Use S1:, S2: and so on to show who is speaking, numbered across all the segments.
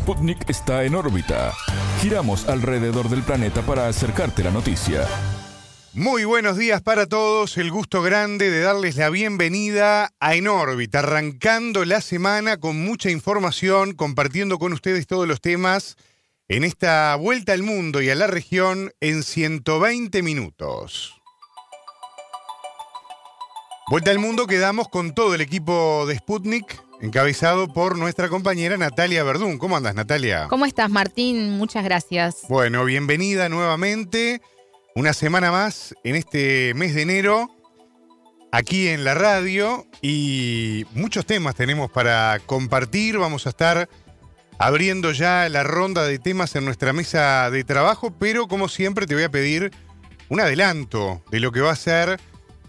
S1: Sputnik está en órbita. Giramos alrededor del planeta para acercarte la noticia.
S2: Muy buenos días para todos, el gusto grande de darles la bienvenida a En órbita, arrancando la semana con mucha información, compartiendo con ustedes todos los temas en esta vuelta al mundo y a la región en 120 minutos. Vuelta al mundo quedamos con todo el equipo de Sputnik, encabezado por nuestra compañera Natalia Verdún. ¿Cómo andas, Natalia?
S3: ¿Cómo estás, Martín? Muchas gracias.
S2: Bueno, bienvenida nuevamente. Una semana más en este mes de enero, aquí en la radio. Y muchos temas tenemos para compartir. Vamos a estar abriendo ya la ronda de temas en nuestra mesa de trabajo, pero como siempre te voy a pedir un adelanto de lo que va a ser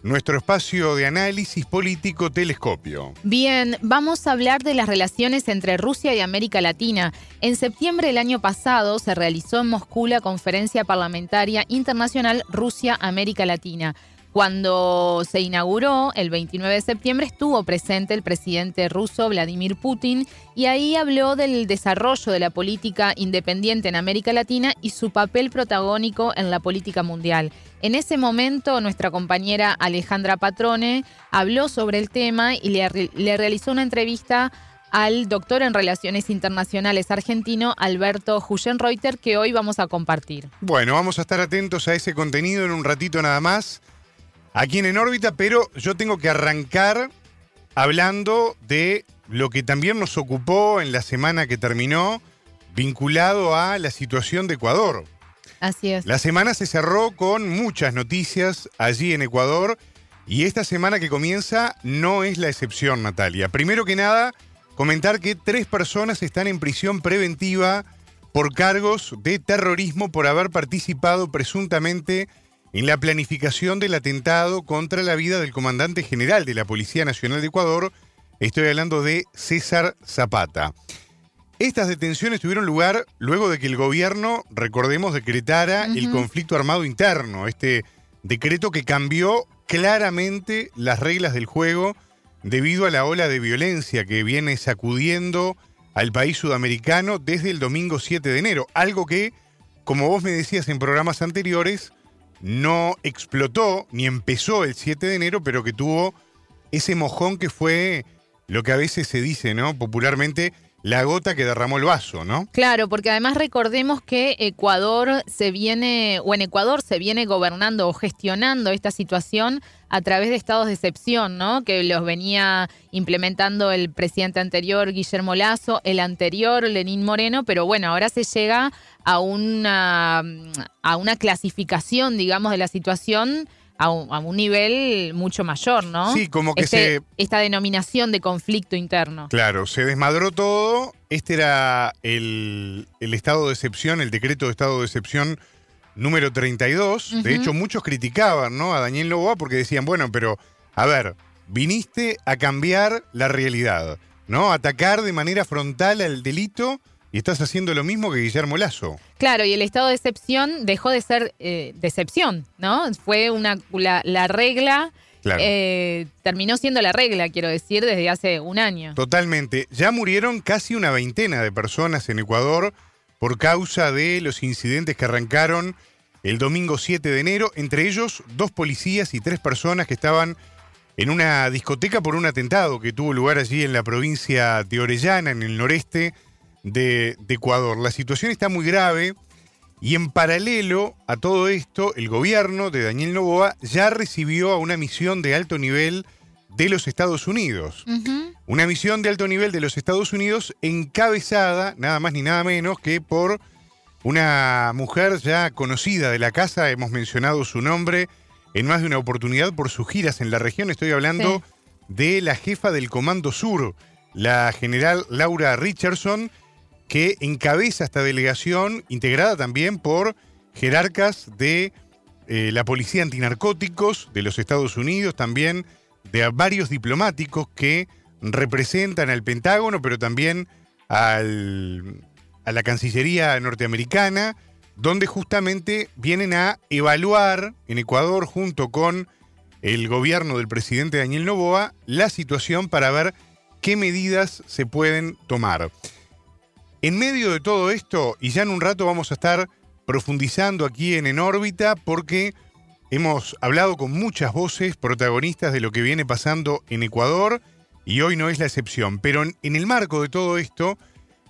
S2: nuestro espacio de análisis político telescopio.
S3: Bien, vamos a hablar de las relaciones entre Rusia y América Latina. En septiembre del año pasado se realizó en Moscú la Conferencia Parlamentaria Internacional Rusia-América Latina. Cuando se inauguró el 29 de septiembre estuvo presente el presidente ruso Vladimir Putin y ahí habló del desarrollo de la política independiente en América Latina y su papel protagónico en la política mundial. En ese momento nuestra compañera Alejandra Patrone habló sobre el tema y le, realizó una entrevista al doctor en Relaciones Internacionales argentino Alberto Huyenreuter que hoy vamos a compartir.
S2: Bueno, vamos a estar atentos a ese contenido en un ratito nada más aquí en En órbita, pero yo tengo que arrancar hablando de lo que también nos ocupó en la semana que terminó, vinculado a la situación de Ecuador.
S3: Así es.
S2: La semana se cerró con muchas noticias allí en Ecuador y esta semana que comienza no es la excepción, Natalia. Primero que nada, comentar que tres personas están en prisión preventiva por cargos de terrorismo por haber participado presuntamente en la planificación del atentado contra la vida del comandante general de la Policía Nacional de Ecuador, estoy hablando de César Zapata. Estas detenciones tuvieron lugar luego de que el gobierno, recordemos, decretara el conflicto armado interno, este decreto que cambió claramente las reglas del juego debido a la ola de violencia que viene sacudiendo al país sudamericano desde el domingo 7 de enero, algo que, como vos me decías en programas anteriores, no explotó ni empezó el 7 de enero, pero que tuvo ese mojón que fue lo que a veces se dice, ¿no? Popularmente, la gota que derramó el vaso, ¿no?
S3: Claro, porque además recordemos que Ecuador se viene, o en Ecuador se viene gobernando o gestionando esta situación a través de estados de excepción, ¿no? Que los venía implementando el presidente anterior, Guillermo Lazo, el anterior, Lenín Moreno, pero bueno, ahora se llega a una, a una clasificación, digamos, de la situación a un, nivel mucho mayor, ¿no?
S2: Sí, como que este, se...
S3: Esta denominación de conflicto interno.
S2: Claro, se desmadró todo. Este era el, estado de excepción, el decreto de estado de excepción número 32. De hecho, muchos criticaban ¿no? a Daniel Novoa porque decían, bueno, pero, a ver, viniste a cambiar la realidad, ¿no? Atacar de manera frontal al delito y estás haciendo lo mismo que Guillermo Lazo.
S3: Claro, y el estado de excepción dejó de ser eh, de excepción, ¿no? Fue una la, regla. Eh, terminó siendo la regla, quiero decir, desde hace un año.
S2: Totalmente. Ya murieron casi una veintena de personas en Ecuador por causa de los incidentes que arrancaron el domingo 7 de enero, entre ellos dos policías y tres personas que estaban en una discoteca por un atentado que tuvo lugar allí en la provincia de Orellana, en el noreste de, Ecuador. La situación está muy grave y en paralelo a todo esto, el gobierno de Daniel Novoa ya recibió a una misión de alto nivel de los Estados Unidos. Una misión de alto nivel de los Estados Unidos encabezada, nada más ni nada menos que por una mujer ya conocida de la casa, hemos mencionado su nombre en más de una oportunidad por sus giras en la región. Estoy hablando de la jefa del Comando Sur, la general Laura Richardson, que encabeza esta delegación, integrada también por jerarcas de eh, la Policía Antinarcóticos de los Estados Unidos, también de varios diplomáticos que representan al Pentágono, pero también a la Cancillería norteamericana, donde justamente vienen a evaluar en Ecuador, junto con el gobierno del presidente Daniel Novoa, la situación para ver qué medidas se pueden tomar. En medio de todo esto, y ya en un rato vamos a estar profundizando aquí en En órbita, porque hemos hablado con muchas voces protagonistas de lo que viene pasando en Ecuador, y hoy no es la excepción. Pero en, en el marco de todo esto,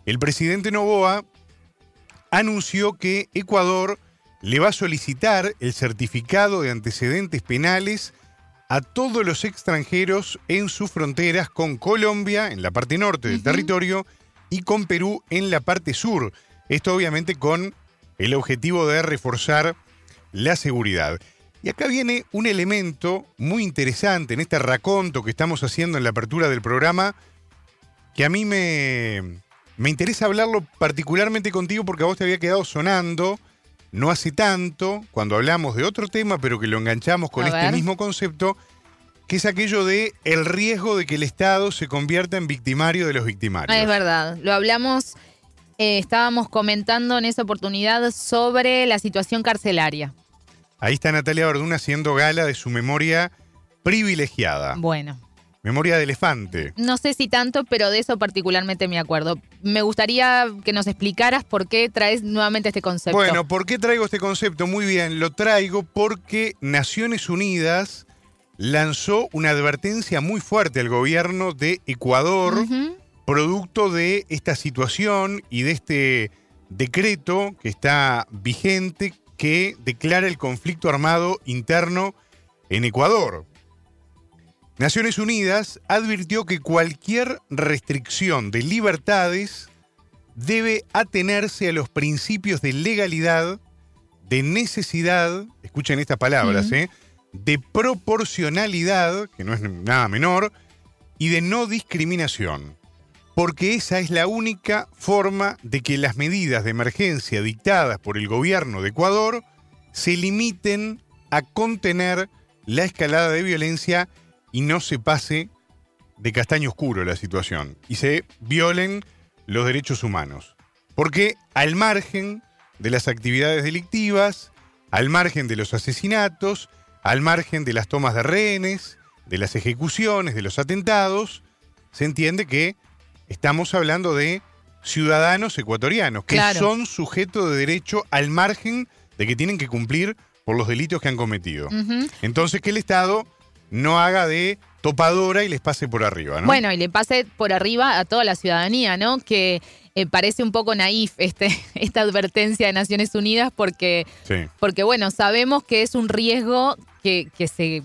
S2: el presidente Novoa anunció que Ecuador le va a solicitar el certificado de antecedentes penales a todos los extranjeros en sus fronteras con Colombia, en la parte norte del territorio, y con Perú en la parte sur. Esto obviamente con el objetivo de reforzar la seguridad. Y acá viene un elemento muy interesante en este raconto que estamos haciendo en la apertura del programa, que a mí me, me interesa hablarlo particularmente contigo porque a vos te había quedado sonando no hace tanto, cuando hablamos de otro tema, pero que lo enganchamos con
S3: A
S2: este
S3: ver.
S2: mismo concepto, que es aquello de el riesgo de que el Estado se convierta en victimario de los victimarios.
S3: Es verdad. Lo hablamos, eh, estábamos comentando en esa oportunidad sobre la situación carcelaria.
S2: Ahí está Natalia Verdún haciendo gala de su memoria privilegiada.
S3: Bueno,
S2: Memoria de elefante.
S3: no sé si tanto, pero de eso particularmente me acuerdo. Me gustaría que nos explicaras por qué traes nuevamente este concepto.
S2: Bueno, ¿por qué traigo este concepto? Muy bien, lo traigo porque Naciones Unidas lanzó una advertencia muy fuerte al gobierno de Ecuador, producto de esta situación y de este decreto que está vigente que declara el conflicto armado interno en Ecuador. Naciones Unidas advirtió que cualquier restricción de libertades debe atenerse a los principios de legalidad, de necesidad, escuchen estas palabras. ¿eh? De proporcionalidad, que no es nada menor, y de no discriminación. Porque esa es la única forma de que las medidas de emergencia dictadas por el gobierno de Ecuador se limiten a contener la escalada de violencia y no se pase de castaño oscuro la situación y se violen los derechos humanos. Porque al margen de las actividades delictivas, al margen de los asesinatos, al margen de las tomas de rehenes, de las ejecuciones, de los atentados, se entiende que estamos hablando de ciudadanos ecuatorianos que
S3: Claro.
S2: son sujetos de derecho al margen de que tienen que cumplir por los delitos que han cometido. Entonces que el Estado no haga de topadora y les pase por arriba, ¿no?
S3: Bueno, y le pase por arriba a toda la ciudadanía, ¿no? Que eh, parece un poco naif este, esta advertencia de Naciones Unidas porque,
S2: Sí.
S3: porque bueno, sabemos que es un riesgo que, que se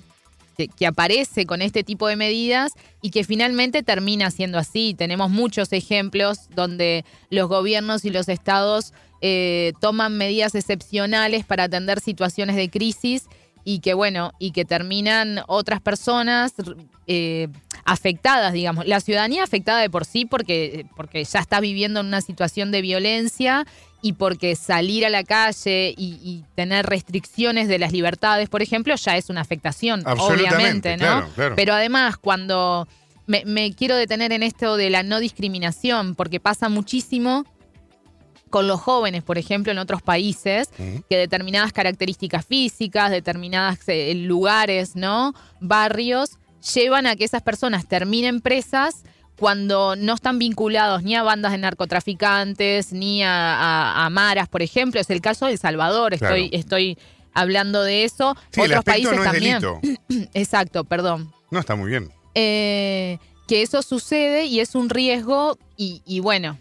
S3: que, que aparece con este tipo de medidas y que finalmente termina siendo así. Tenemos muchos ejemplos donde los gobiernos y los estados eh, toman medidas excepcionales para atender situaciones de crisis y que bueno, y que terminan otras personas eh, afectadas, digamos. La ciudadanía afectada de por sí porque, porque ya está viviendo en una situación de violencia y porque salir a la calle y, y tener restricciones de las libertades, por ejemplo, ya es una afectación, obviamente, ¿no?
S2: claro, claro.
S3: Pero además, cuando me, me quiero detener en esto de la no discriminación, porque pasa muchísimo con los jóvenes, por ejemplo, en otros países, que determinadas características físicas, determinados lugares, ¿no? Barrios, llevan a que esas personas terminen presas cuando no están vinculados ni a bandas de narcotraficantes, ni a, a- a maras, por ejemplo. Es el caso de El Salvador, estoy,
S2: Claro.
S3: estoy hablando de eso.
S2: Sí,
S3: Otros países
S2: no es
S3: también.
S2: delito.
S3: Exacto, perdón.
S2: No, está muy bien.
S3: Eh, que eso sucede y es un riesgo y, y bueno,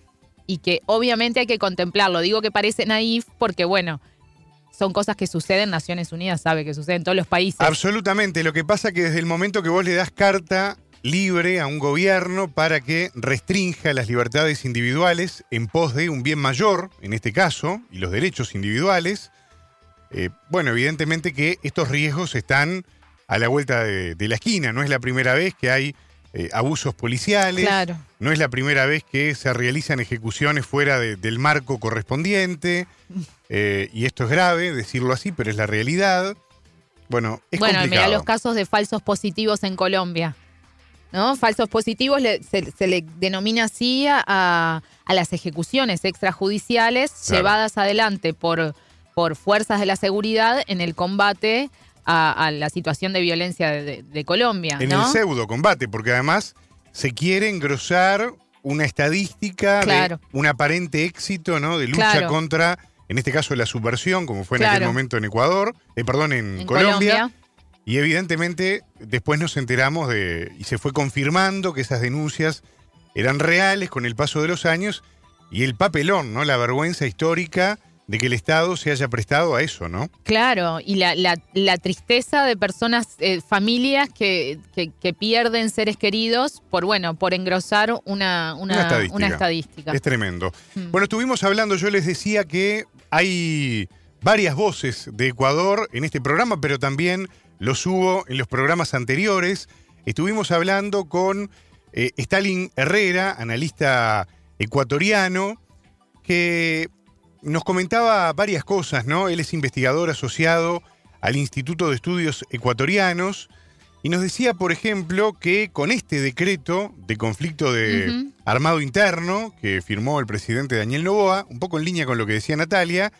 S3: y que obviamente hay que contemplarlo. Digo que parece naif porque bueno, son cosas que suceden, Naciones Unidas sabe que suceden en todos los países.
S2: Absolutamente. Lo que pasa que desde el momento que vos le das carta libre a un gobierno para que restrinja las libertades individuales en pos de un bien mayor, en este caso, y los derechos individuales, eh, bueno, evidentemente que estos riesgos están a la vuelta de la esquina. No es la primera vez que hay eh, abusos policiales.
S3: Claro.
S2: No es la primera vez que se realizan ejecuciones fuera de- del marco correspondiente. eh, y esto es grave, decirlo así, pero es la realidad. Bueno, es
S3: bueno, mira
S2: complicado.
S3: los casos de falsos positivos en Colombia. ¿No? Falsos positivos le- se, se le denomina así a, a las ejecuciones extrajudiciales
S2: Claro.
S3: llevadas adelante por, por fuerzas de la seguridad en el combate a, a la situación de violencia de, Colombia.
S2: En
S3: ¿no?
S2: el pseudo combate, porque además se quiere engrosar una estadística
S3: Claro.
S2: de un aparente éxito, ¿no? De lucha
S3: Claro.
S2: contra, en este caso, la subversión, como fue en aquel momento en Ecuador, eh, perdón, en,
S3: En
S2: Colombia.
S3: Colombia.
S2: Y evidentemente después nos enteramos de, y se fue confirmando que esas denuncias eran reales con el paso de los años y el papelón, ¿no? La vergüenza histórica de que el Estado se haya prestado a eso, ¿no?
S3: Claro, y la, la- la tristeza de personas, eh, familias que, que- que pierden seres queridos por, bueno, por engrosar una, una,
S2: Una estadística.
S3: una estadística.
S2: Es tremendo.
S3: Mm.
S2: Bueno, estuvimos hablando, yo les decía que hay varias voces de Ecuador en este programa, pero también los hubo en los programas anteriores. Estuvimos hablando con eh, Stalin Herrera, analista ecuatoriano, que nos comentaba varias cosas, ¿no? Él es investigador asociado al Instituto de Estudios Ecuatorianos y nos decía, por ejemplo, que con este decreto de conflicto de armado interno que firmó el presidente Daniel Novoa, un poco en línea con lo que decía Natalia,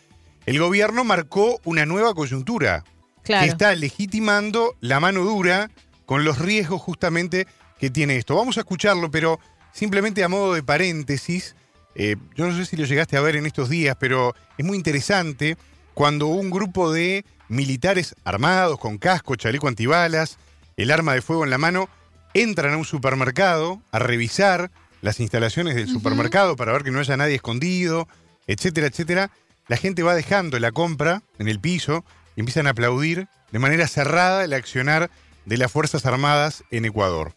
S2: el gobierno marcó una nueva coyuntura que
S3: Claro.
S2: está legitimando la mano dura con los riesgos justamente que tiene esto. Vamos a escucharlo, pero simplemente a modo de paréntesis, eh, yo no sé si lo llegaste a ver en estos días, pero es muy interesante cuando un grupo de militares armados con casco, chaleco antibalas, el arma de fuego en la mano, entran a un supermercado a revisar las instalaciones del supermercado para ver que no haya nadie escondido, etcétera, etcétera. La gente va dejando la compra en el piso y empiezan a aplaudir de manera cerrada el accionar de las Fuerzas Armadas en Ecuador.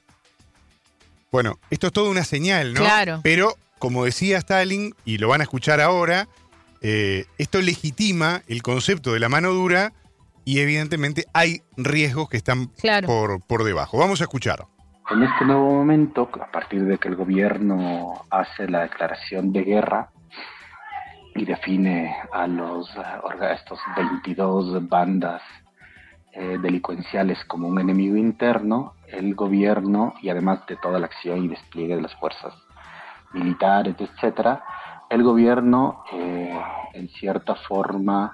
S2: Bueno, esto es toda una señal, ¿no?
S3: Claro.
S2: Pero, como decía Stalin, y lo van a escuchar ahora, eh, esto legitima el concepto de la mano dura y evidentemente hay riesgos que están
S3: Claro.
S2: por, por debajo. Vamos a escuchar.
S4: En este nuevo momento, a partir de que el gobierno hace la declaración de guerra y define a los estos 22 bandas eh, delincuenciales como un enemigo interno, el gobierno y además de toda la acción y despliegue de las fuerzas militares, etcétera, el gobierno eh, en cierta forma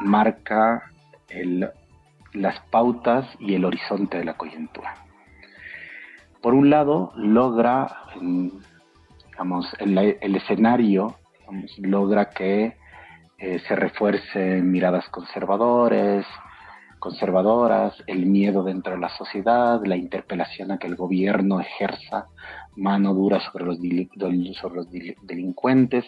S4: marca el- las pautas y el horizonte de la coyuntura. Por un lado, logra, digamos, el, escenario, logra que eh, se refuercen miradas conservadores, conservadoras, el miedo dentro de la sociedad, la interpelación a que el gobierno ejerza mano dura sobre los, sobre los delincuentes,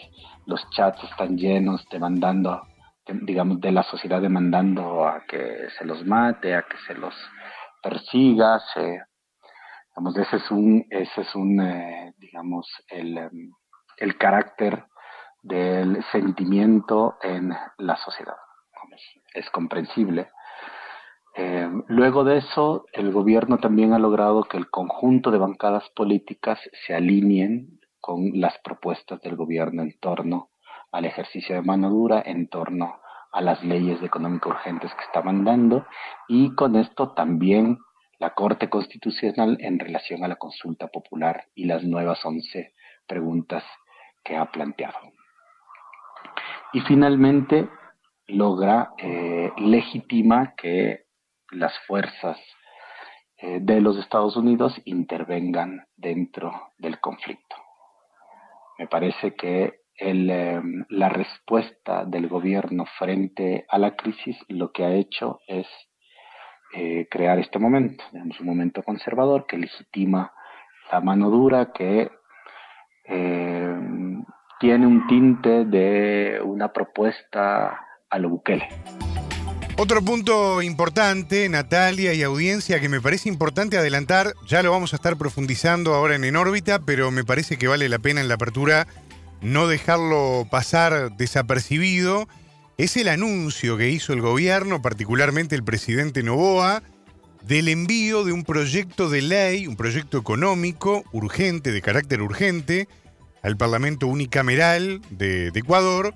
S4: los chats están llenos demandando, de- digamos, de la sociedad demandando a que se los mate, a que se los persiga, se, Digamos, ese es un, ese es un eh, digamos, el, em, el carácter del sentimiento en la sociedad. Es comprensible. Eh, luego de eso, el gobierno también ha logrado que el conjunto de bancadas políticas se alineen con las propuestas del gobierno en torno al ejercicio de mano dura, en torno a las leyes de económica urgentes que estaban dando y con esto también la Corte Constitucional en relación a la consulta popular y las nuevas 11 preguntas que ha planteado. Y finalmente logra, eh, legitima que las fuerzas eh, de los Estados Unidos intervengan dentro del conflicto. Me parece que el, eh, la respuesta del gobierno frente a la crisis lo que ha hecho es eh, crear este momento, digamos, un momento conservador que legitima la mano dura, que eh, tiene un tinte de una propuesta a lo Bukele.
S2: Otro punto importante, Natalia y audiencia, que me parece importante adelantar, ya lo vamos a estar profundizando ahora en En órbita, pero me parece que vale la pena en la apertura no dejarlo pasar desapercibido, es el anuncio que hizo el gobierno, particularmente el presidente Novoa, del envío de un proyecto de ley, un proyecto económico urgente, de carácter urgente, al Parlamento unicameral de, de Ecuador,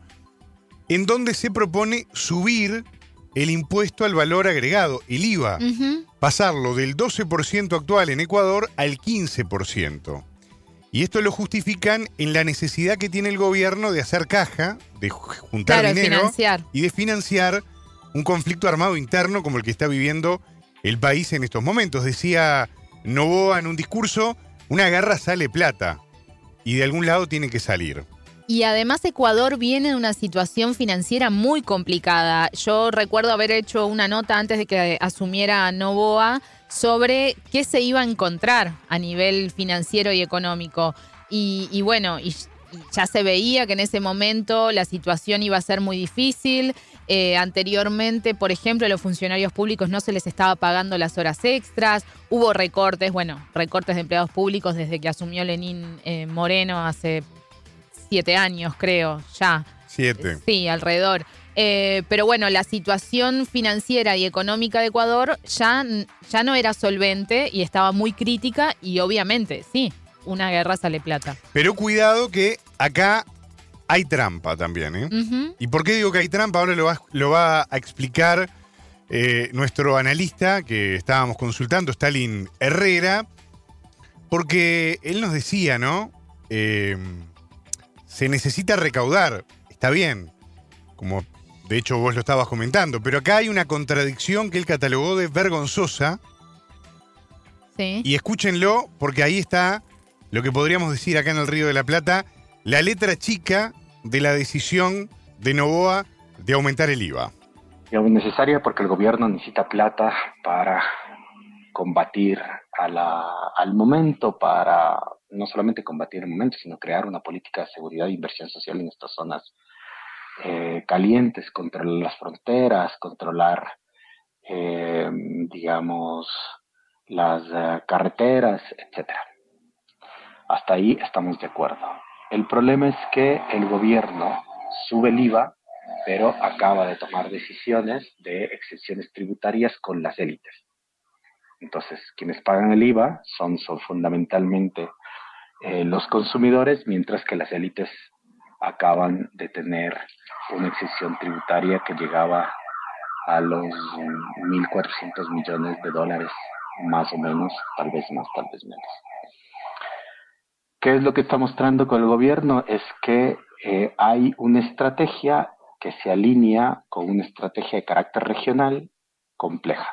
S2: en donde se propone subir el impuesto al valor agregado, el IVA, pasarlo del 12% actual en Ecuador al 15%. Y esto lo justifican en la necesidad que tiene el gobierno de hacer caja, de ju- juntar
S3: Claro,
S2: dinero
S3: financiar.
S2: y de financiar un conflicto armado interno como el que está viviendo el país en estos momentos. Decía Novoa en un discurso, una guerra sale plata. y de algún lado tiene que salir.
S3: Y además Ecuador viene de una situación financiera muy complicada. Yo recuerdo haber hecho una nota antes de que asumiera Novoa sobre qué se iba a encontrar a nivel financiero y económico. Y, bueno, y, ya se veía que en ese momento la situación iba a ser muy difícil. Eh, anteriormente, por ejemplo, a los funcionarios públicos no se les estaba pagando las horas extras. Hubo recortes, bueno, recortes de empleados públicos desde que asumió Lenín eh, Moreno hace siete años, creo, ya.
S2: Siete.
S3: Sí, alrededor. Eh, pero bueno, la situación financiera y económica de Ecuador ya, ya no era solvente y estaba muy crítica y obviamente, sí, una guerra sale plata.
S2: Pero cuidado que acá hay trampa también, ¿eh? ¿Y por qué digo que hay trampa? Ahora lo va, lo va a explicar eh, nuestro analista que estábamos consultando, Stalin Herrera, porque él nos decía, ¿no? Eh, se necesita recaudar, está bien, como de hecho vos lo estabas comentando, pero acá hay una contradicción que él catalogó de vergonzosa.
S3: Sí.
S2: Y escúchenlo, porque ahí está lo que podríamos decir acá en el Río de la Plata, la letra chica de la decisión de Novoa de aumentar el IVA.
S4: Es necesaria porque el gobierno necesita plata para combatir al momento, para no solamente combatir el momento, sino crear una política de seguridad e inversión social en estas zonas eh, calientes, controlar las fronteras, controlar, eh, digamos, las eh, carreteras, etcétera. Hasta ahí estamos de acuerdo. El problema es que el gobierno sube el IVA, pero acaba de tomar decisiones de excepciones tributarias con las élites. Entonces, quienes pagan el IVA son, son fundamentalmente eh, los consumidores, mientras que las élites acaban de tener una excepción tributaria que llegaba a los 1.400 millones de dólares, más o menos, tal vez más, tal vez menos. ¿Qué es lo que está mostrando con el gobierno? Es que eh, hay una estrategia que se alinea con una estrategia de carácter regional compleja,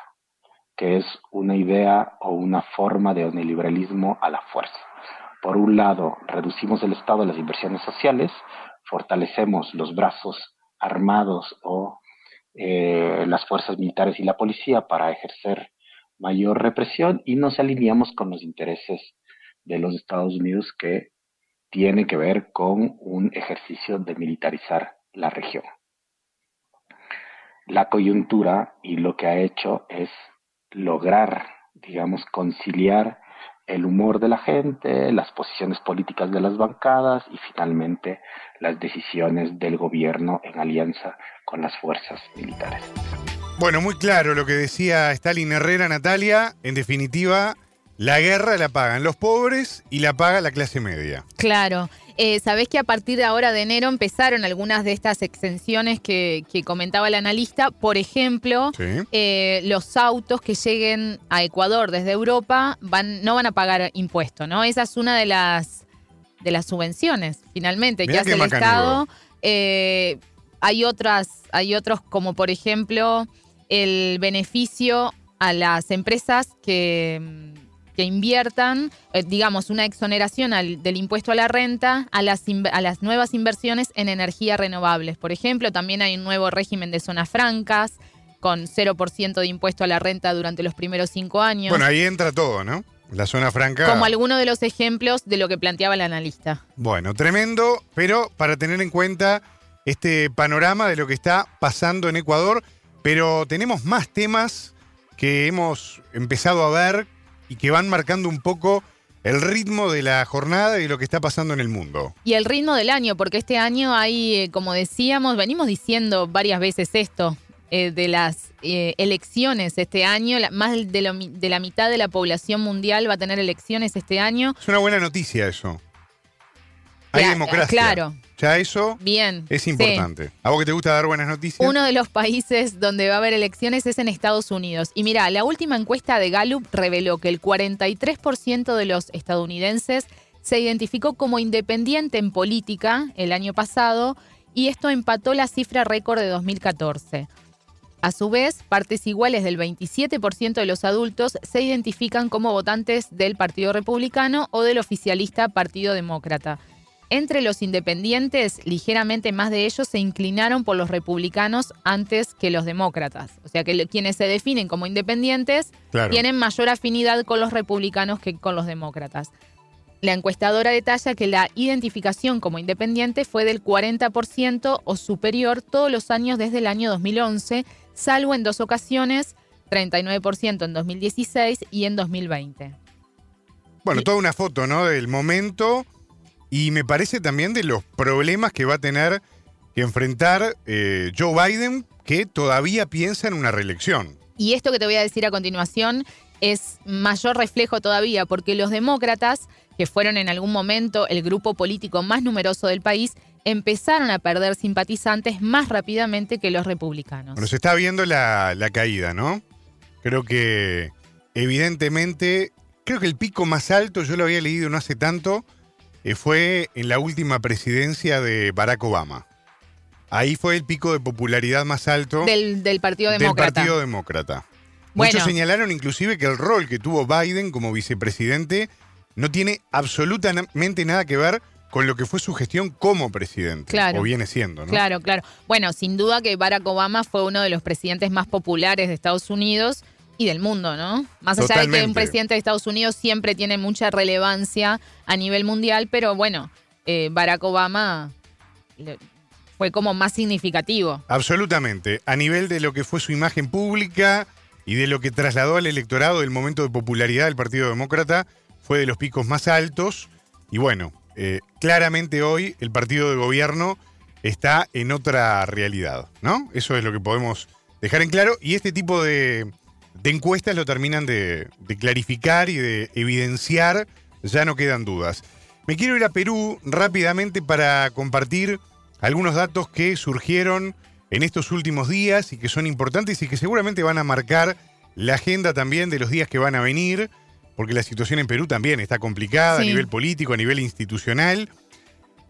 S4: que es una idea o una forma de neoliberalismo a la fuerza. Por un lado, reducimos el Estado de las inversiones sociales, fortalecemos los brazos armados o eh, las fuerzas militares y la policía para ejercer mayor represión y nos alineamos con los intereses de los Estados Unidos que tiene que ver con un ejercicio de militarizar la región. La coyuntura y lo que ha hecho es lograr, digamos, conciliar el humor de la gente, las posiciones políticas de las bancadas y finalmente las decisiones del gobierno en alianza con las fuerzas militares.
S2: Bueno, muy claro lo que decía Stalin Herrera, Natalia. En definitiva, la guerra la pagan los pobres y la paga la clase media.
S3: Claro. Eh, Sabés que a partir de ahora de enero empezaron algunas de estas exenciones que, comentaba el analista. Por ejemplo, eh, los autos que lleguen a Ecuador desde Europa van, no van a pagar impuesto, ¿no? Esa es una de las de las subvenciones, finalmente, que hace el Estado. Eh, hay otras, hay otros como por ejemplo el beneficio a las empresas que que inviertan, eh, digamos, una exoneración del impuesto a la renta a las, a las nuevas inversiones en energías renovables. Por ejemplo, también hay un nuevo régimen de zonas francas con 0% de impuesto a la renta durante los primeros cinco años.
S2: Bueno, ahí entra todo, ¿no? La zona franca.
S3: Como alguno de los ejemplos de lo que planteaba el analista.
S2: Bueno, tremendo, pero para tener en cuenta este panorama de lo que está pasando en Ecuador, pero tenemos más temas que hemos empezado a ver y que van marcando un poco el ritmo de la jornada y lo que está pasando en el mundo.
S3: Y el ritmo del año, porque este año hay, eh, como decíamos, venimos diciendo varias veces esto, eh, de las eh, elecciones este año, más de, de la mitad de la población mundial va a tener elecciones este año.
S2: Es una buena noticia eso. Hay democracia.
S3: Claro.
S2: Ya eso
S3: Bien,
S2: es importante. ¿A vos que te gusta dar buenas noticias?
S3: Uno de los países donde va a haber elecciones es en Estados Unidos. Y mira, la última encuesta de Gallup reveló que el 43% de los estadounidenses se identificó como independiente en política el año pasado y esto empató la cifra récord de 2014. A su vez, partes iguales del 27% de los adultos se identifican como votantes del Partido Republicano o del oficialista Partido Demócrata. Entre los independientes, ligeramente más de ellos se inclinaron por los republicanos antes que los demócratas. O sea que quienes se definen como independientes tienen mayor afinidad con los republicanos que con los demócratas. La encuestadora detalla que la identificación como independiente fue del 40% o superior todos los años desde el año 2011, salvo en dos ocasiones, 39% en 2016 y en 2020.
S2: Bueno, toda una foto, ¿no? Del momento y me parece también de los problemas que va a tener que enfrentar eh, Joe Biden, que todavía piensa en una reelección.
S3: Y esto que te voy a decir a continuación es mayor reflejo todavía, porque los demócratas, que fueron en algún momento el grupo político más numeroso del país, empezaron a perder simpatizantes más rápidamente que los republicanos.
S2: Bueno, se está viendo la, caída, ¿no? Creo que evidentemente, creo que el pico más alto, yo lo había leído no hace tanto, fue en la última presidencia de Barack Obama. Ahí fue el pico de popularidad más alto
S3: del, Partido Demócrata.
S2: Del Partido Demócrata. Muchos señalaron inclusive que el rol que tuvo Biden como vicepresidente no tiene absolutamente nada que ver con lo que fue su gestión como presidente. Claro. O viene siendo, ¿no?
S3: Claro, claro. Bueno, sin duda que Barack Obama fue uno de los presidentes más populares de Estados Unidos y del mundo, ¿no? Más allá de que un presidente de Estados Unidos siempre tiene mucha relevancia a nivel mundial, pero bueno, eh, Barack Obama fue como más significativo.
S2: Absolutamente. A nivel de lo que fue su imagen pública y de lo que trasladó al electorado del momento de popularidad del Partido Demócrata, fue de los picos más altos. Y bueno, eh, claramente hoy el partido de gobierno está en otra realidad, ¿no? Eso es lo que podemos dejar en claro. Y este tipo de, encuestas lo terminan de, clarificar y de evidenciar, ya no quedan dudas. Me quiero ir a Perú rápidamente para compartir algunos datos que surgieron en estos últimos días y que son importantes y que seguramente van a marcar la agenda también de los días que van a venir porque la situación en Perú también está complicada a nivel político, a nivel institucional.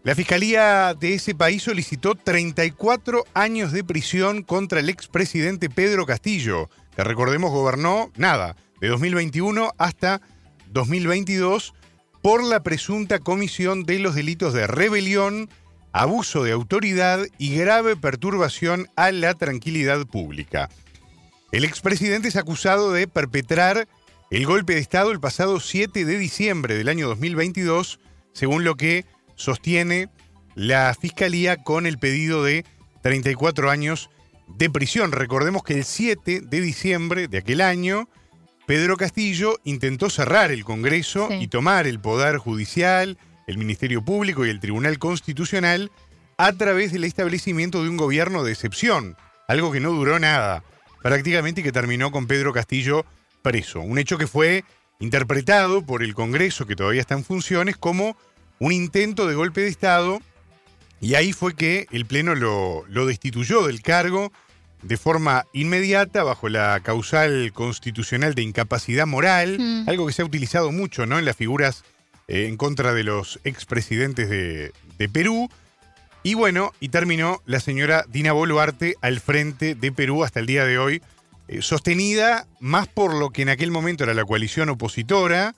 S2: La fiscalía de ese país solicitó 34 años de prisión contra el expresidente Pedro Castillo, que recordemos gobernó nada, de 2021 hasta 2022, por la presunta comisión de los delitos de rebelión, abuso de autoridad y grave perturbación a la tranquilidad pública. El expresidente es acusado de perpetrar el golpe de Estado el pasado 7 de diciembre del año 2022, según lo que sostiene la Fiscalía con el pedido de 34 años de prisión. Recordemos que el 7 de diciembre de aquel año, Pedro Castillo intentó cerrar el Congreso y tomar el Poder Judicial, el Ministerio Público y el Tribunal Constitucional a través del establecimiento de un gobierno de excepción, algo que no duró nada, prácticamente que terminó con Pedro Castillo preso. Un hecho que fue interpretado por el Congreso, que todavía está en funciones, como un intento de golpe de Estado. Y ahí fue que el Pleno lo, destituyó del cargo de forma inmediata bajo la causal constitucional de incapacidad moral, mm. algo que se ha utilizado mucho ¿no? en las figuras eh, en contra de los expresidentes de, de Perú. Y bueno, y terminó la señora Dina Boluarte al frente de Perú hasta el día de hoy, eh, sostenida más por lo que en aquel momento era la coalición opositora.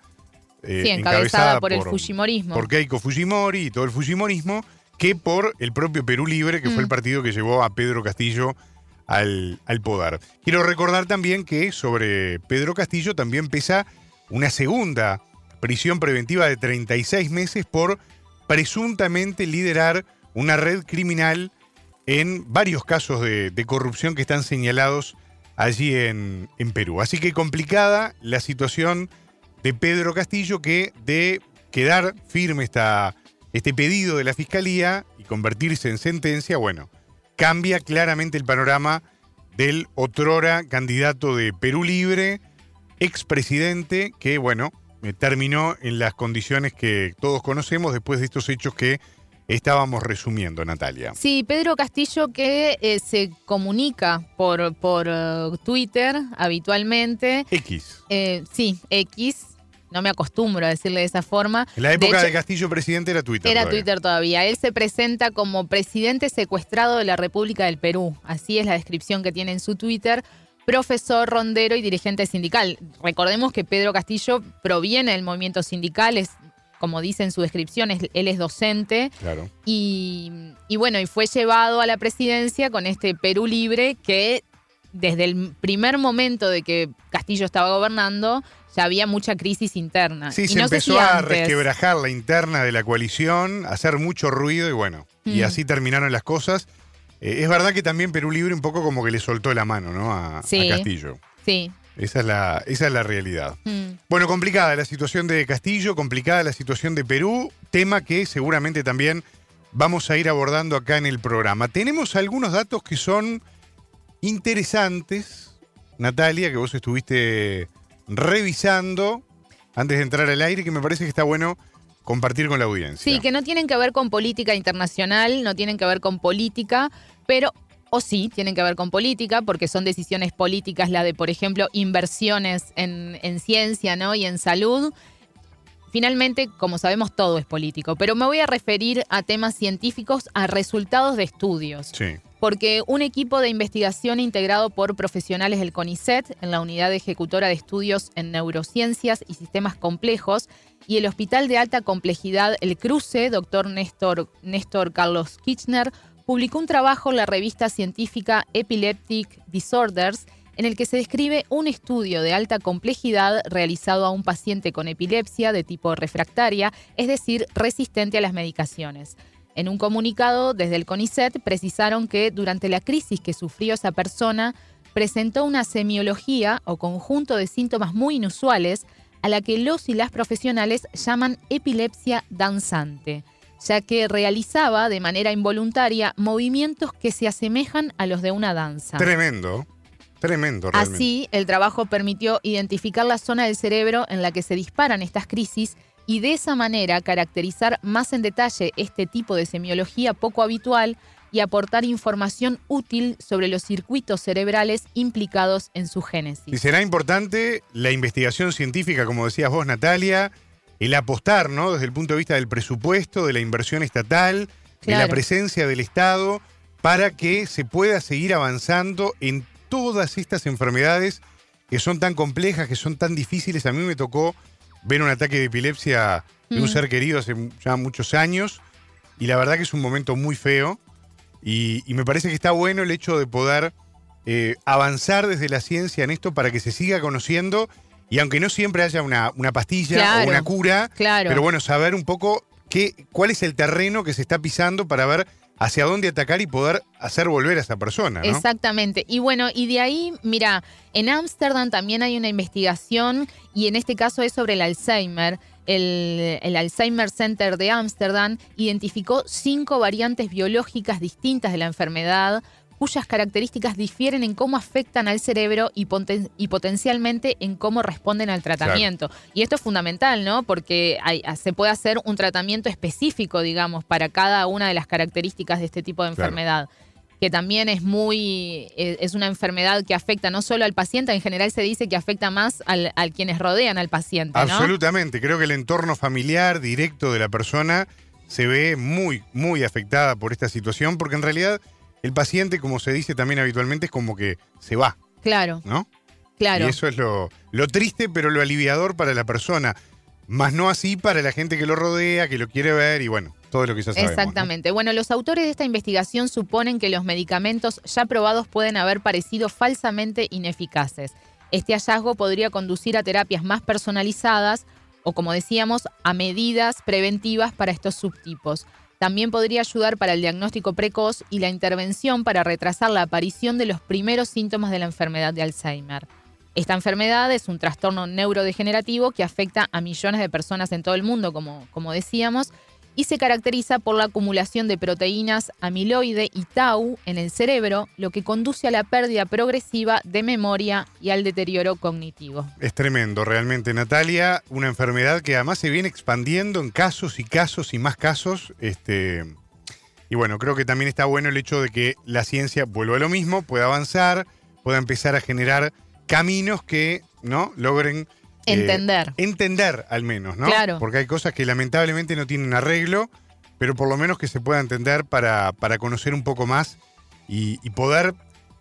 S3: Eh, sí, encabezada, por, el Fujimorismo.
S2: Por Keiko Fujimori y todo el Fujimorismo, que por el propio Perú Libre, que fue el mm. partido que llevó a Pedro Castillo al, al, poder. Quiero recordar también que sobre Pedro Castillo también pesa una segunda prisión preventiva de 36 meses por presuntamente liderar una red criminal en varios casos de, de corrupción que están señalados allí en, Perú. Así que complicada la situación de Pedro Castillo que de quedar firme esta, este pedido de la Fiscalía y convertirse en sentencia, bueno, cambia claramente el panorama del otrora candidato de Perú Libre, expresidente, que bueno, terminó en las condiciones que todos conocemos después de estos hechos que estábamos resumiendo, Natalia.
S3: Sí, Pedro Castillo que eh, se comunica por, por eh, Twitter habitualmente.
S2: X.
S3: Eh, sí, X. no me acostumbro a decirle de esa forma.
S2: En la época de,
S3: hecho,
S2: Castillo presidente era Twitter.
S3: Era
S2: todavía.
S3: Twitter todavía. Él se presenta como presidente secuestrado de la República del Perú. Así es la descripción que tiene en su Twitter. Profesor, rondero y dirigente sindical. Recordemos que Pedro Castillo proviene del movimiento sindical, es, como dice en su descripción, es- él es docente.
S2: Claro.
S3: Y, y bueno, y fue llevado a la presidencia con este Perú libre que desde el primer momento de que Castillo estaba gobernando ya había mucha crisis interna.
S2: Sí,
S3: Y
S2: se
S3: no
S2: empezó
S3: si
S2: a
S3: antes-
S2: resquebrajar la interna de la coalición, a hacer mucho ruido y bueno, y así terminaron las cosas. Eh, es verdad que también Perú Libre un poco como que le soltó la mano, ¿no? A, a
S3: Sí.
S2: Castillo.
S3: Sí.
S2: Esa es la, esa es la realidad.
S3: Mm.
S2: Bueno, complicada la situación de Castillo, complicada la situación de Perú, tema que seguramente también vamos a ir abordando acá en el programa. Tenemos algunos datos que son interesantes, Natalia, que vos estuviste revisando antes de entrar al aire, que me parece que está bueno compartir con la audiencia.
S3: Sí, que no tienen que ver con política internacional, no tienen que ver con política, pero, o sí, tienen que ver con política, porque son decisiones políticas, la de, por ejemplo, inversiones en, en ciencia ¿no? y en salud. Finalmente, como sabemos, todo es político, pero me voy a referir a temas científicos, a resultados de estudios
S2: Sí.
S3: Porque un equipo de investigación integrado por profesionales del CONICET en la unidad ejecutora de estudios en neurociencias y sistemas complejos y el Hospital de Alta Complejidad El Cruce, doctor Néstor, Néstor Carlos Kirchner, publicó un trabajo en la revista científica Epileptic Disorders en el que se describe un estudio de alta complejidad realizado a un paciente con epilepsia de tipo refractaria, es decir, resistente a las medicaciones. En un comunicado desde el CONICET precisaron que durante la crisis que sufrió esa persona presentó una semiología o conjunto de síntomas muy inusuales a la que los y las profesionales llaman epilepsia danzante, ya que realizaba de manera involuntaria movimientos que se asemejan a los de una danza.
S2: Tremendo. Tremendo, realmente.
S3: Así, el trabajo permitió identificar la zona del cerebro en la que se disparan estas crisis y de esa manera caracterizar más en detalle este tipo de semiología poco habitual y aportar información útil sobre los circuitos cerebrales implicados en su
S2: Y
S3: génesis.
S2: será importante la investigación científica, como decías vos, Natalia, el apostar, ¿no? Desde el punto de vista del presupuesto, de la inversión estatal, de la presencia del Estado, para que se pueda seguir avanzando en todas estas enfermedades que son tan complejas, que son tan difíciles. A mí me tocó ver un ataque de epilepsia de un
S3: Mm.
S2: ser querido hace ya muchos años, y la verdad que es un momento muy feo. Y, y me parece que está bueno el hecho de poder eh, avanzar desde la ciencia en esto para que se siga conociendo y aunque no siempre haya una, una pastilla
S3: Claro.
S2: o una cura,
S3: Claro.
S2: pero bueno, saber un poco qué, cuál es el terreno que se está pisando para ver hacia dónde atacar y poder hacer volver a esa persona.
S3: Exactamente. Y bueno, y de ahí, mira, en Ámsterdam también hay una investigación y en este caso es sobre el Alzheimer. El, el Alzheimer Center de Ámsterdam identificó cinco variantes biológicas distintas de la enfermedad cuyas características difieren en cómo afectan al cerebro y, poten- y potencialmente en cómo responden al tratamiento. Y esto es fundamental, ¿no? Porque hay- se puede hacer un tratamiento específico, digamos, para cada una de las características de este tipo de
S2: Claro.
S3: enfermedad que también es muy, eh, es una enfermedad que afecta no solo al paciente, en general se dice que afecta más al, a quienes rodean al paciente, ¿no?
S2: Absolutamente. Creo que el entorno familiar directo de la persona se ve muy, muy afectada por esta situación, porque en realidad el paciente, como se dice también habitualmente, es como que se va,
S3: Claro,
S2: ¿no?
S3: claro.
S2: Y eso es lo, lo triste, pero lo aliviador para la persona. Más no así para la gente que lo rodea, que lo quiere ver y bueno, todo lo que ya sabemos. ¿no?
S3: Exactamente. Bueno, los autores de esta investigación suponen que los medicamentos ya probados pueden haber parecido falsamente ineficaces. Este hallazgo podría conducir a terapias más personalizadas o, como decíamos, a medidas preventivas para estos subtipos. También podría ayudar para el diagnóstico precoz y la intervención para retrasar la aparición de los primeros síntomas de la enfermedad de Alzheimer. Esta enfermedad es un trastorno neurodegenerativo que afecta a millones de personas en todo el mundo, como, como decíamos, y se caracteriza por la acumulación de proteínas amiloide y tau en el cerebro, lo que conduce a la pérdida progresiva de memoria y al deterioro cognitivo.
S2: Es tremendo, realmente, Natalia. Una enfermedad que además se viene expandiendo en casos y casos y más casos. Este, y bueno, creo que también está bueno el hecho de que la ciencia vuelva a lo mismo, pueda avanzar, pueda empezar a generar caminos que ¿no? logren eh,
S3: Entender.
S2: entender al menos, ¿no?
S3: Claro.
S2: Porque hay cosas que lamentablemente no tienen arreglo, pero por lo menos que se pueda entender para, para conocer un poco más y, y poder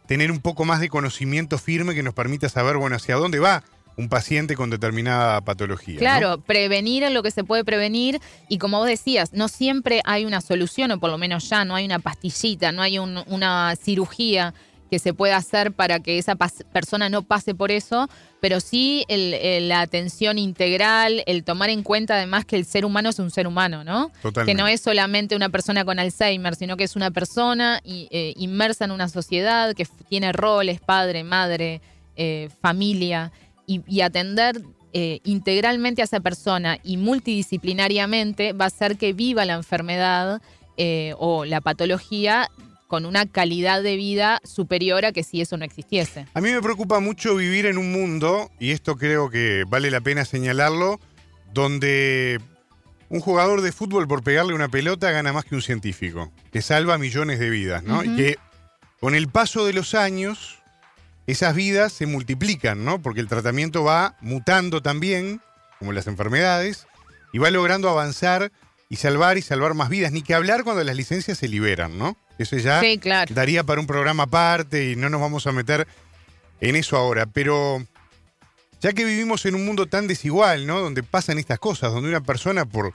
S2: tener un poco más de conocimiento firme que nos permita saber, bueno, hacia dónde va un paciente con determinada patología. ¿no?
S3: Claro, prevenir en lo que se puede prevenir y como vos decías, no siempre hay una solución o por lo menos ya no hay una pastillita, no hay un- una cirugía que se pueda hacer para que esa persona no pase por eso, pero sí el- el- la atención integral, el tomar en cuenta además que el ser humano es un ser humano, ¿no?
S2: Totalmente.
S3: Que no es solamente una persona con Alzheimer, sino que es una persona y, eh, inmersa en una sociedad que tiene roles, padre, madre, eh, familia, y, y atender eh, integralmente a esa persona y multidisciplinariamente va a hacer que viva la enfermedad eh, o la patología con una calidad de vida superior a que si eso no existiese.
S2: A mí me preocupa mucho vivir en un mundo, y esto creo que vale la pena señalarlo, donde un jugador de fútbol por pegarle una pelota gana más que un científico, que salva millones de vidas, ¿no? Y que con el paso de los años, esas vidas se multiplican, ¿no? Porque el tratamiento va mutando también, como las enfermedades, y va logrando avanzar y salvar y salvar más vidas. Ni que hablar cuando las licencias se liberan, ¿no? Eso ya
S3: Sí, claro.
S2: daría para un programa aparte y no nos vamos a meter en eso ahora. Pero ya que vivimos en un mundo tan desigual, ¿no? Donde pasan estas cosas, donde una persona por,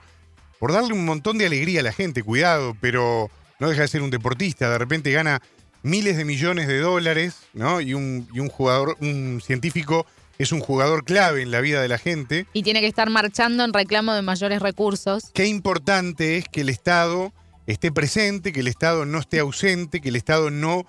S2: por darle un montón de alegría a la gente, cuidado, pero no deja de ser un deportista, de repente gana miles de millones de dólares, ¿no? Y un, y un jugador, un científico es un jugador clave en la vida de la gente.
S3: Y tiene que estar marchando en reclamo de mayores recursos.
S2: Qué importante es que el Estado esté presente, que el Estado no esté ausente, que el Estado no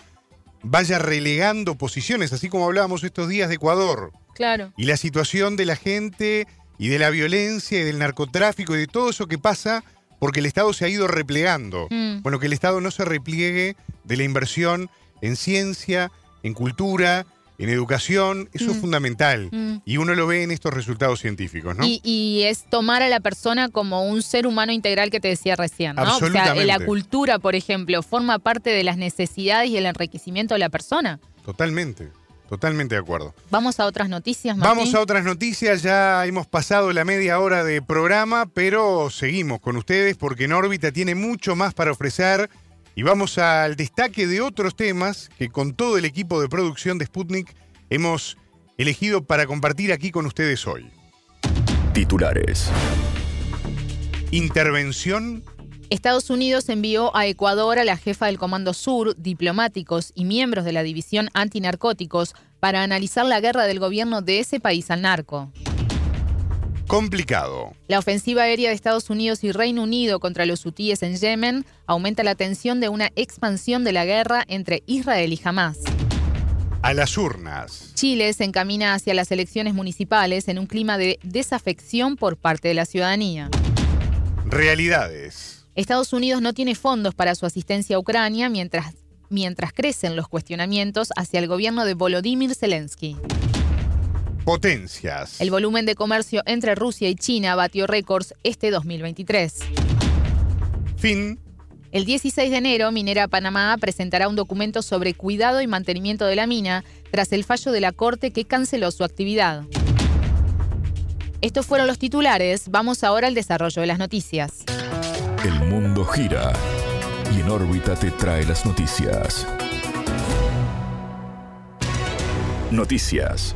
S2: vaya relegando posiciones, así como hablábamos estos días de Ecuador.
S3: Claro.
S2: Y la situación de la gente y de la violencia y del narcotráfico y de todo eso que pasa porque el Estado se ha ido replegando.
S3: Mm.
S2: Bueno, que el Estado no se repliegue de la inversión en ciencia, en cultura, en educación, eso es
S3: Mm.
S2: fundamental.
S3: Mm.
S2: Y uno lo ve en estos resultados científicos, ¿no?
S3: Y, y es tomar a la persona como un ser humano integral que te decía recién, ¿no? O sea, la cultura, por ejemplo, forma parte de las necesidades y el enriquecimiento de la persona.
S2: Totalmente, totalmente de acuerdo.
S3: Vamos a otras noticias, Martín.
S2: Vamos a otras noticias, ya hemos pasado la media hora de programa, pero seguimos con ustedes porque en órbita tiene mucho más para ofrecer y vamos al destaque de otros temas que con todo el equipo de producción de Sputnik hemos elegido para compartir aquí con ustedes hoy.
S1: Titulares.
S2: Intervención
S3: Estados Unidos envió a Ecuador a la jefa del Comando Sur, diplomáticos y miembros de la División Antinarcóticos para analizar la guerra del gobierno de ese país al narco.
S2: Complicado.
S3: La ofensiva aérea de Estados Unidos y Reino Unido contra los hutíes en Yemen aumenta la tensión de una expansión de la guerra entre Israel y Hamas.
S2: A las urnas.
S3: Chile se encamina hacia las elecciones municipales en un clima de desafección por parte de la ciudadanía.
S2: Realidades.
S3: Estados Unidos no tiene fondos para su asistencia a Ucrania mientras, mientras crecen los cuestionamientos hacia el gobierno de Volodymyr Zelensky.
S2: Potencias.
S3: El volumen de comercio entre Rusia y China batió récords este 2023.
S2: Fin.
S3: El 16 de enero, Minera Panamá presentará un documento sobre cuidado y mantenimiento de la mina tras el fallo de la Corte que canceló su actividad. Estos fueron los titulares. Vamos ahora al desarrollo de las noticias.
S1: El mundo gira y en órbita te trae las noticias. Noticias.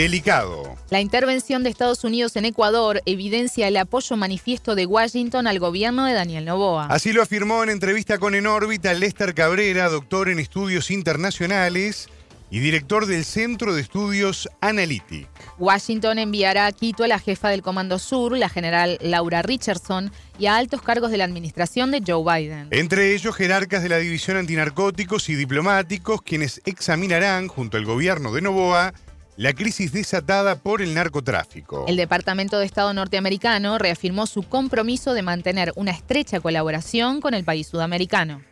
S2: Delicado.
S3: La intervención de Estados Unidos en Ecuador evidencia el apoyo manifiesto de Washington al gobierno de Daniel Noboa.
S2: Así lo afirmó en entrevista con En órbita Lester Cabrera, doctor en estudios internacionales y director del Centro de Estudios Analytic.
S3: Washington enviará a Quito a la jefa del Comando Sur, la general Laura Richardson, y a altos cargos de la administración de Joe Biden.
S2: Entre ellos, jerarcas de la División Antinarcóticos y diplomáticos, quienes examinarán, junto al gobierno de Novoa, la crisis desatada por el narcotráfico.
S3: El Departamento de Estado norteamericano reafirmó su compromiso de mantener una estrecha colaboración con el país sudamericano.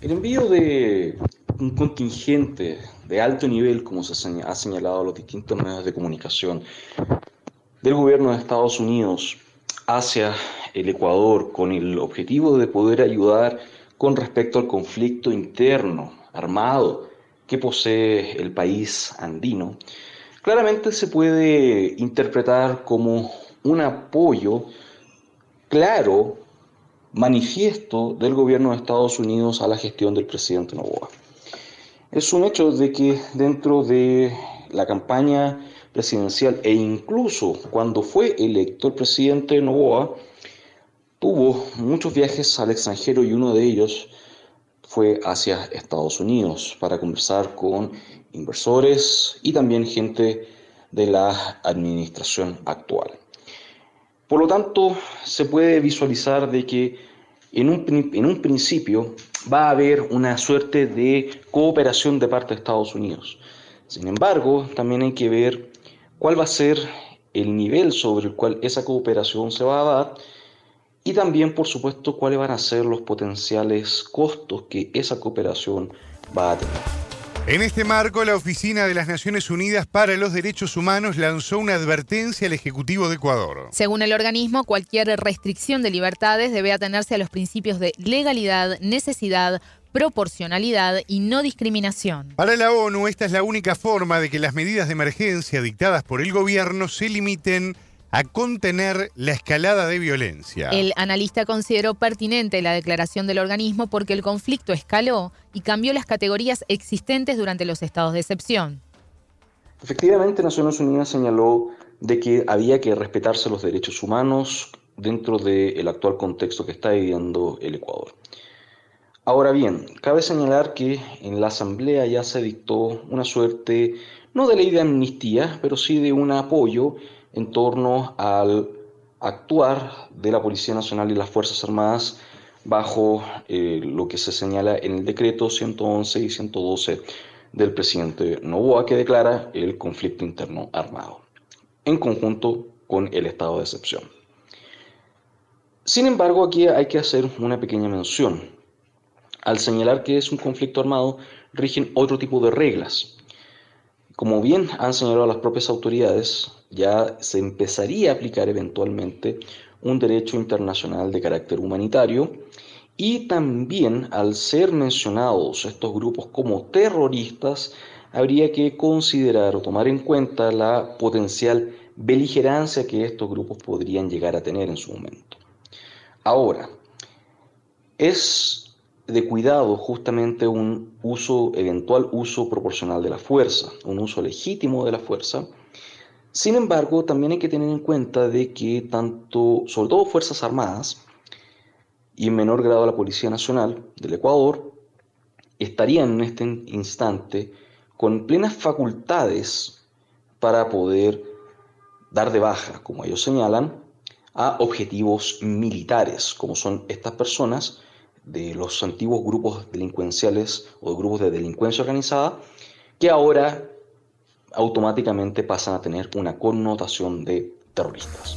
S5: El envío de un contingente de alto nivel, como se ha señalado los distintos medios de comunicación, del gobierno de Estados Unidos hacia el Ecuador con el objetivo de poder ayudar con respecto al conflicto interno armado que posee el país andino, claramente se puede interpretar como un apoyo claro, manifiesto del gobierno de Estados Unidos a la gestión del presidente Novoa. Es un hecho de que dentro de la campaña presidencial e incluso cuando fue electo el presidente Novoa, tuvo muchos viajes al extranjero y uno de ellos fue hacia Estados Unidos para conversar con inversores y también gente de la administración actual. Por lo tanto, se puede visualizar de que en un, en un principio va a haber una suerte de cooperación de parte de Estados Unidos. Sin embargo, también hay que ver cuál va a ser el nivel sobre el cual esa cooperación se va a dar y también, por supuesto, cuáles van a ser los potenciales costos que esa cooperación va a tener.
S2: En este marco, la Oficina de las Naciones Unidas para los Derechos Humanos lanzó una advertencia al Ejecutivo de Ecuador.
S3: Según el organismo, cualquier restricción de libertades debe atenerse a los principios de legalidad, necesidad, proporcionalidad y no discriminación.
S2: Para la ONU, esta es la única forma de que las medidas de emergencia dictadas por el gobierno se limiten a contener la escalada de violencia.
S3: El analista consideró pertinente la declaración del organismo porque el conflicto escaló y cambió las categorías existentes durante los estados de excepción.
S5: Efectivamente, Naciones Unidas señaló de que había que respetarse los derechos humanos dentro del actual contexto que está viviendo el Ecuador. Ahora bien, cabe señalar que en la Asamblea ya se dictó una suerte, no de ley de amnistía, pero sí de un apoyo en torno al actuar de la Policía Nacional y las Fuerzas Armadas bajo eh, lo que se señala en el decreto 111 y 112 del presidente Novoa que declara el conflicto interno armado, en conjunto con el estado de excepción. Sin embargo, aquí hay que hacer una pequeña mención. Al señalar que es un conflicto armado, rigen otro tipo de reglas. Como bien han señalado las propias autoridades, ya se empezaría a aplicar eventualmente un derecho internacional de carácter humanitario y también al ser mencionados estos grupos como terroristas, habría que considerar o tomar en cuenta la potencial beligerancia que estos grupos podrían llegar a tener en su momento. Ahora, es de cuidado justamente un uso, eventual uso proporcional de la fuerza, un uso legítimo de la fuerza, sin embargo, también hay que tener en cuenta de que tanto, sobre todo Fuerzas Armadas y en menor grado la Policía Nacional del Ecuador, estarían en este instante con plenas facultades para poder dar de baja, como ellos señalan, a objetivos militares, como son estas personas de los antiguos grupos delincuenciales o grupos de delincuencia organizada, que ahora automáticamente pasan a tener una connotación de terroristas.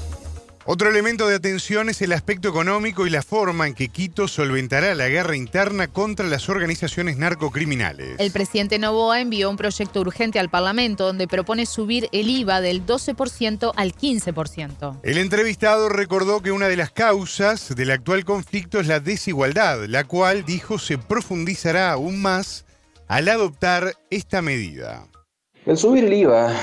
S2: Otro elemento de atención es el aspecto económico y la forma en que Quito solventará la guerra interna contra las organizaciones narcocriminales.
S3: El presidente Novoa envió un proyecto urgente al Parlamento donde propone subir el IVA del 12% al 15%.
S2: El entrevistado recordó que una de las causas del actual conflicto es la desigualdad, la cual, dijo, se profundizará aún más al adoptar esta medida.
S5: El subir el IVA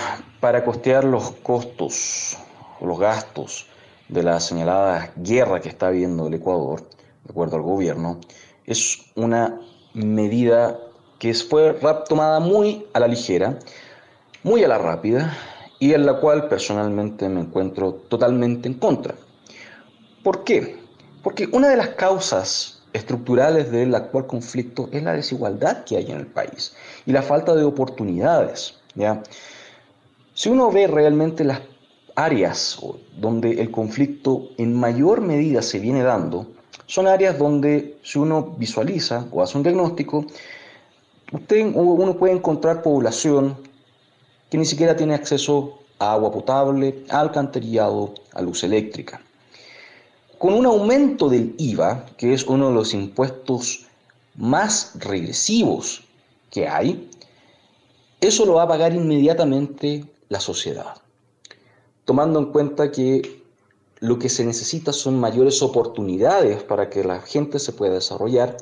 S5: para costear los costos los gastos de la señalada guerra que está viviendo el Ecuador, de acuerdo al gobierno, es una medida que fue tomada muy a la ligera, muy a la rápida y en la cual personalmente me encuentro totalmente en contra. ¿Por qué? Porque una de las causas estructurales del actual conflicto es la desigualdad que hay en el país y la falta de oportunidades. ¿Ya? Si uno ve realmente las áreas donde el conflicto en mayor medida se viene dando, son áreas donde si uno visualiza o hace un diagnóstico, usted, uno puede encontrar población que ni siquiera tiene acceso a agua potable, a alcantarillado, a luz eléctrica. Con un aumento del IVA, que es uno de los impuestos más regresivos que hay, eso lo va a pagar inmediatamente la sociedad, tomando en cuenta que lo que se necesita son mayores oportunidades para que la gente se pueda desarrollar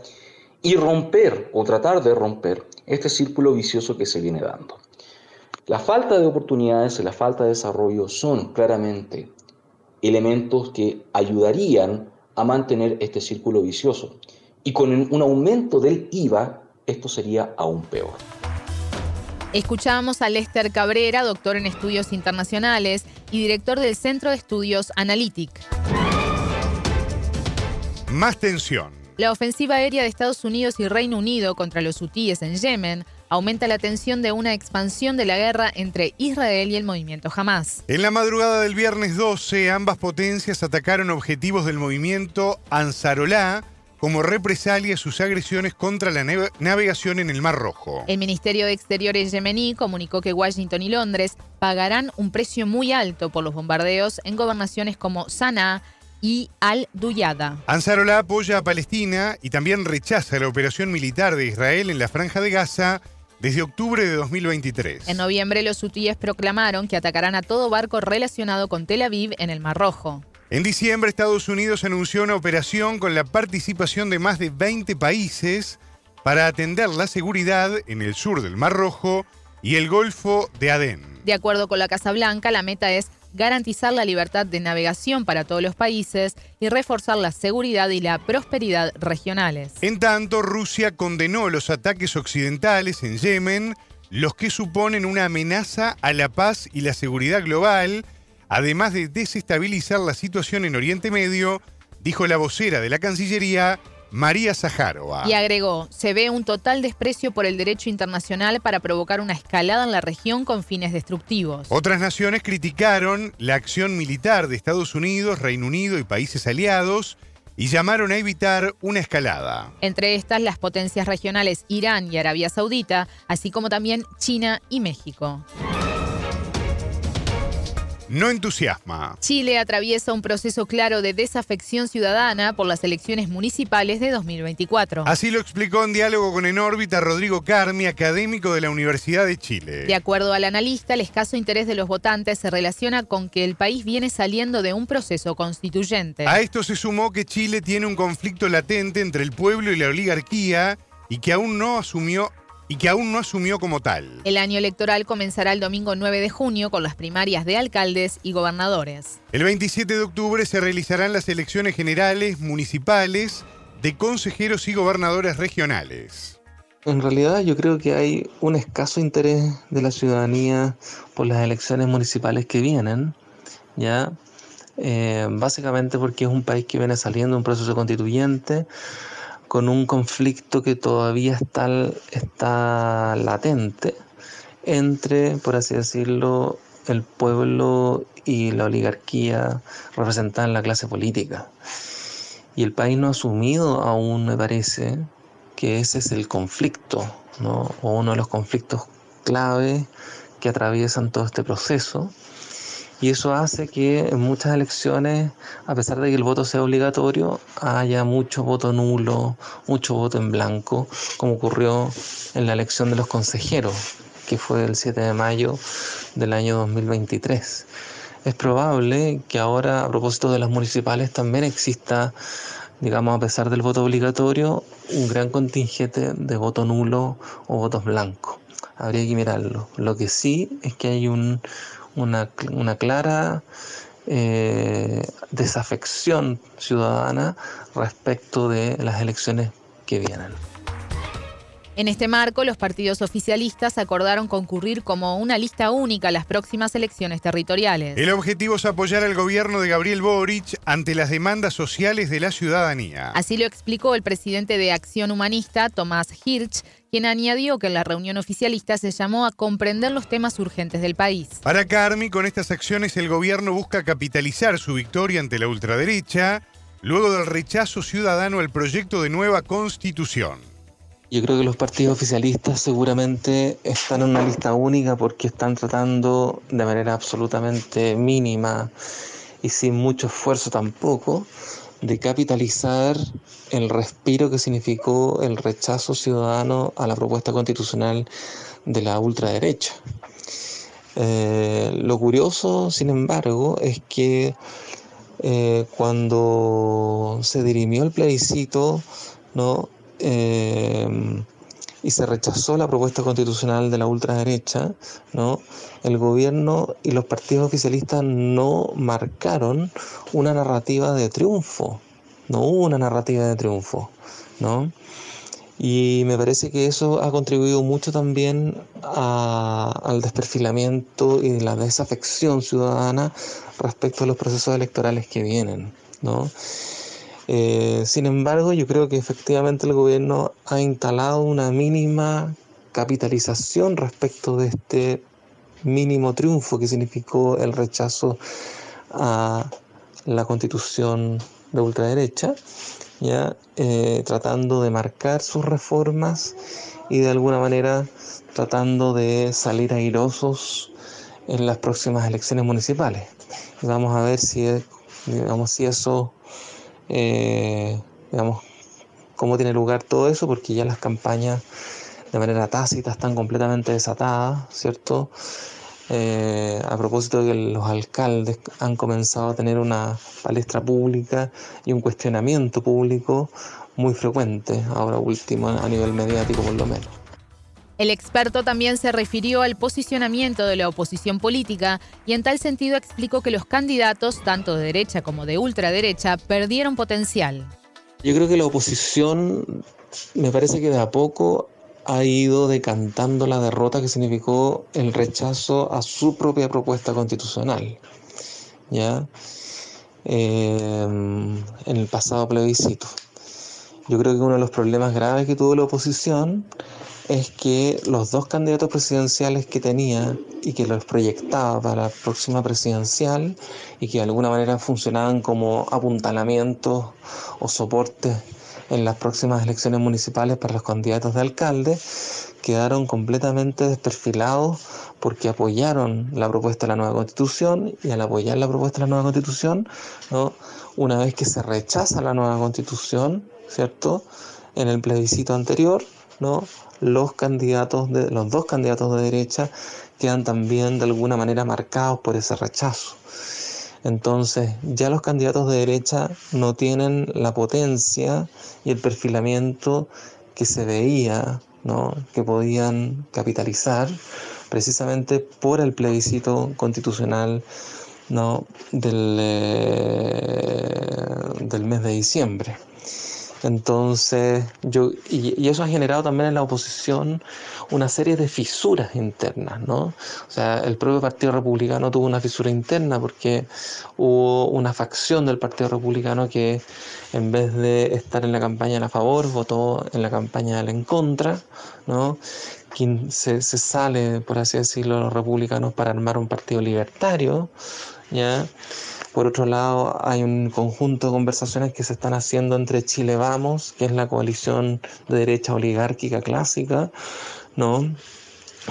S5: y romper o tratar de romper este círculo vicioso que se viene dando. La falta de oportunidades y la falta de desarrollo son claramente elementos que ayudarían a mantener este círculo vicioso. Y con un aumento del IVA, esto sería aún peor.
S3: Escuchamos a Lester Cabrera, doctor en estudios internacionales y director del Centro de Estudios Analytic.
S2: Más tensión.
S3: La ofensiva aérea de Estados Unidos y Reino Unido contra los hutíes en Yemen aumenta la tensión de una expansión de la guerra entre Israel y el movimiento Hamas.
S2: En la madrugada del viernes 12, ambas potencias atacaron objetivos del movimiento Ansarolá como represalia sus agresiones contra la navegación en el Mar Rojo.
S3: El Ministerio de Exteriores yemení comunicó que Washington y Londres pagarán un precio muy alto por los bombardeos en gobernaciones como Sanaa y Al-Duyada.
S2: Ansarollah apoya a Palestina y también rechaza la operación militar de Israel en la Franja de Gaza desde octubre de 2023.
S3: En noviembre los hutíes proclamaron que atacarán a todo barco relacionado con Tel Aviv en el Mar Rojo.
S2: En diciembre, Estados Unidos anunció una operación con la participación de más de 20 países para atender la seguridad en el sur del Mar Rojo y el Golfo de Adén.
S3: De acuerdo con la Casa Blanca, la meta es garantizar la libertad de navegación para todos los países y reforzar la seguridad y la prosperidad regionales.
S2: En tanto, Rusia condenó los ataques occidentales en Yemen, los que suponen una amenaza a la paz y la seguridad global, además de desestabilizar la situación en Oriente Medio, dijo la vocera de la Cancillería, María Zaharova.
S3: Y agregó, se ve un total desprecio por el derecho internacional para provocar una escalada en la región con fines destructivos.
S2: Otras naciones criticaron la acción militar de Estados Unidos, Reino Unido y países aliados y llamaron a evitar una escalada.
S3: Entre estas las potencias regionales Irán y Arabia Saudita, así como también China y México
S2: no entusiasma.
S3: Chile atraviesa un proceso claro de desafección ciudadana por las elecciones municipales de 2024.
S2: Así lo explicó en diálogo con En órbita Rodrigo Carmi, académico de la Universidad de Chile.
S3: De acuerdo al analista, el escaso interés de los votantes se relaciona con que el país viene saliendo de un proceso constituyente.
S2: A esto se sumó que Chile tiene un conflicto latente entre el pueblo y la oligarquía y que aún no asumió y que aún no asumió como tal.
S3: El año electoral comenzará el domingo 9 de junio con las primarias de alcaldes y gobernadores.
S2: El 27 de octubre se realizarán las elecciones generales, municipales, de consejeros y gobernadores regionales.
S6: En realidad yo creo que hay un escaso interés de la ciudadanía por las elecciones municipales que vienen, ¿ya? Eh, básicamente porque es un país que viene saliendo de un proceso constituyente, con un conflicto que todavía está, está latente entre, por así decirlo, el pueblo y la oligarquía representada en la clase política. Y el país no ha asumido aún, me parece, que ese es el conflicto, ¿no? o uno de los conflictos clave que atraviesan todo este proceso y eso hace que en muchas elecciones, a pesar de que el voto sea obligatorio, haya mucho voto nulo, mucho voto en blanco, como ocurrió en la elección de los consejeros, que fue el 7 de mayo del año 2023. Es probable que ahora, a propósito de las municipales, también exista, digamos, a pesar del voto obligatorio, un gran contingente de voto nulo o votos blancos. Habría que mirarlo. Lo que sí es que hay un, una, una clara eh, desafección ciudadana respecto de las elecciones que vienen.
S3: En este marco, los partidos oficialistas acordaron concurrir como una lista única a las próximas elecciones territoriales.
S2: El objetivo es apoyar al gobierno de Gabriel Boric ante las demandas sociales de la ciudadanía.
S3: Así lo explicó el presidente de Acción Humanista, Tomás Hirsch, quien añadió que en la reunión oficialista se llamó a comprender los temas urgentes del país.
S2: Para Carmi, con estas acciones el gobierno busca capitalizar su victoria ante la ultraderecha luego del rechazo ciudadano al proyecto de nueva constitución.
S6: Yo creo que los partidos oficialistas seguramente están en una lista única porque están tratando de manera absolutamente mínima y sin mucho esfuerzo tampoco de capitalizar el respiro que significó el rechazo ciudadano a la propuesta constitucional de la ultraderecha. Eh, lo curioso, sin embargo, es que eh, cuando se dirimió el plebiscito, ¿no? Em, y se rechazó la propuesta constitucional de la ultraderecha, ¿no? el gobierno y los partidos oficialistas no marcaron una narrativa de triunfo, no hubo una narrativa de triunfo, ¿no? Y me parece que eso ha contribuido mucho también al desperfilamiento y la desafección ciudadana respecto a los procesos electorales que vienen, ¿no? Eh, sin embargo, yo creo que efectivamente el gobierno ha instalado una mínima capitalización respecto de este mínimo triunfo que significó el rechazo a la constitución de ultraderecha, ya eh, tratando de marcar sus reformas y de alguna manera tratando de salir airosos en las próximas elecciones municipales. Vamos a ver si, digamos, si eso eh, digamos, cómo tiene lugar todo eso, porque ya las campañas de manera tácita están completamente desatadas, ¿cierto? Eh, a propósito de que los alcaldes han comenzado a tener una palestra pública y un cuestionamiento público muy frecuente, ahora último a nivel mediático por lo menos.
S3: El experto también se refirió al posicionamiento de la oposición política y en tal sentido explicó que los candidatos, tanto de derecha como de ultraderecha, perdieron potencial.
S6: Yo creo que la oposición me parece que de a poco ha ido decantando la derrota que significó el rechazo a su propia propuesta constitucional. ¿Ya? Em, en el pasado plebiscito. Yo creo que uno de los problemas graves que tuvo la oposición es que los dos candidatos presidenciales que tenía y que los proyectaba para la próxima presidencial y que de alguna manera funcionaban como apuntalamientos o soportes en las próximas elecciones municipales para los candidatos de alcalde, quedaron completamente desperfilados porque apoyaron la propuesta de la nueva constitución y al apoyar la propuesta de la nueva constitución, ¿no? una vez que se rechaza la nueva constitución, ¿cierto? En el plebiscito anterior, ¿no? Los candidatos de, los dos candidatos de derecha quedan también de alguna manera marcados por ese rechazo. Entonces, ya los candidatos de derecha no tienen la potencia y el perfilamiento que se veía, ¿no? que podían capitalizar precisamente por el plebiscito constitucional ¿no? del, eh, del mes de diciembre. Entonces, yo, y, eso ha generado también en la oposición una serie de fisuras internas, ¿no? O sea, el propio Partido Republicano tuvo una fisura interna porque hubo una facción del Partido Republicano que en vez de estar en la campaña a favor, votó en la campaña en contra, ¿no? Quien se, se sale, por así decirlo, los republicanos para armar un partido libertario, ¿ya? Por otro lado, hay un conjunto de conversaciones que se están haciendo entre Chile Vamos, que es la coalición de derecha oligárquica clásica, ¿no?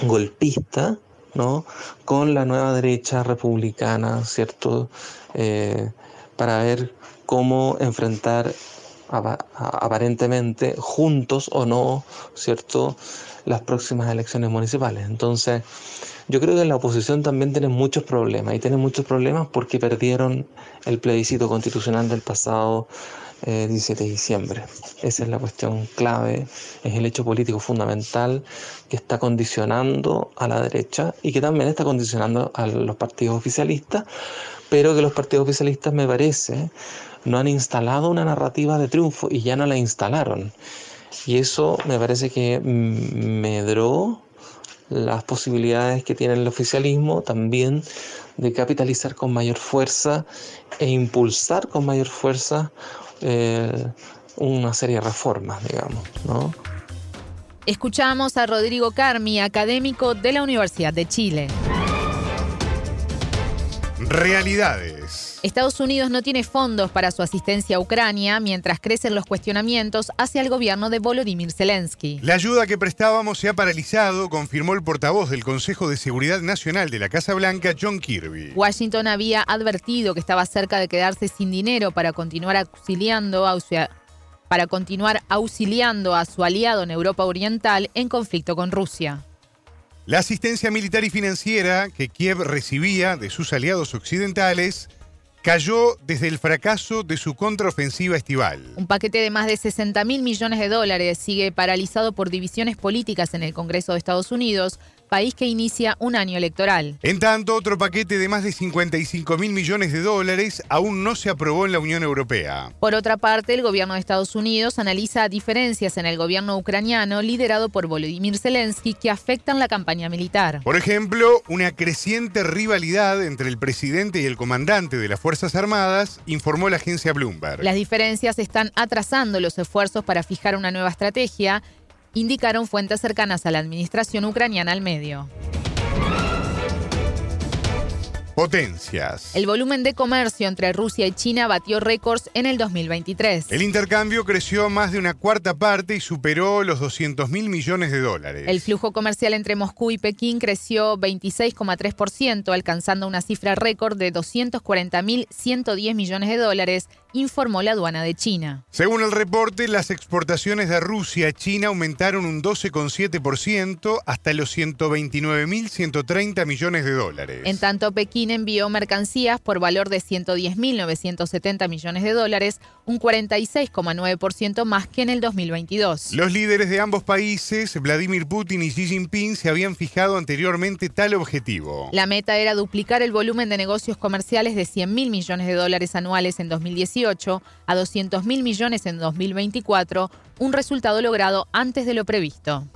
S6: golpista, ¿no? con la nueva derecha republicana, ¿cierto? Eh, para ver cómo enfrentar aparentemente juntos o no, ¿cierto? Las próximas elecciones municipales. Entonces, yo creo que la oposición también tiene muchos problemas y tiene muchos problemas porque perdieron el plebiscito constitucional del pasado 17 eh, de diciembre. Esa es la cuestión clave, es el hecho político fundamental que está condicionando a la derecha y que también está condicionando a los partidos oficialistas, pero que los partidos oficialistas me parece no han instalado una narrativa de triunfo y ya no la instalaron. Y eso me parece que medró las posibilidades que tiene el oficialismo también de capitalizar con mayor fuerza e impulsar con mayor fuerza eh, una serie de reformas, digamos, ¿no?
S3: Escuchamos a Rodrigo Carmi, académico de la Universidad de Chile.
S2: Realidades.
S3: Estados Unidos no tiene fondos para su asistencia a Ucrania mientras crecen los cuestionamientos hacia el gobierno de Volodymyr Zelensky.
S2: La ayuda que prestábamos se ha paralizado, confirmó el portavoz del Consejo de Seguridad Nacional de la Casa Blanca, John Kirby.
S3: Washington había advertido que estaba cerca de quedarse sin dinero para continuar auxiliando a para continuar auxiliando a su aliado en Europa Oriental en conflicto con Rusia.
S2: La asistencia militar y financiera que Kiev recibía de sus aliados occidentales cayó desde el fracaso de su contraofensiva estival.
S3: Un paquete de más de 60 mil millones de dólares sigue paralizado por divisiones políticas en el Congreso de Estados Unidos, país que inicia un año electoral.
S2: En tanto, otro paquete de más de 55 mil millones de dólares aún no se aprobó en la Unión Europea.
S3: Por otra parte, el gobierno de Estados Unidos analiza diferencias en el gobierno ucraniano liderado por Volodymyr Zelensky que afectan la campaña militar.
S2: Por ejemplo, una creciente rivalidad entre el presidente y el comandante de las Fuerzas Armadas, informó la agencia Bloomberg.
S3: Las diferencias están atrasando los esfuerzos para fijar una nueva estrategia indicaron fuentes cercanas a la administración ucraniana al medio.
S2: Potencias.
S3: El volumen de comercio entre Rusia y China batió récords en el 2023.
S2: El intercambio creció más de una cuarta parte y superó los 200 mil millones de dólares.
S3: El flujo comercial entre Moscú y Pekín creció 26,3%, alcanzando una cifra récord de 240.110 millones de dólares, informó la aduana de China.
S2: Según el reporte, las exportaciones de Rusia a China aumentaron un 12,7% hasta los 129.130 millones de dólares.
S3: En tanto, Pekín envió mercancías por valor de 110.970 millones de dólares, un 46,9% más que en el 2022.
S2: Los líderes de ambos países, Vladimir Putin y Xi Jinping, se habían fijado anteriormente tal objetivo.
S3: La meta era duplicar el volumen de negocios comerciales de 100.000 millones de dólares anuales en 2018 a 200 mil millones en 2024, un resultado logrado antes de lo previsto.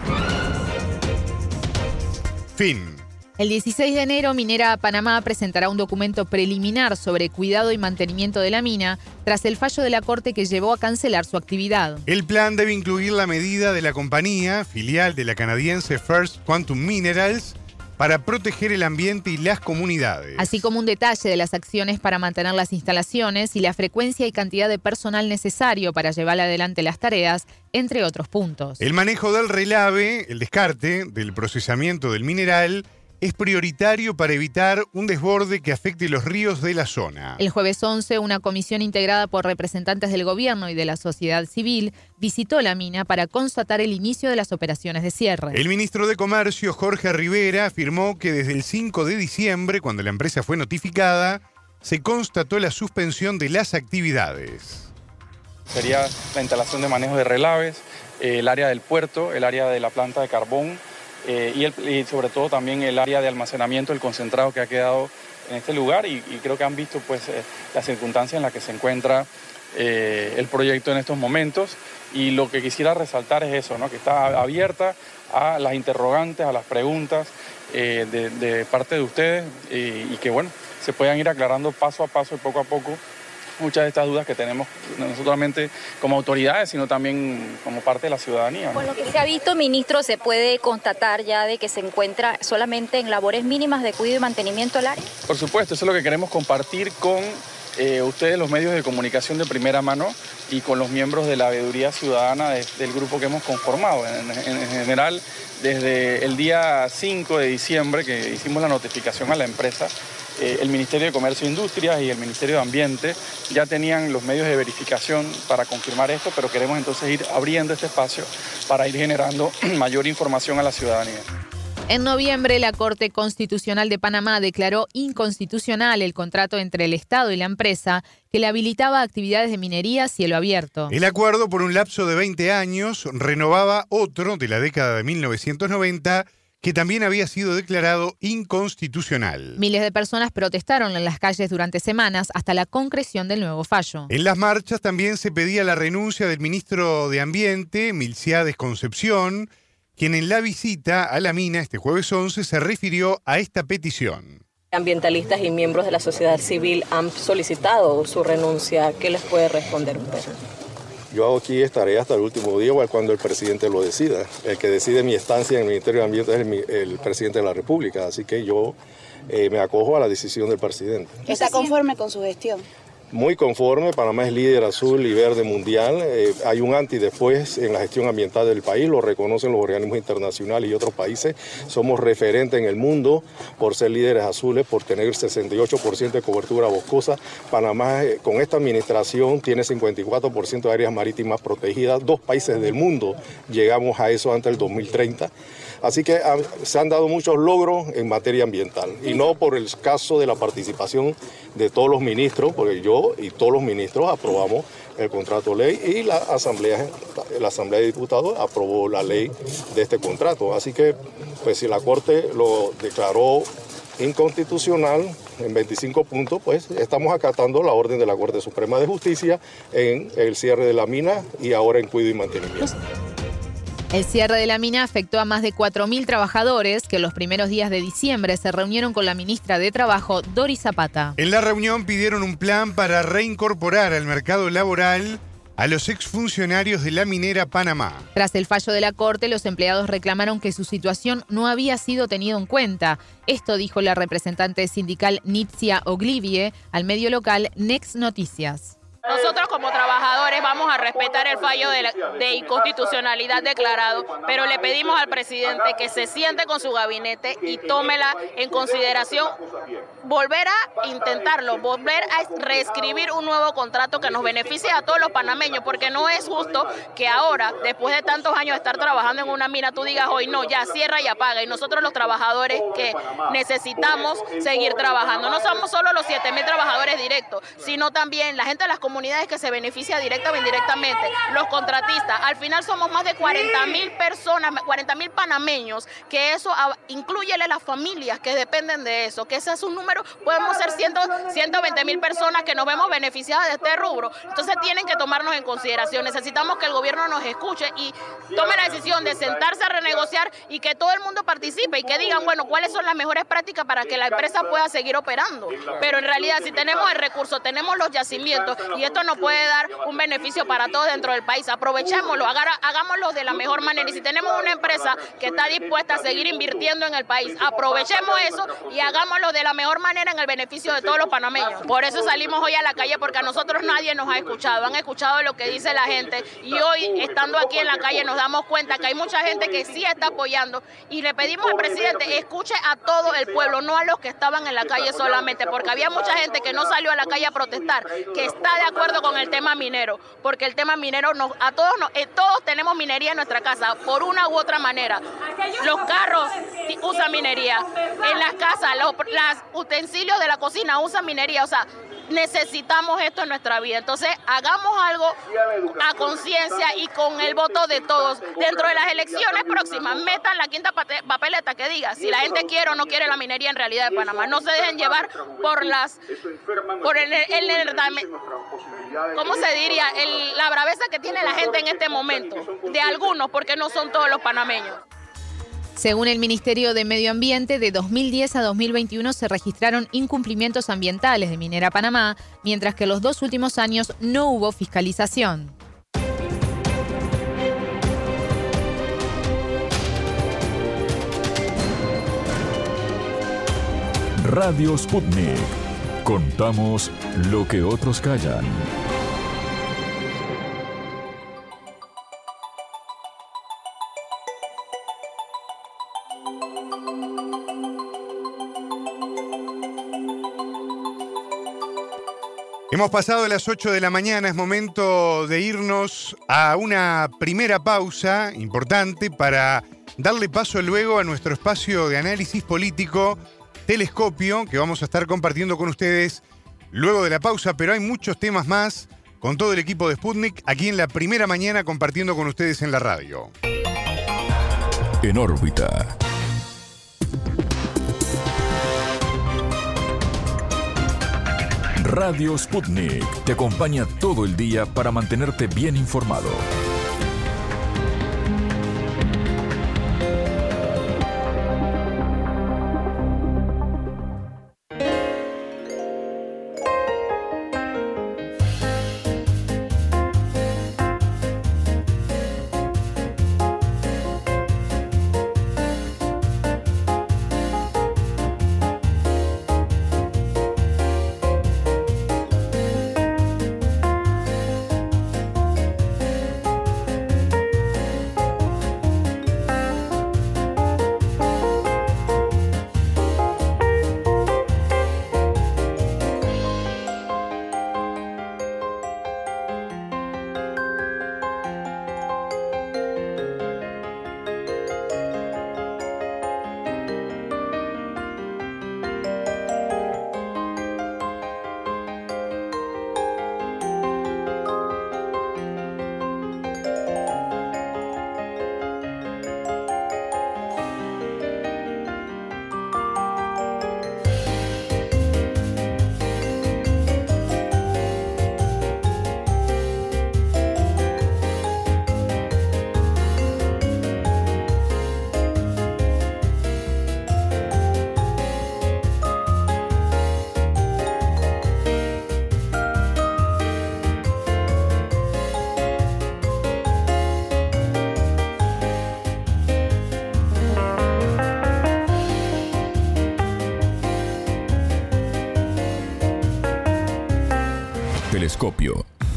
S2: Fin.
S3: El 16 de enero, Minera Panamá presentará un documento preliminar sobre cuidado y mantenimiento de la mina tras el fallo de la Corte que llevó a cancelar su actividad.
S2: El plan debe incluir la medida de la compañía, filial de la canadiense First Quantum Minerals, para proteger el ambiente y las comunidades.
S3: Así como un detalle de las acciones para mantener las instalaciones y la frecuencia y cantidad de personal necesario para llevar adelante las tareas, entre otros puntos.
S2: El manejo del relave, el descarte, del procesamiento del mineral, es prioritario para evitar un desborde que afecte los ríos de la zona.
S3: El jueves 11, una comisión integrada por representantes del gobierno y de la sociedad civil visitó la mina para constatar el inicio de las operaciones de cierre.
S2: El ministro de Comercio, Jorge Rivera, afirmó que desde el 5 de diciembre, cuando la empresa fue notificada, se constató la suspensión de las actividades.
S7: Sería la instalación de manejo de relaves, el área del puerto, el área de la planta de carbón, eh, y, sobre todo también el área de almacenamiento, el concentrado que ha quedado en este lugar y, creo que han visto pues eh, la circunstancia en la que se encuentra eh, el proyecto en estos momentos y lo que quisiera resaltar es eso, ¿no? que está abierta a las interrogantes, a las preguntas de, de, parte de ustedes y que bueno, se puedan ir aclarando paso a paso y poco a poco muchas de estas dudas que tenemos no solamente como autoridades, sino también como parte de la ciudadanía.
S8: Por lo que se ha visto, ministro, se puede constatar ya de que se encuentra solamente en labores mínimas de cuidado y mantenimiento al área.
S7: Por supuesto, eso es lo que queremos compartir con eh, ustedes, los medios de comunicación de primera mano, y con los miembros de la veeduría ciudadana del grupo que hemos conformado. En, en, general, desde el día 5 de diciembre que hicimos la notificación a la empresa, eh, el Ministerio de Comercio e Industria y el Ministerio de Ambiente ya tenían los medios de verificación para confirmar esto, pero queremos entonces ir abriendo este espacio para ir generando mayor información a la ciudadanía.
S3: En noviembre, la Corte Constitucional de Panamá declaró inconstitucional el contrato entre el Estado y la empresa que le habilitaba actividades de minería a cielo abierto.
S2: El acuerdo por un lapso de 20 años renovaba otro de la década de 1990 que también había sido declarado inconstitucional.
S3: Miles de personas protestaron en las calles durante semanas hasta la concreción del nuevo fallo.
S2: En las marchas también se pedía la renuncia del ministro de Ambiente, Milciades Concepción, quien en la visita a la mina este jueves 11 se refirió a esta petición.
S9: Ambientalistas y miembros de la sociedad civil han solicitado su renuncia. ¿Qué les puede responder usted?
S10: Yo aquí estaré hasta el último día o cuando el presidente lo decida. El que decide mi estancia en el Ministerio de Ambiente es el, presidente de la República, así que yo eh, me acojo a la decisión del presidente.
S11: ¿Está conforme con su gestión?
S10: Muy conforme. Panamá es líder azul y verde mundial. Eh, hay un anti después en la gestión ambiental del país, lo reconocen los organismos internacionales y otros países. Somos referentes en el mundo por ser líderes azules, por tener 68% de cobertura boscosa. Panamá eh, con esta administración tiene 54% de áreas marítimas protegidas. Dos países del mundo llegamos a eso antes del 2030. Así que se han dado muchos logros en materia ambiental y no por el caso de la participación de todos los ministros, porque yo y todos los ministros aprobamos el contrato ley y la asamblea, la asamblea de diputados aprobó la ley de este contrato. Así que, pues si la corte lo declaró inconstitucional en 25 puntos, pues estamos acatando la orden de la Corte Suprema de Justicia en el cierre de la mina y ahora en cuido y mantenimiento.
S3: El cierre de la mina afectó a más de 4.000 trabajadores que los primeros días de diciembre se reunieron con la ministra de Trabajo, Dori Zapata.
S2: En la reunión pidieron un plan para reincorporar al mercado laboral a los exfuncionarios de la minera Panamá.
S3: Tras el fallo de la Corte, los empleados reclamaron que su situación no había sido tenida en cuenta. Esto dijo la representante sindical Nitzia Oglivie al medio local Next Noticias.
S11: Nosotros como trabajadores vamos a respetar el fallo de, inconstitucionalidad declarado, pero le pedimos al presidente que se siente con su gabinete y tómela en consideración, volver a intentarlo, volver a reescribir un nuevo contrato que nos beneficie a todos los panameños, porque no es justo que ahora, después de tantos años de estar trabajando en una mina, tú digas hoy no, ya cierra y apaga, y nosotros los trabajadores que necesitamos seguir trabajando. No somos solo los 7 mil trabajadores directos, sino también la gente de las comunidades comunidades que se beneficia directa o indirectamente, los contratistas. Al final somos más de 40 mil personas, 40 mil panameños, que eso incluye las familias que dependen de eso, que ese es un número, podemos ser 100, 120 mil personas que nos vemos beneficiadas de este rubro. Entonces tienen que tomarnos en consideración. Necesitamos que el gobierno nos escuche y tome la decisión de sentarse a renegociar y que todo el mundo participe y que digan, bueno, cuáles son las mejores prácticas para que la empresa pueda seguir operando. Pero en realidad, si tenemos el recurso, tenemos los yacimientos y esto nos puede dar un beneficio para todos dentro del país. Aprovechémoslo, hagámoslo de la mejor manera. Y si tenemos una empresa que está dispuesta a seguir invirtiendo en el país, aprovechemos eso y hagámoslo de la mejor manera en el beneficio de todos los panameños. Por eso salimos hoy a la calle, porque a nosotros nadie nos ha escuchado. Han escuchado lo que dice la gente y hoy, estando aquí en la calle, nos damos cuenta que hay mucha gente que sí está apoyando y le pedimos al presidente, escuche a todo el pueblo, no a los que estaban en la calle solamente, porque había mucha gente que no salió a la calle a protestar, que está de acuerdo con el tema minero, porque el tema minero nos, a todos nos, eh, todos tenemos minería en nuestra casa, por una u otra manera. Los carros usan minería, en las casas, los utensilios de la cocina usan minería, o sea, necesitamos esto en nuestra vida. Entonces, hagamos algo a conciencia y con el voto de todos. Dentro de las elecciones próximas, metan la quinta papeleta que diga si la gente quiere o no quiere la minería en realidad de Panamá. No se dejen llevar por las por el, el, ¿cómo se diría? la braveza que tiene la gente en este momento. De algunos, porque no son todos los panameños.
S3: Según el Ministerio de Medio Ambiente, de 2010 a 2021 se registraron incumplimientos ambientales de Minera Panamá, mientras que los dos últimos años no hubo fiscalización.
S1: Radio Sputnik. Contamos lo que otros callan.
S2: Hemos pasado las 8 de la mañana, es momento de irnos a una primera pausa importante para darle paso luego a nuestro espacio de análisis político Telescopio, que vamos a estar compartiendo con ustedes luego de la pausa, pero hay muchos temas más con todo el equipo de Sputnik aquí en la primera mañana compartiendo con ustedes en la radio.
S1: En órbita. Radio Sputnik te acompaña todo el día para mantenerte bien informado.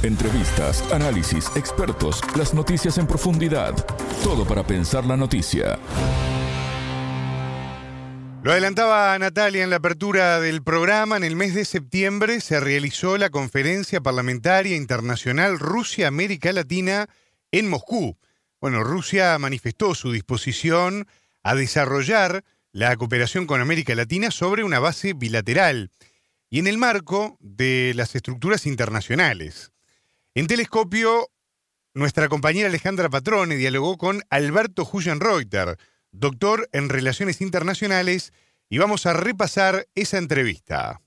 S1: Entrevistas, análisis, expertos, las noticias en profundidad. Todo para pensar la noticia.
S2: Lo adelantaba Natalia en la apertura del programa. En el mes de septiembre se realizó la Conferencia Parlamentaria Internacional Rusia-América Latina en Moscú. Bueno, Rusia manifestó su disposición a desarrollar la cooperación con América Latina sobre una base bilateral y en el marco de las estructuras internacionales. En Telescopio, nuestra compañera Alejandra Patrone dialogó con Alberto Huyenreuter, doctor en Relaciones Internacionales, y vamos a repasar esa entrevista.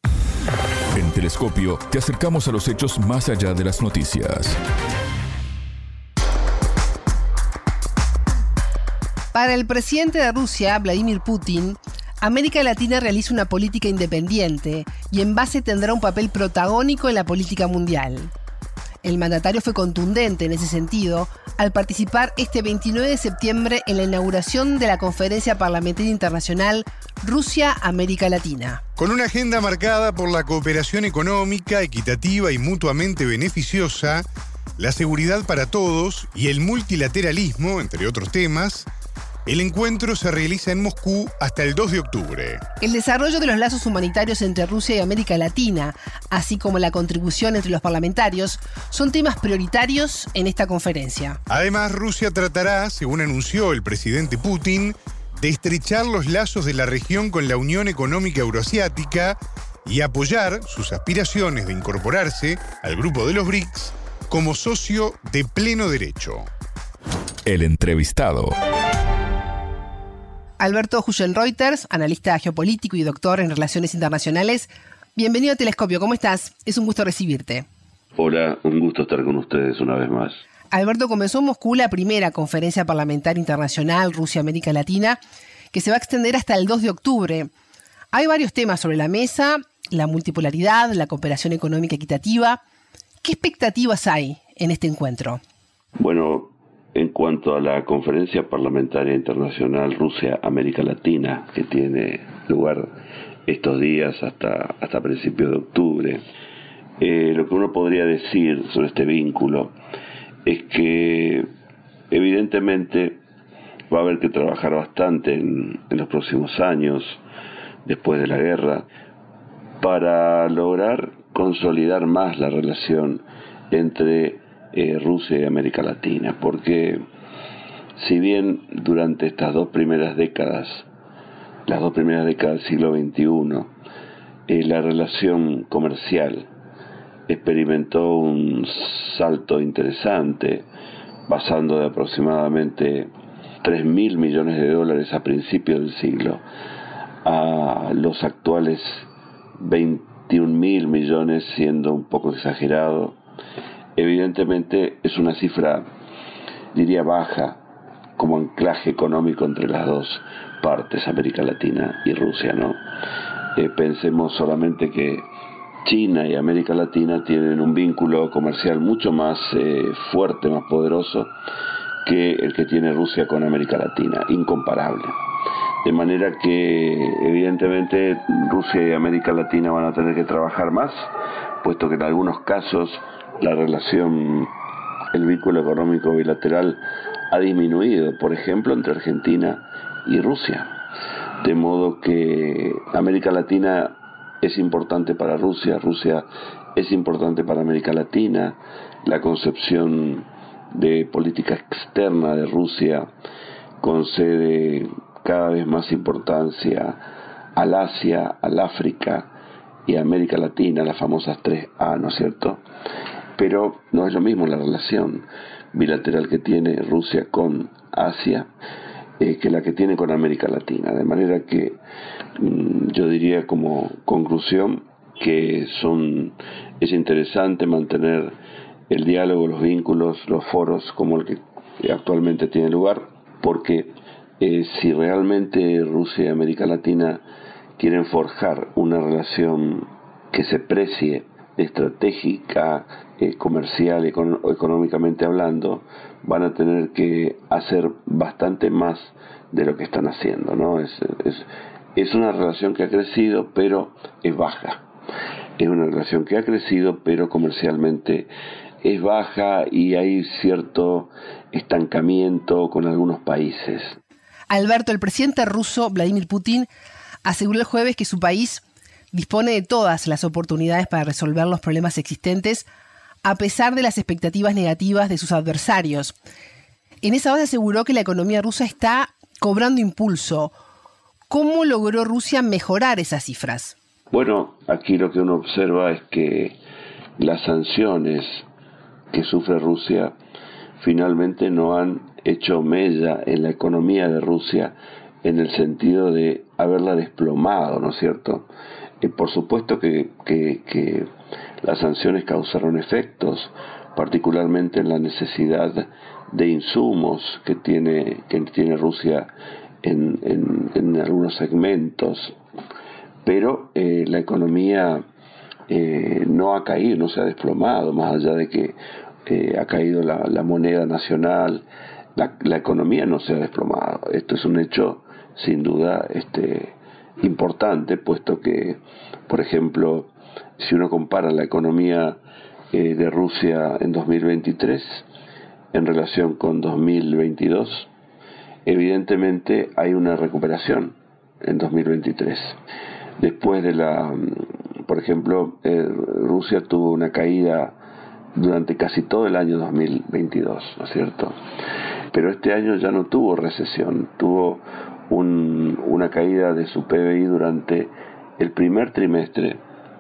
S1: En Telescopio te acercamos a los hechos más allá de las noticias.
S12: Para el presidente de Rusia, Vladimir Putin, América Latina realiza una política independiente y en base tendrá un papel protagónico en la política mundial. El mandatario fue contundente en ese sentido al participar este 29 de septiembre en la inauguración de la Conferencia Parlamentaria Internacional Rusia-América Latina.
S2: Con una agenda marcada por la cooperación económica, equitativa y mutuamente beneficiosa, la seguridad para todos y el multilateralismo, entre otros temas, el encuentro se realiza en Moscú hasta el 2 de octubre.
S12: El desarrollo de los lazos humanitarios entre Rusia y América Latina, así como la contribución entre los parlamentarios, son temas prioritarios en esta conferencia.
S2: Además, Rusia tratará, según anunció el presidente Putin, de estrechar los lazos de la región con la Unión Económica Euroasiática y apoyar sus aspiraciones de incorporarse al grupo de los BRICS como socio de pleno derecho.
S1: El entrevistado.
S12: Alberto Reuters, analista geopolítico y doctor en Relaciones Internacionales. Bienvenido a Telescopio, ¿cómo estás? Es un gusto recibirte.
S13: Hola, un gusto estar con ustedes una vez más.
S12: Alberto, comenzó en Moscú la primera conferencia parlamentaria internacional Rusia-América Latina, que se va a extender hasta el 2 de octubre. Hay varios temas sobre la mesa, la multipolaridad, la cooperación económica equitativa. ¿Qué expectativas hay en este encuentro?
S13: Bueno, en cuanto a la conferencia parlamentaria internacional Rusia-América Latina, que tiene lugar estos días hasta, hasta principios de octubre, eh, lo que uno podría decir sobre este vínculo es que evidentemente va a haber que trabajar bastante en, en los próximos años, después de la guerra, para lograr consolidar más la relación entre eh, Rusia y América Latina, porque si bien durante estas dos primeras décadas, las dos primeras décadas del siglo XXI, eh, la relación comercial experimentó un salto interesante, pasando de aproximadamente 3 mil millones de dólares a principios del siglo a los actuales 21 mil millones, siendo un poco exagerado, evidentemente es una cifra, diría, baja como anclaje económico entre las dos partes, América Latina y Rusia, ¿no? Eh, pensemos solamente que China y América Latina tienen un vínculo comercial mucho más eh, fuerte, más poderoso que el que tiene Rusia con América Latina, incomparable. De manera que evidentemente Rusia y América Latina van a tener que trabajar más, puesto que en algunos casos la relación, el vínculo económico bilateral ha disminuido, por ejemplo, entre Argentina y Rusia. De modo que América Latina es importante para Rusia, Rusia es importante para América Latina, la concepción de política externa de Rusia concede cada vez más importancia al Asia, al África y a América Latina, las famosas 3A, ¿no es cierto? Pero no es lo mismo la relación bilateral que tiene Rusia con Asia eh, que la que tiene con América Latina. De manera que mm, yo diría como conclusión que son es interesante mantener el diálogo, los vínculos, los foros como el que actualmente tiene lugar, porque eh, si realmente Rusia y América Latina quieren forjar una relación que se precie estratégica, eh, comercial, económicamente hablando, van a tener que hacer bastante más de lo que están haciendo. es, es una relación que ha crecido, pero es baja. es una relación que ha crecido, pero comercialmente es baja y hay cierto estancamiento con algunos países.
S12: Alberto, el presidente ruso Vladimir Putin aseguró el jueves que su país dispone de todas las oportunidades para resolver los problemas existentes a pesar de las expectativas negativas de sus adversarios. En esa base aseguró que la economía rusa está cobrando impulso. ¿Cómo logró Rusia mejorar esas cifras?
S13: Bueno, aquí lo que uno observa es que las sanciones que sufre Rusia finalmente no han hecho mella en la economía de Rusia en el sentido de haberla desplomado, ¿no es cierto? Por supuesto que, las sanciones causaron efectos, particularmente en la necesidad de insumos que tiene, que tiene Rusia en, en, algunos segmentos, pero eh, la economía eh, no ha caído, no se ha desplomado, más allá de que eh, ha caído la, moneda nacional, la, economía no se ha desplomado. Esto es un hecho sin duda este, importante, puesto que, por ejemplo, si uno compara la economía eh, de Rusia en 2023 en relación con 2022, evidentemente hay una recuperación en 2023. Después de la, por ejemplo, eh, Rusia tuvo una caída durante casi todo el año 2022, ¿no es cierto? Pero este año ya no tuvo recesión, tuvo una caída de su PBI durante el primer trimestre,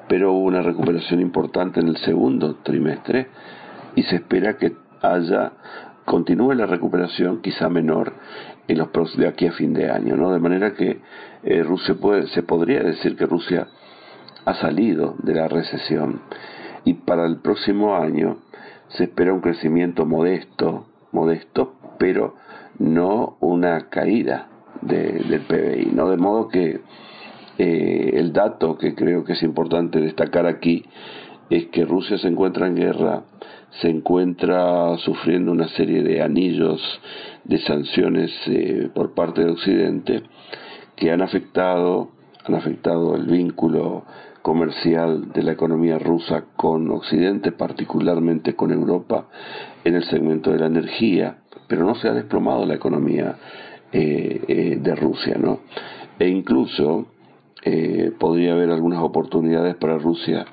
S13: pero hubo una recuperación importante en el segundo trimestre y se espera que haya continúe la recuperación quizá menor en los de aquí a fin de año, ¿no? De manera que eh, Rusia puede, se podría decir que Rusia ha salido de la recesión y para el próximo año se espera un crecimiento modesto, modesto, pero no una caída del PBI, ¿no? De modo que eh, el dato que creo que es importante destacar aquí es que Rusia se encuentra en guerra, se encuentra sufriendo una serie de anillos de sanciones eh, por parte de Occidente que han afectado, han afectado el vínculo comercial de la economía rusa con Occidente, particularmente con Europa, en el segmento de la energía, pero no se ha desplomado la economía de Rusia, ¿no? E incluso eh, podría haber algunas oportunidades para Rusia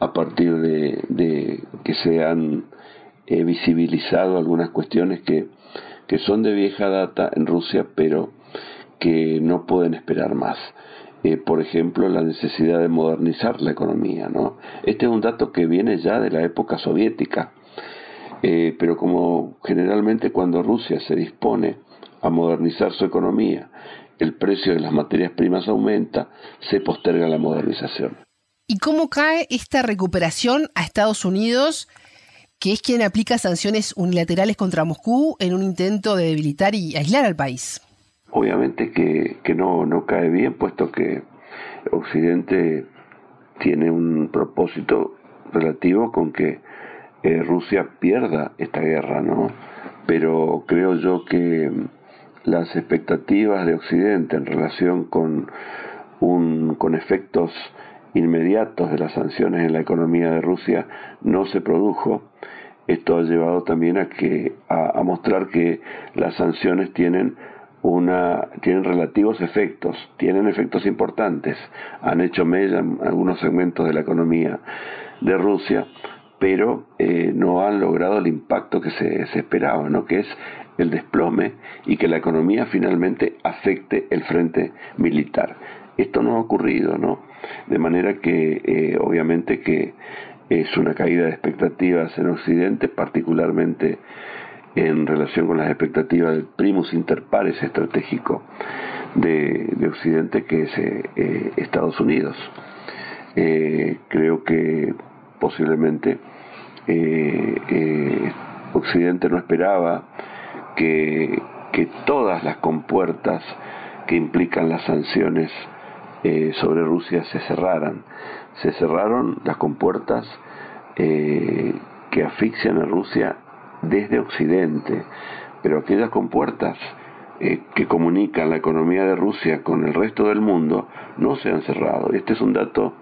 S13: a partir de, que se han visibilizado algunas cuestiones que, que son de vieja data en Rusia, pero que no pueden esperar más. Eh, por ejemplo, la necesidad de modernizar la economía. ¿no? Este es un dato que viene ya de la época soviética, eh, pero como generalmente cuando Rusia se dispone a modernizar su economía, el precio de las materias primas aumenta, se posterga la modernización.
S12: ¿Y cómo cae esta recuperación a Estados Unidos, que es quien aplica sanciones unilaterales contra Moscú en un intento de debilitar y aislar al país?
S13: obviamente que, que no, no cae bien, puesto que Occidente tiene un propósito relativo con que eh, Rusia pierda esta guerra, ¿no? Pero creo yo que las expectativas de Occidente en relación con, un, con efectos inmediatos de las sanciones en la economía de Rusia no se produjo. Esto ha llevado también a que a mostrar que las sanciones tienen una, tienen relativos efectos, tienen efectos importantes, han hecho mella en algunos segmentos de la economía de Rusia, pero eh, no han logrado el impacto que se, esperaba, ¿no? que es el desplome y que la economía finalmente afecte el frente militar. Esto no ha ocurrido, ¿no? De manera que eh, obviamente que es una caída de expectativas en Occidente, particularmente en relación con las expectativas del primus inter pares estratégico de, Occidente, que es eh, eh, Estados Unidos. Creo que posiblemente Occidente no esperaba que, todas las compuertas que implican las sanciones sobre Rusia se cerraran. Se cerraron las compuertas que asfixian a Rusia desde Occidente, pero aquellas compuertas eh, que comunican la economía de Rusia con el resto del mundo no se han cerrado. Este es un dato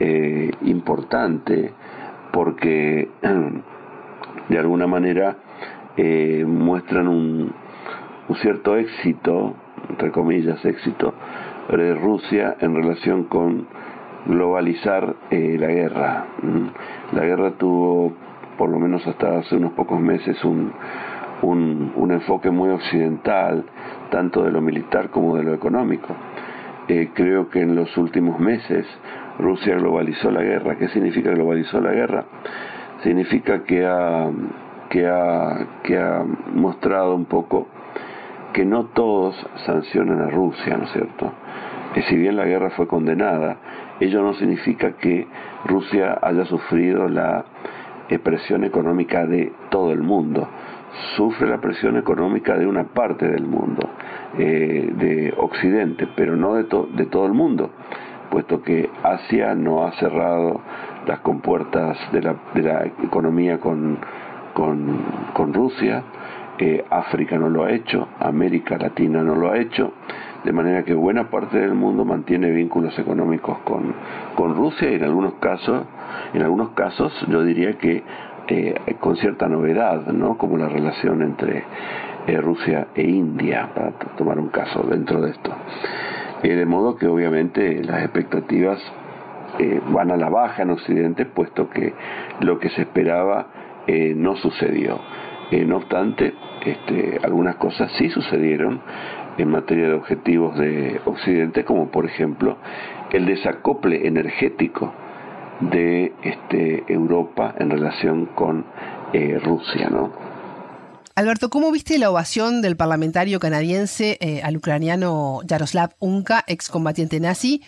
S13: eh, importante porque de alguna manera eh, muestran un, cierto éxito, entre comillas éxito, de Rusia en relación con globalizar eh, la guerra. La guerra tuvo, por lo menos hasta hace unos pocos meses, un, un, enfoque muy occidental, tanto de lo militar como de lo económico. Eh, creo que en los últimos meses Rusia globalizó la guerra. ¿Qué significa globalizó la guerra? Significa que ha, que ha, que ha mostrado un poco que no todos sancionan a Rusia, ¿no es cierto? Que si bien la guerra fue condenada, ello no significa que Rusia haya sufrido la eh, presión económica de todo el mundo. Sufre la presión económica de una parte del mundo, eh, de Occidente, pero no de, de todo el mundo, puesto que Asia no ha cerrado las compuertas de la, de la economía con, con, Rusia, eh, África no lo ha hecho, América Latina no lo ha hecho, de manera que buena parte del mundo mantiene vínculos económicos con, con Rusia y en algunos casos, en algunos casos yo diría que eh, con cierta novedad, ¿no? como la relación entre eh, Rusia e India, para tomar un caso dentro de esto. De modo que obviamente las expectativas van a la baja en Occidente, puesto que lo que se esperaba no sucedió. Eh, no obstante, este, algunas cosas sí sucedieron en materia de objetivos de Occidente, como por ejemplo el desacople energético de este, Europa en relación con eh, Rusia, ¿no?
S12: Alberto, ¿cómo viste la ovación del parlamentario canadiense eh, al ucraniano Yaroslav Unka, excombatiente nazi,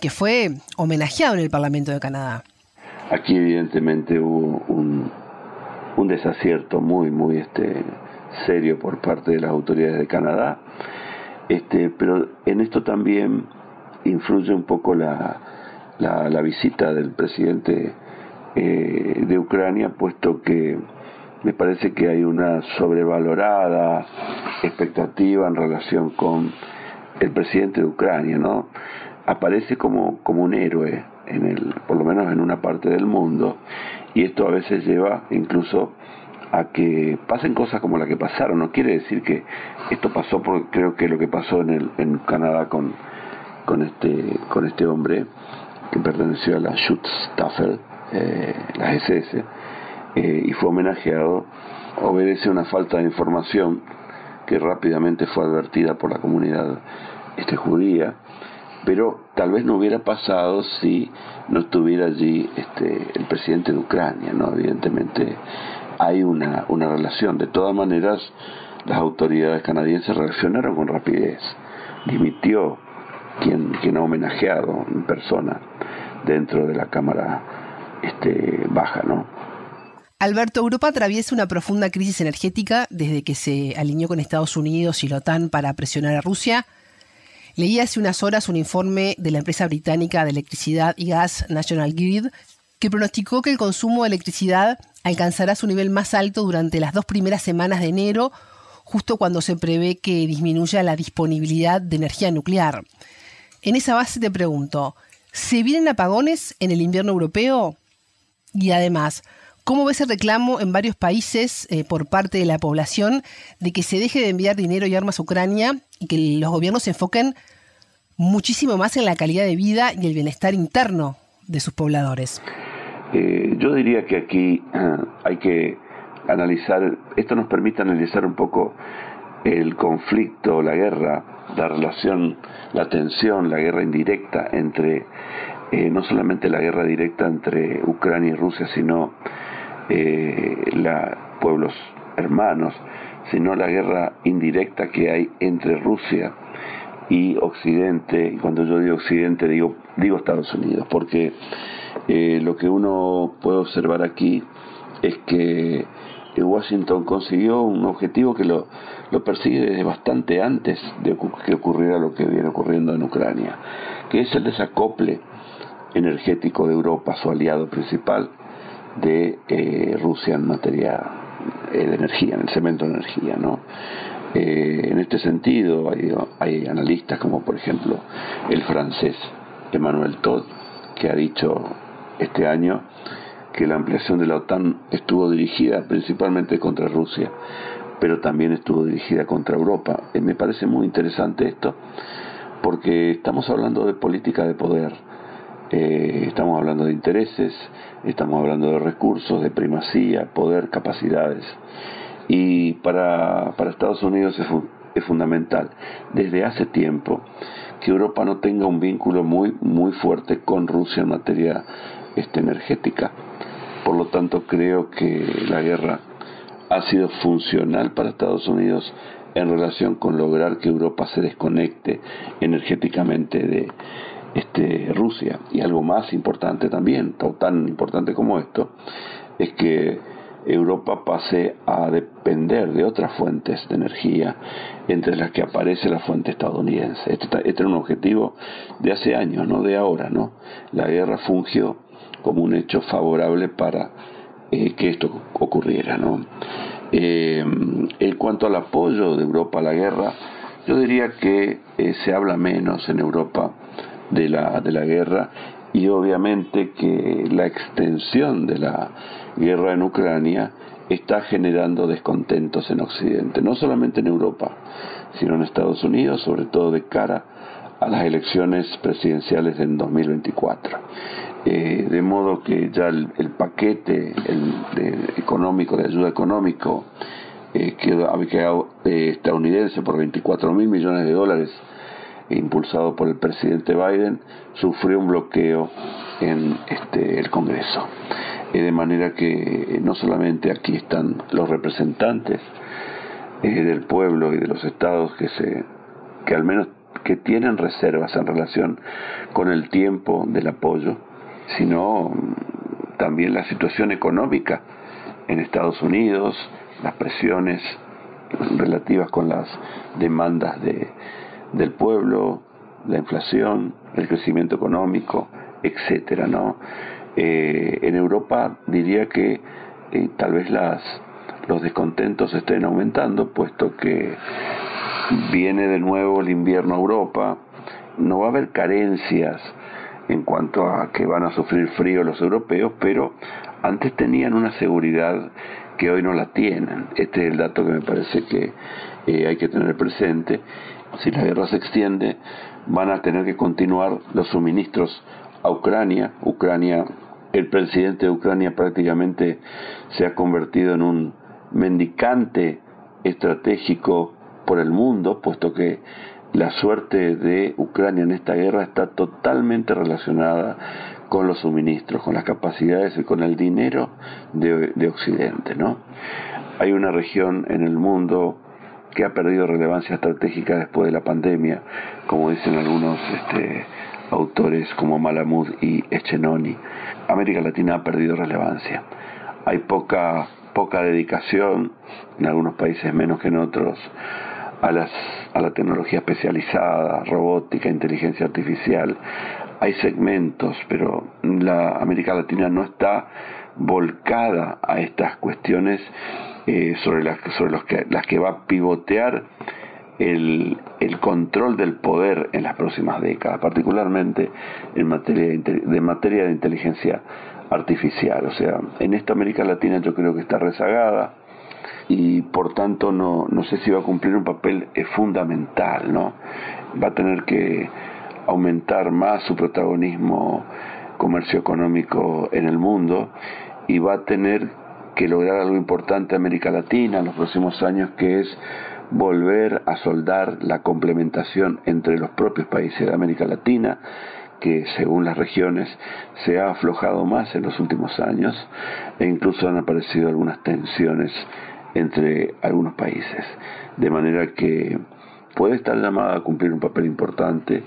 S12: que fue homenajeado en el Parlamento de Canadá?
S13: Aquí evidentemente hubo un, un desacierto muy, muy este, serio por parte de las autoridades de Canadá. Este, pero en esto también influye un poco la, la, visita del presidente eh, de Ucrania, puesto que me parece que hay una sobrevalorada expectativa en relación con el presidente de Ucrania, ¿no? Aparece como, como un héroe, en el, por lo menos en una parte del mundo, y esto a veces lleva incluso a que pasen cosas como la que pasaron. No quiere decir que esto pasó porque creo que lo que pasó en, el, en Canadá con, con, este, con este hombre que perteneció a la Schutzstaffel, eh, la SS, eh, y fue homenajeado, obedece a una falta de información que rápidamente fue advertida por la comunidad este, judía pero tal vez no hubiera pasado si no estuviera allí este, el presidente de Ucrania, ¿no? Evidentemente hay una, una relación. De todas maneras, las autoridades canadienses reaccionaron con rapidez. Dimitió quien, quien ha homenajeado en persona dentro de la Cámara este, Baja, ¿no?
S12: Alberto, Europa atraviesa una profunda crisis energética desde que se alineó con Estados Unidos y la OTAN para presionar a Rusia. Leí hace unas horas un informe de la empresa británica de electricidad y gas National Grid que pronosticó que el consumo de electricidad alcanzará su nivel más alto durante las dos primeras semanas de enero, justo cuando se prevé que disminuya la disponibilidad de energía nuclear. En esa base te pregunto, ¿se vienen apagones en el invierno europeo? Y además, ¿cómo ves el reclamo en varios países eh, por parte de la población de que se deje de enviar dinero y armas a Ucrania y que los gobiernos se enfoquen muchísimo más en la calidad de vida y el bienestar interno de sus pobladores.
S13: Eh, yo diría que aquí ah, hay que analizar, esto nos permite analizar un poco el conflicto, la guerra, la relación, la tensión, la guerra indirecta entre, eh, no solamente la guerra directa entre Ucrania y Rusia, sino eh, la, pueblos hermanos, sino la guerra indirecta que hay entre Rusia y Occidente, y cuando yo digo Occidente digo, digo Estados Unidos, porque eh, lo que uno puede observar aquí es que Washington consiguió un objetivo que lo, lo persigue desde bastante antes de que ocurriera lo que viene ocurriendo en Ucrania, que es el desacople energético de Europa, su aliado principal, de eh, Rusia en materia eh, de energía, en el cemento de energía. ¿no? Eh, en este sentido hay, hay, analistas como por ejemplo el francés Emmanuel Todd, que ha dicho este año que la ampliación de la OTAN estuvo dirigida principalmente contra Rusia, pero también estuvo dirigida contra Europa. Eh, me parece muy interesante esto, porque estamos hablando de política de poder, eh, estamos hablando de intereses, estamos hablando de recursos, de primacía, poder, capacidades. Y para, para Estados Unidos es, fundamental, desde hace tiempo, que Europa no tenga un vínculo muy, muy fuerte con Rusia en materia este, energética. Por lo tanto, creo que la guerra ha sido funcional para Estados Unidos en relación con lograr que Europa se desconecte energéticamente de este, Rusia. Y algo más importante también, tan importante como esto, es que Europa pase a depender de otras fuentes de energía, entre las que aparece la fuente estadounidense. Este, este era un objetivo de hace años, no de ahora, ¿no? La guerra fungió como un hecho favorable para eh, que esto ocurriera. ¿no? Eh, en cuanto al apoyo de Europa a la guerra, yo diría que eh, se habla menos en Europa de la, de la guerra y obviamente que la extensión de la guerra en Ucrania está generando descontentos en Occidente, no solamente en Europa, sino en Estados Unidos, sobre todo de cara a las elecciones presidenciales en 2024. Eh, de modo que ya el, paquete económico, de ayuda económico, eh, que quedado eh, estadounidense por 24 mil millones de dólares, impulsado por el presidente Biden, sufrió un bloqueo en este, el Congreso. de manera que no solamente aquí están los representantes del pueblo y de los estados que se que al menos que tienen reservas en relación con el tiempo del apoyo, sino también la situación económica en Estados Unidos, las presiones relativas con las demandas de, del pueblo, la inflación, el crecimiento económico, etcétera, ¿no? Eh, en Europa diría que eh, tal vez las, los descontentos estén aumentando, puesto que viene de nuevo el invierno a Europa, no va a haber carencias en cuanto a que van a sufrir frío los europeos, pero antes tenían una seguridad que hoy no la tienen. Este es el dato que me parece que eh, hay que tener presente. Si la guerra se extiende, van a tener que continuar los suministros a Ucrania. Ucrania, el presidente de Ucrania prácticamente se ha convertido en un mendicante estratégico por el mundo, puesto que la suerte de Ucrania en esta guerra está totalmente relacionada con los suministros, con las capacidades y con el dinero de, Occidente. ¿no? Hay una región en el mundo que ha perdido relevancia estratégica después de la pandemia, como dicen algunos este, autores como Malamud y Echenoni. América Latina ha perdido relevancia. Hay poca, poca dedicación, en algunos países menos que en otros, a, las, a la tecnología especializada, robótica, inteligencia artificial. Hay segmentos, pero la América Latina no está volcada a estas cuestiones eh, sobre, las, sobre los que, las que va a pivotear el, el, control del poder en las próximas décadas, particularmente en materia de, de, materia de inteligencia artificial. O sea, en esta América Latina yo creo que está rezagada y por tanto no, no sé si va a cumplir un papel eh, fundamental, ¿no? Va a tener que aumentar más su protagonismo comercio económico en el mundo y va a tener que lograr algo importante América Latina en los próximos años que es volver a soldar la complementación entre los propios países de América Latina que según las regiones se ha aflojado más en los últimos años e incluso han aparecido algunas tensiones entre algunos países. De manera que puede estar llamada a cumplir un papel importante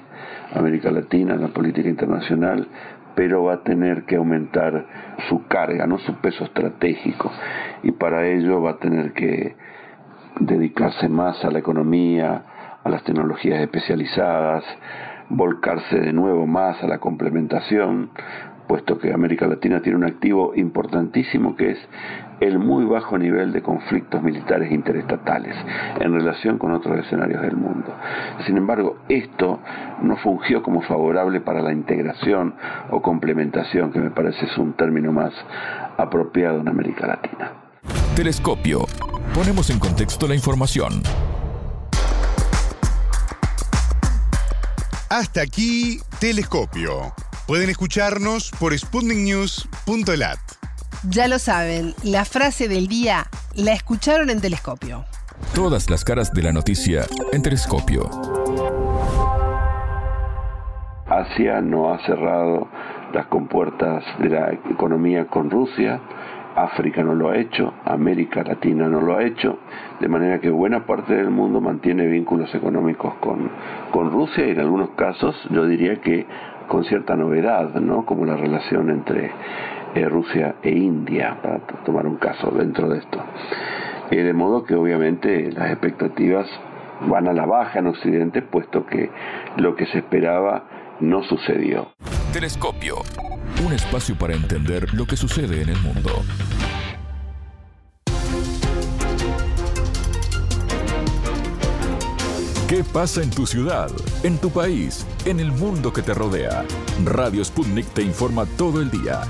S13: América Latina en la política internacional, pero va a tener que aumentar su carga, no su peso estratégico, y para ello va a tener que dedicarse más a la economía, a las tecnologías especializadas, volcarse de nuevo más a la complementación, puesto que América Latina tiene un activo importantísimo que es el muy bajo nivel de conflictos militares interestatales en relación con otros escenarios del mundo. Sin embargo, esto no fungió como favorable para la integración o complementación, que me parece es un término más apropiado en América Latina.
S1: Telescopio. Ponemos en contexto la información.
S2: Hasta aquí, Telescopio. Pueden escucharnos por sputniknews.lat.
S12: Ya lo saben, la frase del día la escucharon en Telescopio.
S1: Todas las caras de la noticia en Telescopio.
S13: Asia no ha cerrado las compuertas de la economía con Rusia, África no lo ha hecho, América Latina no lo ha hecho, de manera que buena parte del mundo mantiene vínculos económicos con, con Rusia y en algunos casos yo diría que con cierta novedad, ¿no? como la relación entre eh, Rusia e India, para tomar un caso dentro de esto. Eh, de modo que obviamente las expectativas van a la baja en Occidente, puesto que lo que se esperaba no sucedió.
S1: Telescopio. Un espacio para entender lo que sucede en el mundo. ¿Qué pasa en tu ciudad, en tu país, en el mundo que te rodea? Radio Sputnik te informa todo el día.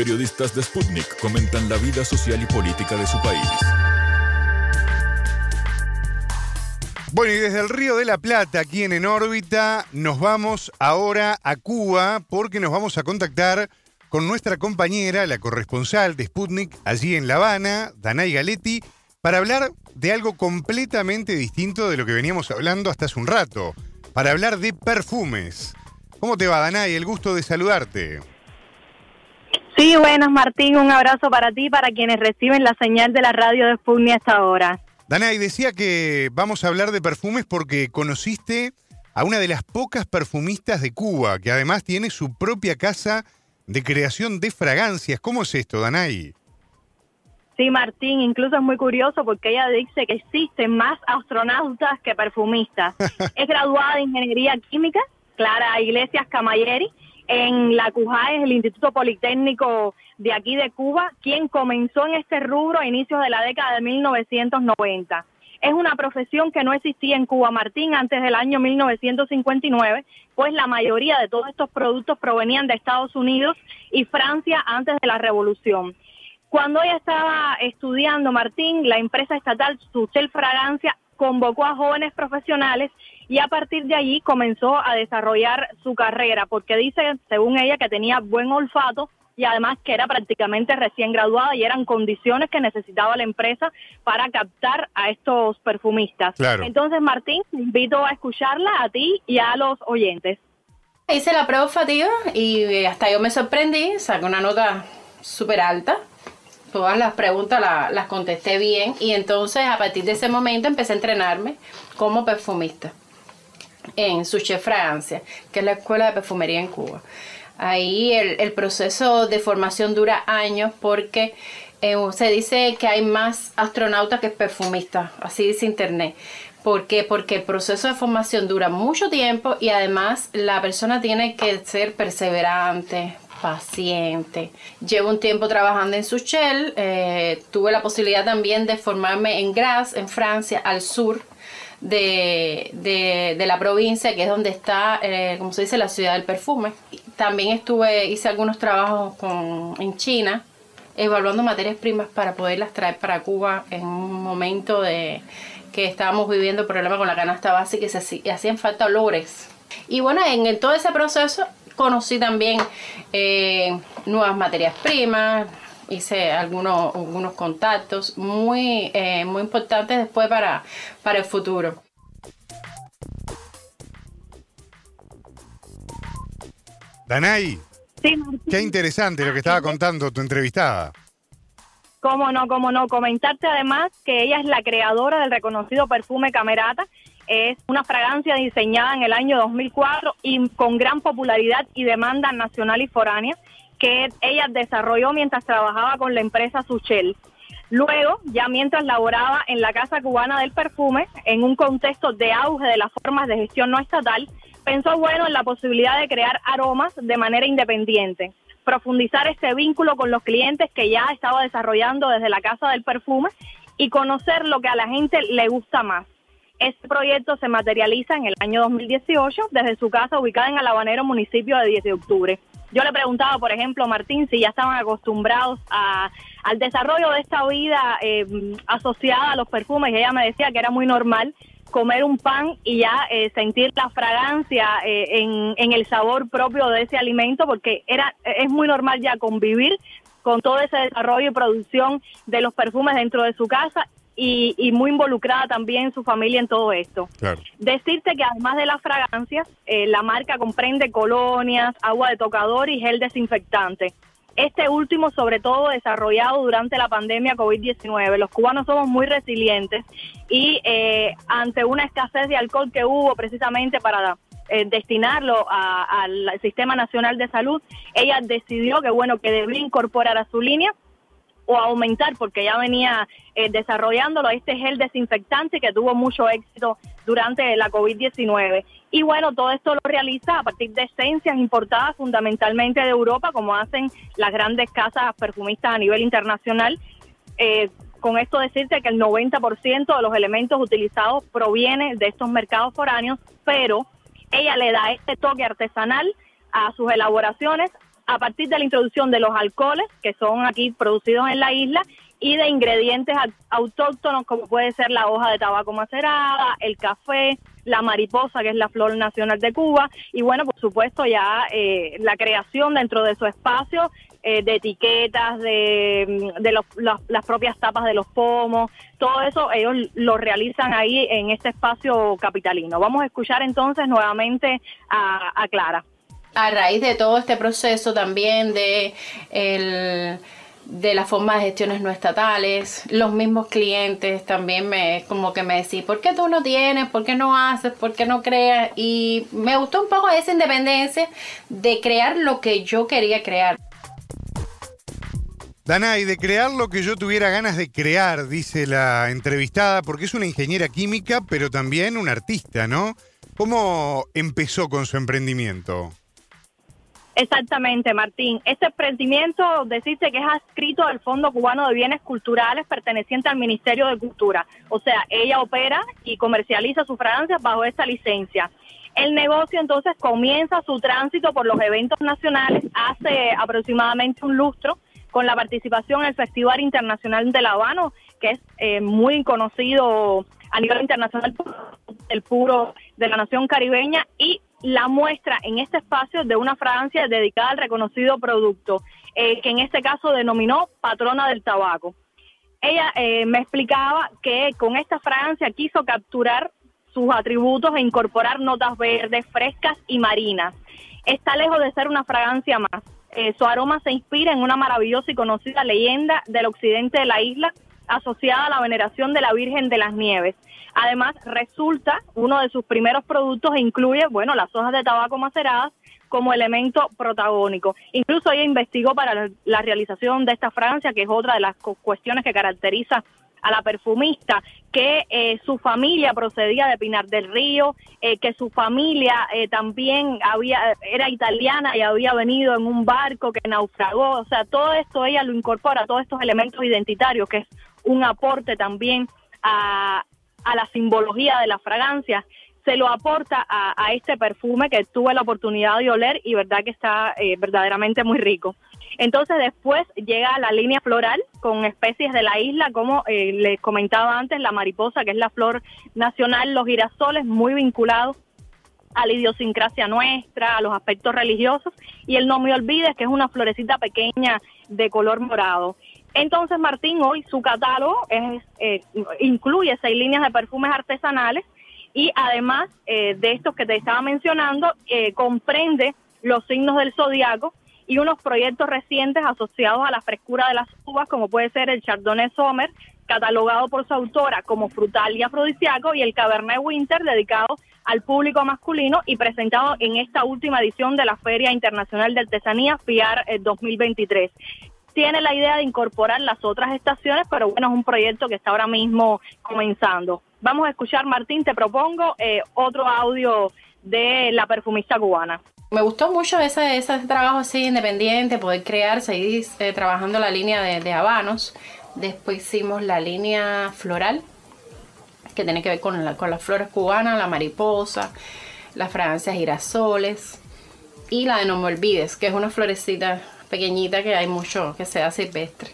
S1: Periodistas de Sputnik comentan la vida social y política de su país.
S2: Bueno, y desde el Río de la Plata, aquí en En órbita, nos vamos ahora a Cuba porque nos vamos a contactar con nuestra compañera, la corresponsal de Sputnik, allí en La Habana, Danay Galetti, para hablar de algo completamente distinto de lo que veníamos hablando hasta hace un rato, para hablar de perfumes. ¿Cómo te va, Danay? El gusto de saludarte.
S14: Sí, buenas Martín, un abrazo para ti y para quienes reciben la señal de la radio de Sputnik hasta ahora.
S2: Danay, decía que vamos a hablar de perfumes porque conociste a una de las pocas perfumistas de Cuba, que además tiene su propia casa de creación de fragancias. ¿Cómo es esto, Danay?
S14: Sí, Martín, incluso es muy curioso porque ella dice que existen más astronautas que perfumistas. es graduada de Ingeniería Química, Clara Iglesias Camayeri, en la CUJAE, el Instituto Politécnico de aquí de Cuba, quien comenzó en este rubro a inicios de la década de 1990. Es una profesión que no existía en Cuba, Martín, antes del año 1959, pues la mayoría de todos estos productos provenían de Estados Unidos y Francia antes de la Revolución. Cuando ella estaba estudiando, Martín, la empresa estatal Suchel Fragancia convocó a jóvenes profesionales y a partir de allí comenzó a desarrollar su carrera, porque dice, según ella, que tenía buen olfato y además que era prácticamente recién graduada y eran condiciones que necesitaba la empresa para captar a estos perfumistas. Entonces, Martín, te invito a escucharla a ti y a los oyentes.
S15: Hice la prueba olfativa y hasta yo me sorprendí, saqué una nota súper alta. Todas las preguntas las contesté bien y entonces a partir de ese momento empecé a entrenarme como perfumista en Chef Francia, que es la escuela de perfumería en Cuba. Ahí el, proceso de formación dura años porque eh, se dice que hay más astronautas que perfumistas, así dice internet. ¿Por qué? Porque el proceso de formación dura mucho tiempo y además la persona tiene que ser perseverante, paciente. Llevo un tiempo trabajando en Suchel, eh, tuve la posibilidad también de formarme en Grasse, en Francia, al sur de, la provincia, que es donde está, eh, como se dice, la ciudad del perfume. También estuve, hice algunos trabajos con, en China, evaluando materias primas para poderlas traer para Cuba en un momento de que estábamos viviendo problemas con la canasta básica y se hacían falta olores. Y bueno, en, todo ese proceso conocí también eh, nuevas materias primas, hice algunos, algunos contactos muy, eh, muy importantes después para, para el futuro.
S2: Danay, Qué interesante lo que estaba contando tu entrevistada.
S14: Cómo no, cómo no. Comentarte además que ella es la creadora del reconocido perfume Camerata. Es una fragancia diseñada en el año 2004 y con gran popularidad y demanda nacional y foránea que ella desarrolló mientras trabajaba con la empresa Suchel. Luego, ya mientras laboraba en la Casa Cubana del Perfume, en un contexto de auge de las formas de gestión no estatal, pensó bueno en la posibilidad de crear aromas de manera independiente, profundizar este vínculo con los clientes que ya estaba desarrollando desde la Casa del Perfume y conocer lo que a la gente le gusta más. Este proyecto se materializa en el año 2018 desde su casa ubicada en Alabanero, municipio de 10 de octubre. Yo le preguntaba, por ejemplo, Martín, si ya estaban acostumbrados a, al desarrollo de esta vida eh, asociada a los perfumes y ella me decía que era muy normal comer un pan y ya eh, sentir la fragancia eh, en, en, el sabor propio de ese alimento porque era es muy normal ya convivir con todo ese desarrollo y producción de los perfumes dentro de su casa y, muy involucrada también su familia en todo esto. Decirte que además de las fragancias, eh, la marca comprende colonias, agua de tocador y gel desinfectante. Este último, sobre todo, desarrollado durante la pandemia COVID-19. Los cubanos somos muy resilientes y eh, ante una escasez de alcohol que hubo precisamente para eh, destinarlo al Sistema Nacional de Salud, ella decidió que, bueno, que debía incorporar a su línea o aumentar, porque ya venía eh, desarrollándolo, este gel desinfectante que tuvo mucho éxito durante la COVID-19. Y bueno, todo esto lo realiza a partir de esencias importadas fundamentalmente de Europa, como hacen las grandes casas perfumistas a nivel internacional. Eh, con esto decirte que el 90% de los elementos utilizados proviene de estos mercados foráneos, pero ella le da este toque artesanal a sus elaboraciones a partir de la introducción de los alcoholes que son aquí producidos en la isla y de ingredientes autóctonos como puede ser la hoja de tabaco macerada, el café, la mariposa, que es la flor nacional de Cuba, y bueno, por supuesto ya eh, la creación dentro de su espacio eh, de etiquetas, de, de los, las propias tapas de los pomos, todo eso ellos lo realizan ahí en este espacio capitalino. Vamos a escuchar entonces nuevamente a Clara
S15: a raíz de todo este proceso también de el de la forma de gestiones no estatales, los mismos clientes también me como que me decían, ¿por qué tú no tienes? ¿Por qué no haces? ¿Por qué no creas? Y me gustó un poco esa independencia de crear lo que yo quería crear.
S2: Dana, y de crear lo que yo tuviera ganas de crear, dice la entrevistada, porque es una ingeniera química, pero también un artista, ¿no? ¿Cómo empezó con su emprendimiento?
S14: Exactamente, Martín. Este emprendimiento, decirte que es adscrito al Fondo Cubano de Bienes Culturales perteneciente al Ministerio de Cultura. O sea, ella opera y comercializa sus fragancias bajo esta licencia. El negocio entonces comienza su tránsito por los eventos nacionales hace aproximadamente un lustro con la participación en el Festival Internacional de La Habana, que es eh, muy conocido a nivel internacional el puro de la nación caribeña y la muestra en este espacio de una fragancia dedicada al reconocido producto, eh, que en este caso denominó patrona del tabaco. Ella eh, me explicaba que con esta fragancia quiso capturar sus atributos e incorporar notas verdes, frescas y marinas. Está lejos de ser una fragancia más. Eh, su aroma se inspira en una maravillosa y conocida leyenda del occidente de la isla asociada a la veneración de la Virgen de las Nieves. Además, resulta uno de sus primeros productos incluye, bueno, las hojas de tabaco maceradas como elemento protagónico. Incluso ella investigó para la realización de esta fragancia, que es otra de las cuestiones que caracteriza a la perfumista, que eh, su familia procedía de Pinar del Río, eh, que su familia eh, también había era italiana y había venido en un barco que naufragó, o sea, todo esto ella lo incorpora, todos estos elementos identitarios, que es un aporte también a, a la simbología de la fragancia, se lo aporta a, este perfume que tuve la oportunidad de oler y verdad que está eh, verdaderamente muy rico. Entonces después llega la línea floral con especies de la isla, como eh, les comentaba antes, la mariposa, que es la flor nacional, los girasoles, muy vinculados a la idiosincrasia nuestra, a los aspectos religiosos, y el no me olvides, que es una florecita pequeña de color morado. Entonces, Martín, hoy su catálogo es, eh, incluye seis líneas de perfumes artesanales y además eh, de estos que te estaba mencionando, eh, comprende los signos del zodiaco y unos proyectos recientes asociados a la frescura de las uvas, como puede ser el Chardonnay Sommer, catalogado por su autora como frutal y afrodisíaco, y el Cabernet Winter, dedicado al público masculino y presentado en esta última edición de la Feria Internacional de Artesanía FIAR 2023 tiene la idea de incorporar las otras estaciones, pero bueno, es un proyecto que está ahora mismo comenzando. Vamos a escuchar, Martín, te propongo eh, otro audio de la perfumista cubana.
S15: Me gustó mucho ese, ese trabajo así independiente, poder crear, seguir eh, trabajando la línea de, habanos. Después hicimos la línea floral, que tiene que ver con, la, con las flores cubanas, la mariposa, las fragancias girasoles y la de No Me Olvides, que es una florecita pequeñita que hay mucho que sea silvestre.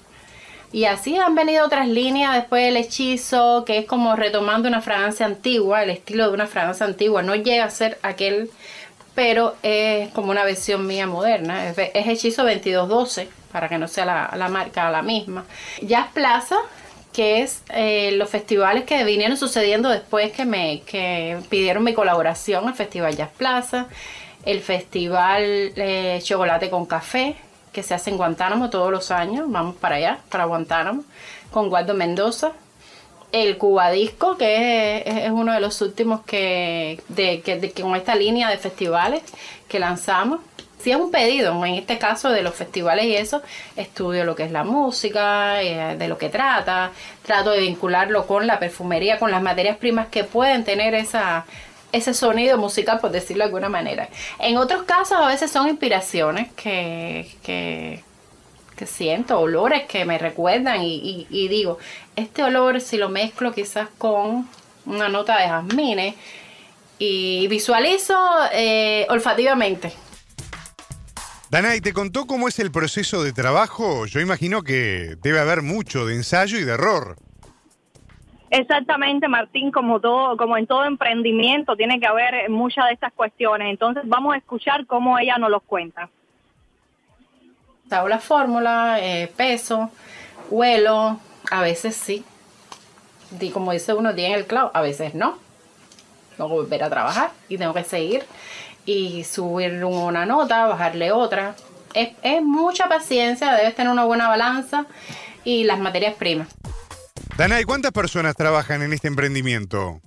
S15: Y así han venido otras líneas, después el hechizo, que es como retomando una fragancia antigua, el estilo de una fragancia antigua. No llega a ser aquel, pero es como una versión mía moderna. Es, hechizo 2212, para que no sea la, marca la misma. Jazz Plaza, que es eh, los festivales que vinieron sucediendo después que me que pidieron mi colaboración, el Festival Jazz Plaza, el Festival eh, Chocolate con Café, que se hace en Guantánamo todos los años. Vamos para allá, para Guantánamo, con Guardo Mendoza. El Cubadisco, que es, uno de los últimos que, de, que, con esta línea de festivales que lanzamos. Si es un pedido, en este caso de los festivales y eso, estudio lo que es la música, eh, de lo que trata, trato de vincularlo con la perfumería, con las materias primas que pueden tener esa, ese sonido musical, por decirlo de alguna manera. En otros casos a veces son inspiraciones que, que, siento, olores que me recuerdan y, digo, este olor si lo mezclo quizás con una nota de jazmines y visualizo eh, olfativamente.
S2: Danay, ¿te contó cómo es el proceso de trabajo? Yo imagino que debe haber mucho de ensayo y de error.
S14: Exactamente, Martín, como todo, como en todo emprendimiento, tiene que haber muchas de estas cuestiones. Entonces, vamos a escuchar cómo ella nos los cuenta.
S15: Hago la fórmula, eh, peso, huelo, a veces sí. Como dice uno, tiene el clavo, a veces no. Tengo que volver a trabajar y tengo que seguir y subir una nota, bajarle otra. Es mucha paciencia, debes tener una buena balanza y las materias primas.
S2: Danay, ¿cuántas personas trabajan en este emprendimiento?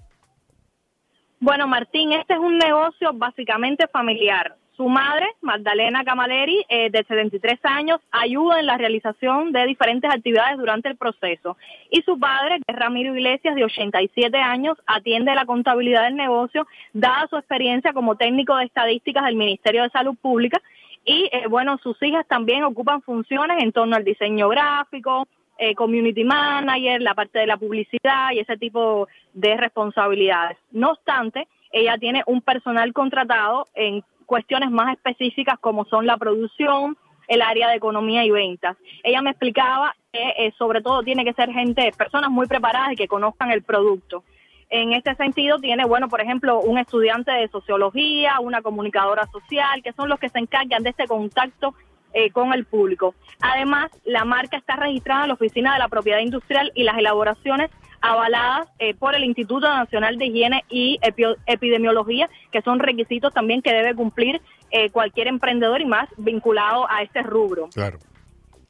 S14: Bueno, Martín, este es un negocio básicamente familiar. Su madre, Magdalena Camaleri, eh, de 73 años, ayuda en la realización de diferentes actividades durante el proceso. Y su padre, Ramiro Iglesias, de 87 años, atiende la contabilidad del negocio, dada su experiencia como técnico de estadísticas del Ministerio de Salud Pública. Y eh, bueno, sus hijas también ocupan funciones en torno al diseño gráfico, eh, community manager, la parte de la publicidad y ese tipo de responsabilidades. No obstante, ella tiene un personal contratado en cuestiones más específicas como son la producción, el área de economía y ventas. Ella me explicaba que eh, sobre todo tiene que ser gente, personas muy preparadas y que conozcan el producto. En este sentido tiene, bueno, por ejemplo, un estudiante de sociología, una comunicadora social, que son los que se encargan de este contacto eh, con el público. Además, la marca está registrada en la Oficina de la Propiedad Industrial y las elaboraciones avaladas eh, por el Instituto Nacional de Higiene y Epidemiología, que son requisitos también que debe cumplir eh, cualquier emprendedor y más vinculado a este rubro.
S2: Claro.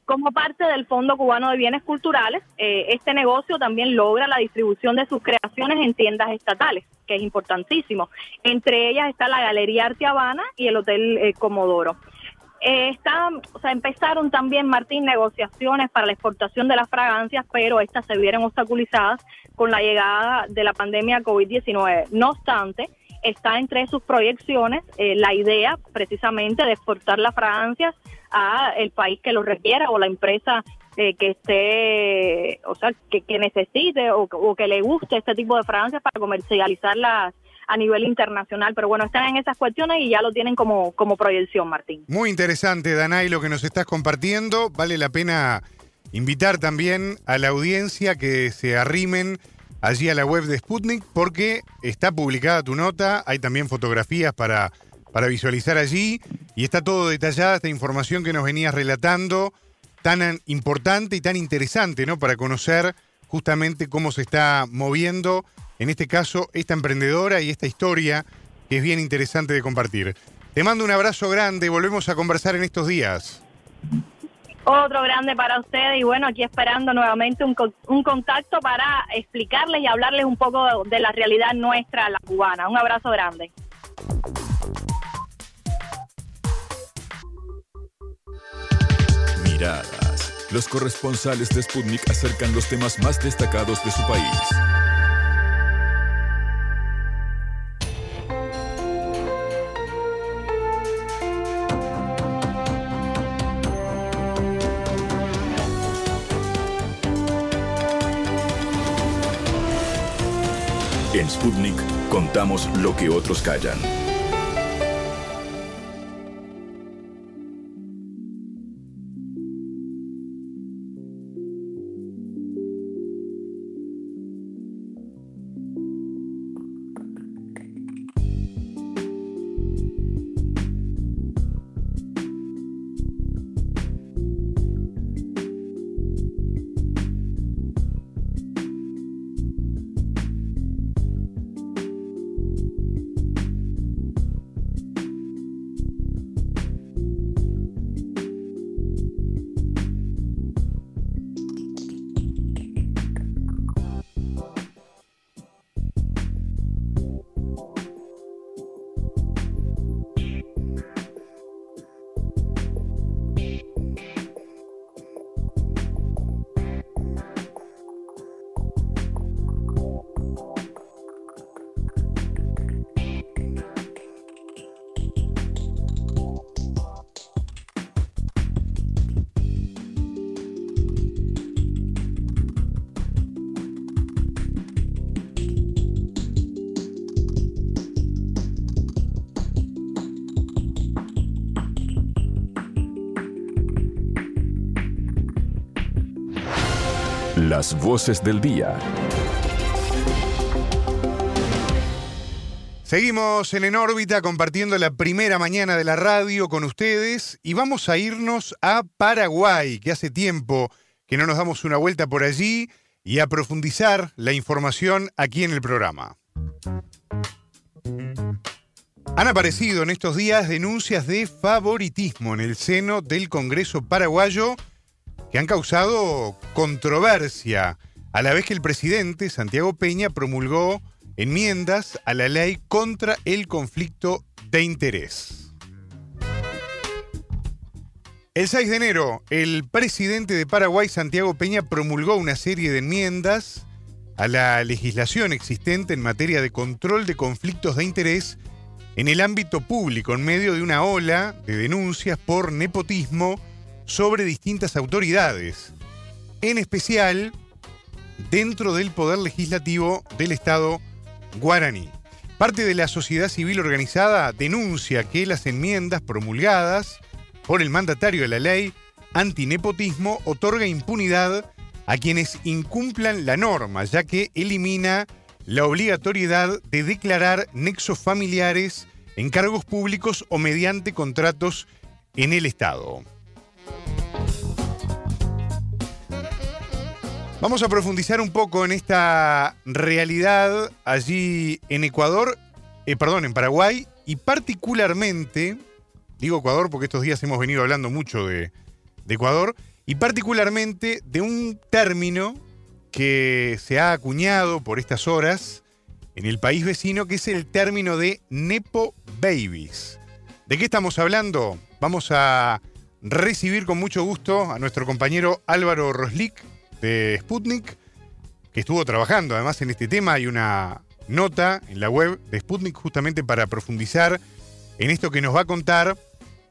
S14: Como parte del Fondo Cubano de Bienes Culturales, este negocio también logra la distribución de sus creaciones en tiendas estatales, que es importantísimo. Entre ellas está la Galería Arte Habana y el Hotel Comodoro. Eh, o sea, empezaron también, Martín, negociaciones para la exportación de las fragancias, pero estas se vieron obstaculizadas con la llegada de la pandemia COVID-19. No obstante, está entre sus proyecciones eh, la idea precisamente de exportar las fragancias a el país que lo requiera o la empresa eh, que esté, o sea, que, necesite o, o, que le guste este tipo de fragancias para comercializarlas a nivel internacional. Pero bueno, están en esas cuestiones y ya lo tienen como, como proyección, Martín.
S2: Muy interesante, Danay, lo que nos estás compartiendo. Vale la pena invitar también a la audiencia que se arrimen allí a la web de Sputnik porque está publicada tu nota, hay también fotografías para, para visualizar allí y está todo detallada esta información que nos venías relatando, tan importante y tan interesante, ¿no? Para conocer justamente cómo se está moviendo en este caso, esta emprendedora y esta historia que es bien interesante de compartir. Te mando un abrazo grande, volvemos a conversar en estos días.
S14: Otro grande para ustedes y bueno, aquí esperando nuevamente un, co- un contacto para explicarles y hablarles un poco de la realidad nuestra, la cubana. Un abrazo grande.
S1: Miradas. Los corresponsales de Sputnik acercan los temas más destacados de su país. Sputnik contamos lo que otros callan. Las voces del día.
S2: Seguimos en En órbita compartiendo la primera mañana de la radio con ustedes y vamos a irnos a Paraguay, que hace tiempo que no nos damos una vuelta por allí y a profundizar la información aquí en el programa. Han aparecido en estos días denuncias de favoritismo en el seno del Congreso paraguayo que han causado controversia, a la vez que el presidente Santiago Peña promulgó enmiendas a la ley contra el conflicto de interés. El 6 de enero, el presidente de Paraguay, Santiago Peña, promulgó una serie de enmiendas a la legislación existente en materia de control de conflictos de interés en el ámbito público, en medio de una ola de denuncias por nepotismo sobre distintas autoridades, en especial dentro del Poder Legislativo del Estado guaraní. Parte de la sociedad civil organizada denuncia que las enmiendas promulgadas por el mandatario de la ley antinepotismo otorga impunidad a quienes incumplan la norma, ya que elimina la obligatoriedad de declarar nexos familiares en cargos públicos o mediante contratos en el Estado. Vamos a profundizar un poco en esta realidad allí en Ecuador, eh, perdón, en Paraguay, y particularmente, digo Ecuador porque estos días hemos venido hablando mucho de, de Ecuador, y particularmente de un término que se ha acuñado por estas horas en el país vecino, que es el término de Nepo Babies. ¿De qué estamos hablando? Vamos a recibir con mucho gusto a nuestro compañero Álvaro Roslik de Sputnik, que estuvo trabajando además en este tema. Hay una nota en la web de Sputnik justamente para profundizar en esto que nos va a contar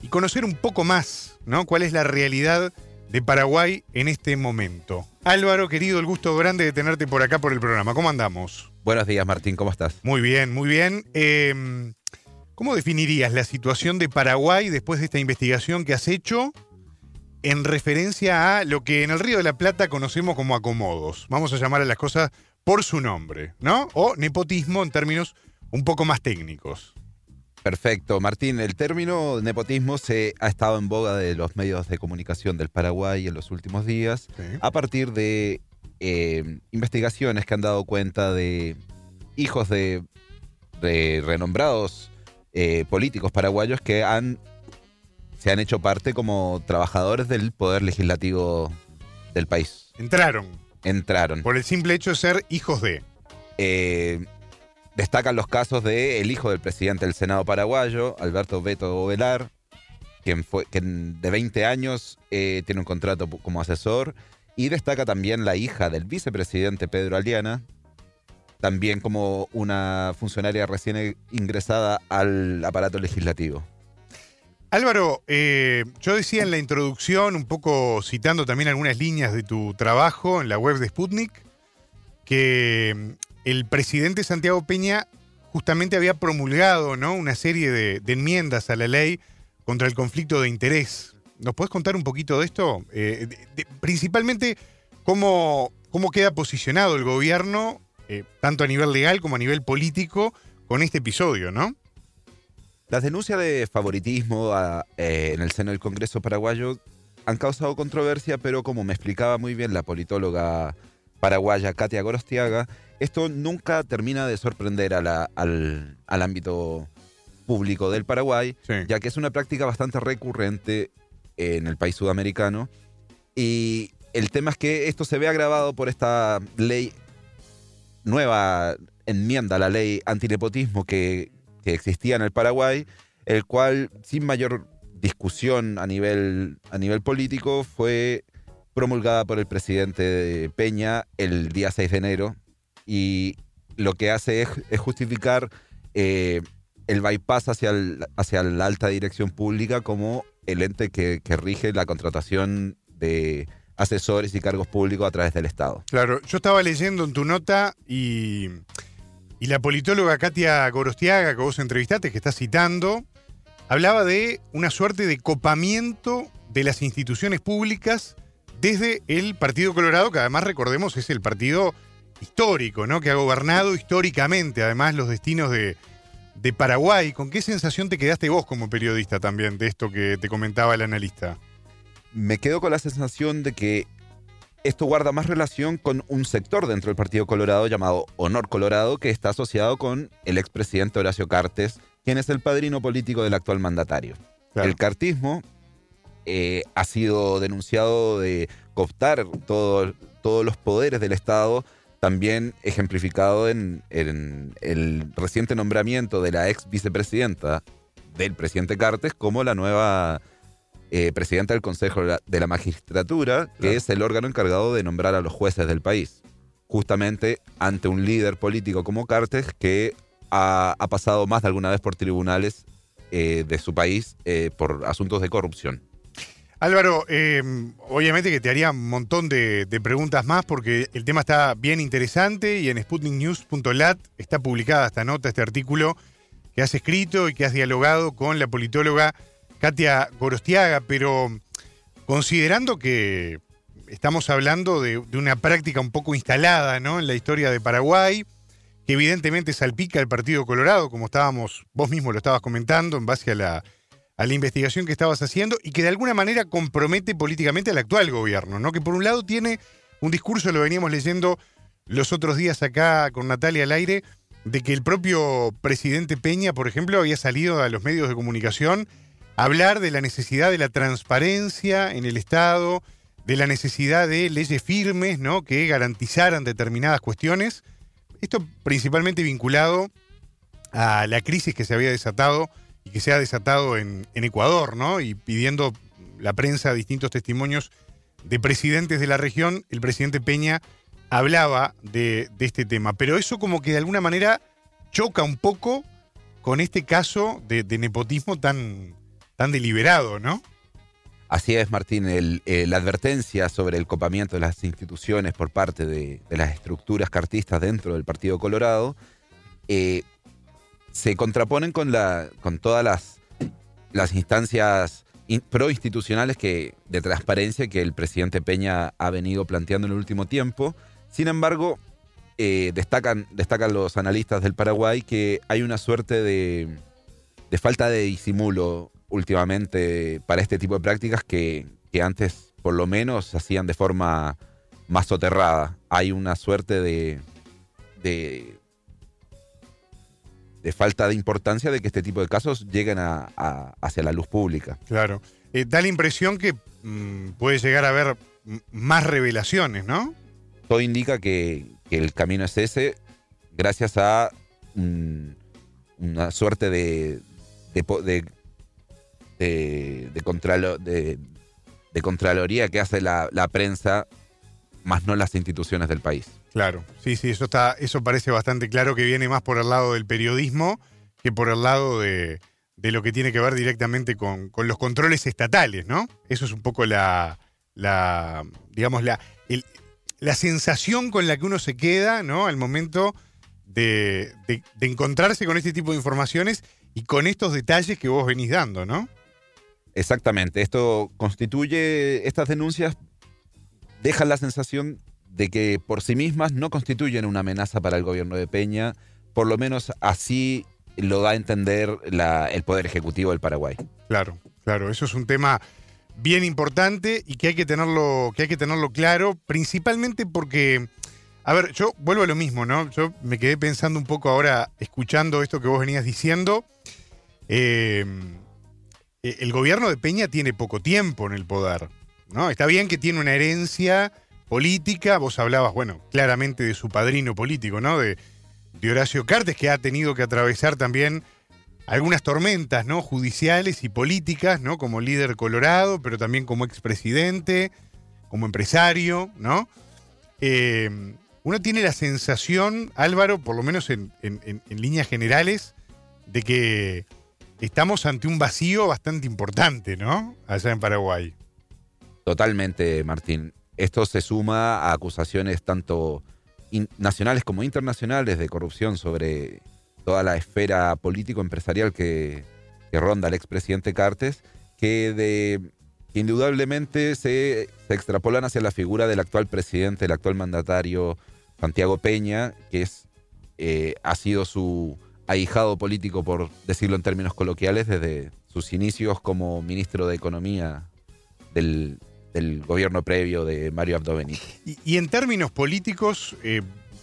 S2: y conocer un poco más, ¿no? ¿Cuál es la realidad de Paraguay en este momento? Álvaro, querido, el gusto grande de tenerte por acá por el programa. ¿Cómo andamos?
S16: Buenos días, Martín, ¿cómo estás?
S2: Muy bien, muy bien. Eh, ¿Cómo definirías la situación de Paraguay después de esta investigación que has hecho en referencia a lo que en el Río de la Plata conocemos como acomodos? Vamos a llamar a las cosas por su nombre, ¿no? O nepotismo en términos un poco más técnicos.
S16: Perfecto, Martín. El término nepotismo se ha estado en boga de los medios de comunicación del Paraguay en los últimos días a partir de eh, investigaciones que han dado cuenta de hijos de, de renombrados eh, políticos paraguayos que han, se han hecho parte como trabajadores del poder legislativo del país.
S2: Entraron.
S16: Entraron.
S2: Por el simple hecho de ser hijos de.
S16: Eh, destacan los casos de el hijo del presidente del Senado paraguayo, Alberto Beto Velar, quien fue quien de 20 años eh, tiene un contrato como asesor, y destaca también la hija del vicepresidente Pedro Aliana, también como una funcionaria recién ingresada al aparato legislativo.
S2: Álvaro, eh, yo decía en la introducción, un poco citando también algunas líneas de tu trabajo en la web de Sputnik, que mm, el presidente Santiago Peña justamente había promulgado ¿no? una serie de, enmiendas a la ley contra el conflicto de interés. ¿Nos puedes contar un poquito de esto? Eh, principalmente, cómo, cómo queda posicionado el gobierno eh, tanto a nivel legal como a nivel político, con este episodio, ¿no?
S16: Las denuncias de favoritismo eh, en el seno del Congreso paraguayo han causado controversia, pero como me explicaba muy bien la politóloga paraguaya Katia Gorostiaga, esto nunca termina de sorprender al, ámbito público del Paraguay, ya que es una práctica bastante recurrente en el país sudamericano. Y el tema es que esto se ve agravado por esta ley nueva enmienda a la ley antinepotismo que, que existía en el Paraguay, el cual, sin mayor discusión a nivel, a nivel político, fue promulgada por el presidente Peña el día 6 de enero y lo que hace es, justificar eh, el bypass hacia, hacia la alta dirección pública como el ente que rige la contratación de asesores y cargos públicos a través del Estado.
S2: Claro, yo estaba leyendo en tu nota y, y la politóloga Katia Gorostiaga, que vos entrevistaste, que estás citando, hablaba de una suerte de copamiento de las instituciones públicas desde el Partido Colorado, que además recordemos es el partido histórico, ¿no? Que ha gobernado históricamente, además, los destinos de, de Paraguay. ¿Con qué sensación te quedaste vos como periodista también de esto que te comentaba el analista?
S16: me quedo con la sensación de que esto guarda más relación con un sector dentro del Partido Colorado llamado Honor Colorado, que está asociado con el expresidente Horacio Cartes, quien es el padrino político del actual mandatario. El cartismo eh, ha sido denunciado de cooptar todos los poderes del Estado, también ejemplificado en, en el reciente nombramiento de la ex vicepresidenta del presidente Cartes como la nueva eh, presidenta del Consejo de la Magistratura, que es el órgano encargado de nombrar a los jueces del país. Justamente ante un líder político como Cartes que ha, pasado más de alguna vez por tribunales eh, de su país eh, por asuntos de corrupción.
S2: Álvaro, obviamente que te haría un montón de, de, preguntas más porque el tema está bien interesante y en sputniknews.lat está publicada esta nota, este artículo que has escrito y que has dialogado con la politóloga Katia Gorostiaga, pero considerando que estamos hablando de, una práctica un poco instalada ¿no? en la historia de Paraguay, que evidentemente salpica el Partido Colorado, como estábamos, vos mismo lo estabas comentando, en base a la, a la investigación que estabas haciendo, y que de alguna manera compromete políticamente al actual gobierno, ¿no? Que por un lado tiene un discurso, lo veníamos leyendo los otros días acá con Natalia al aire, de que el propio presidente Peña, por ejemplo, había salido a los medios de comunicación hablar de la necesidad de la transparencia en el Estado, de la necesidad de leyes firmes, ¿no? Que garantizaran determinadas cuestiones. Esto principalmente vinculado a la crisis que se había desatado y que se ha desatado en, Ecuador, ¿no? Y pidiendo la prensa distintos testimonios de presidentes de la región, el presidente Peña hablaba de, este tema. Pero eso como que de alguna manera choca un poco con este caso de nepotismo tan, tan deliberado, ¿no?
S16: Así es, Martín. Eh, la advertencia sobre el copamiento de las instituciones por parte de, las estructuras cartistas dentro del Partido Colorado eh, se contraponen con, todas las, las instancias proinstitucionales que, de transparencia que el presidente Peña ha venido planteando en el último tiempo. Sin embargo, eh, destacan, destacan los analistas del Paraguay que hay una suerte de, de falta de disimulo últimamente para este tipo de prácticas que, antes por lo menos se hacían de forma más soterrada. Hay una suerte de, de, de falta de importancia de que este tipo de casos lleguen a, a- hacia la luz pública.
S2: Claro. Eh, da la impresión que mm, puede llegar a haber más revelaciones, ¿no?
S16: Todo indica que, que el camino es ese, gracias a una suerte de, de, de- de de- de contraloría que hace la, la prensa, más no las instituciones del país.
S2: Claro, sí, sí, eso está, eso parece bastante claro que viene más por el lado del periodismo que por el lado de, de lo que tiene que ver directamente con, con los controles estatales, ¿no? Eso es un poco la, la digamos, la, la sensación con la que uno se queda, ¿no? Al momento de, de- de encontrarse con este tipo de informaciones y con estos detalles que vos venís dando, ¿no?
S16: Exactamente, esto constituye, estas denuncias dejan la sensación de que por sí mismas no constituyen una amenaza para el gobierno de Peña, por lo menos así lo da a entender el Poder Ejecutivo del Paraguay.
S2: Claro, claro, eso es un tema bien importante y que hay que tenerlo, que hay que tenerlo claro, principalmente porque, a ver, yo vuelvo a lo mismo, ¿no? Yo me quedé pensando un poco ahora, escuchando esto que vos venías diciendo. eh, el gobierno de Peña tiene poco tiempo en el poder, ¿no? Está bien que tiene una herencia política, vos hablabas, bueno, claramente de su padrino político, ¿no? De, de Horacio Cartes, que ha tenido que atravesar también algunas tormentas, ¿no? Judiciales y políticas, ¿no? Como líder colorado, pero también como expresidente, como empresario, ¿no? Eh, uno tiene la sensación, Álvaro, por lo menos en, en- en- en líneas generales, de que estamos ante un vacío bastante importante, ¿no? Allá en Paraguay.
S16: Totalmente, Martín. Esto se suma a acusaciones tanto nacionales como internacionales de corrupción sobre toda la esfera político-empresarial que, ronda al expresidente Cartes, que, de, indudablemente se, se extrapolan hacia la figura del actual presidente, el actual mandatario Santiago Peña, que es, eh, ha sido su ahijado político, por decirlo en términos coloquiales, desde sus inicios como ministro de Economía del, gobierno previo de Mario Abdo Benítez.
S2: Y, en términos políticos, eh,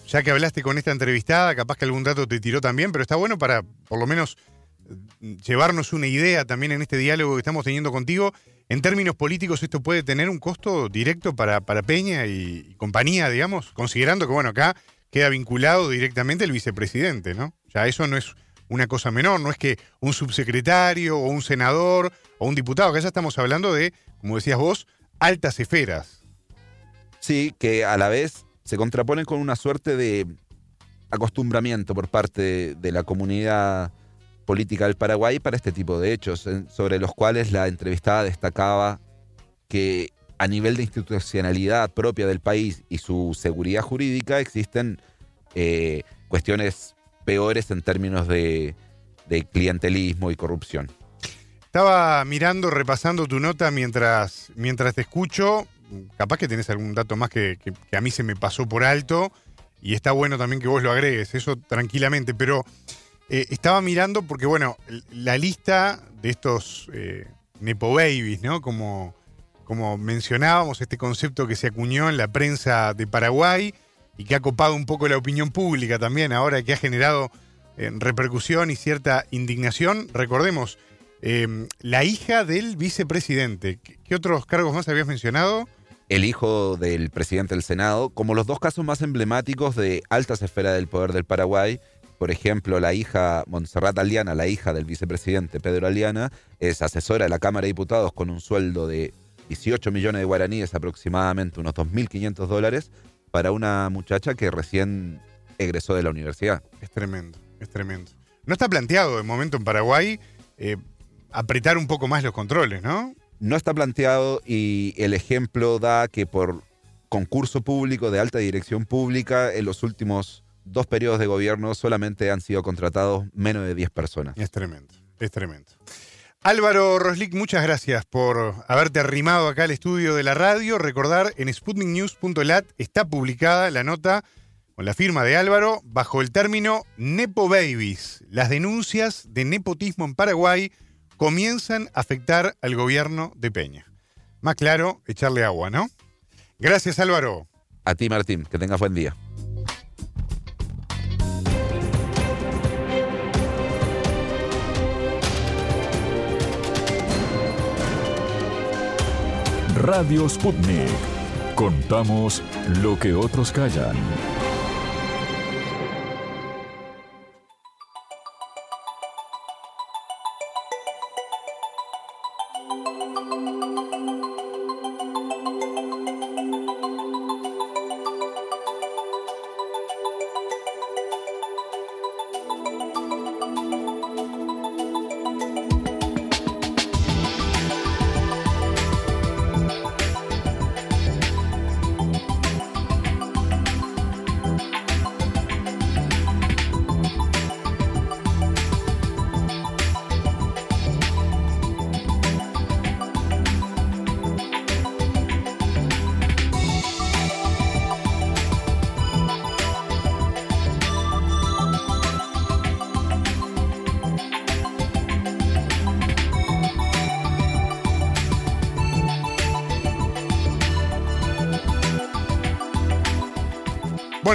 S2: ya que hablaste con esta entrevistada, capaz que algún dato te tiró también, pero está bueno para por lo menos llevarnos una idea también en este diálogo que estamos teniendo contigo. En términos políticos, esto puede tener un costo directo para, para Peña y, y compañía, digamos, considerando que, bueno, acá queda vinculado directamente el vicepresidente, ¿no? Ya eso no es una cosa menor, no es que un subsecretario o un senador o un diputado, que ya estamos hablando de, como decías vos, altas esferas.
S16: Sí, que a la vez se contraponen con una suerte de acostumbramiento por parte de, la comunidad política del Paraguay para este tipo de hechos, sobre los cuales la entrevistada destacaba que a nivel de institucionalidad propia del país y su seguridad jurídica existen eh, cuestiones peores en términos de, clientelismo y corrupción.
S2: Estaba mirando, repasando tu nota mientras, mientras te escucho. Capaz que tenés algún dato más que, que- a mí se me pasó por alto. Y está bueno también que vos lo agregues, eso tranquilamente. Pero eh, estaba mirando porque, bueno, la lista de estos eh, Nepo Babies, ¿no? Como, como mencionábamos, este concepto que se acuñó en la prensa de Paraguay y que ha copado un poco la opinión pública también, ahora que ha generado eh, repercusión y cierta indignación. Recordemos, eh, la hija del vicepresidente. ¿Qué, otros cargos más habías mencionado?
S16: el hijo del presidente del Senado, como los dos casos más emblemáticos de altas esferas del poder del Paraguay. Por ejemplo, la hija Montserrat Aliana, la hija del vicepresidente Pedro Aliana, es asesora de la Cámara de Diputados con un sueldo de 18 millones de guaraníes, aproximadamente unos 2.500 dólares, para una muchacha que recién egresó de la universidad.
S2: Es tremendo, es tremendo. No está planteado de momento en Paraguay eh, apretar un poco más los controles, ¿no?
S16: No está planteado y el ejemplo da que por concurso público de alta dirección pública en los últimos dos periodos de gobierno solamente han sido contratados menos de 10 personas.
S2: Es tremendo, es tremendo. Álvaro Roslik, muchas gracias por haberte arrimado acá al estudio de la radio. Recordar, en sputniknews.lat está publicada la nota con la firma de Álvaro bajo el término Nepo Babies. Las denuncias de nepotismo en Paraguay comienzan a afectar al gobierno de Peña. Más claro, echarle agua, ¿no? Gracias Álvaro.
S16: A ti Martín, que tengas buen día.
S1: Radio Sputnik. Contamos lo que otros callan.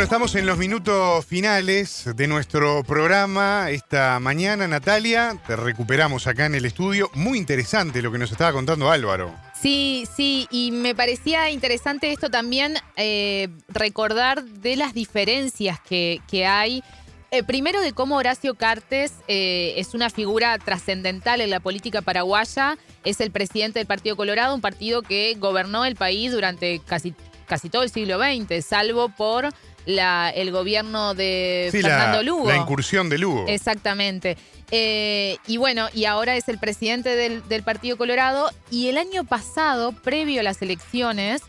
S2: Bueno, estamos en los minutos finales de nuestro programa esta mañana, Natalia. Te recuperamos acá en el estudio. Muy interesante lo que nos estaba contando Álvaro.
S3: Sí, sí, y me parecía interesante esto también, eh, recordar de las diferencias que, que hay. Eh, primero de cómo Horacio Cartes eh, es una figura trascendental en la política paraguaya, es el presidente del Partido Colorado, un partido que gobernó el país durante casi, casi todo el siglo XX, salvo por la, el gobierno de
S2: Sí,
S3: Fernando
S2: la,
S3: Lugo.
S2: la incursión de Lugo.
S3: Exactamente. Eh, y bueno, y ahora es el presidente del, del Partido Colorado. Y el año pasado, previo a las elecciones,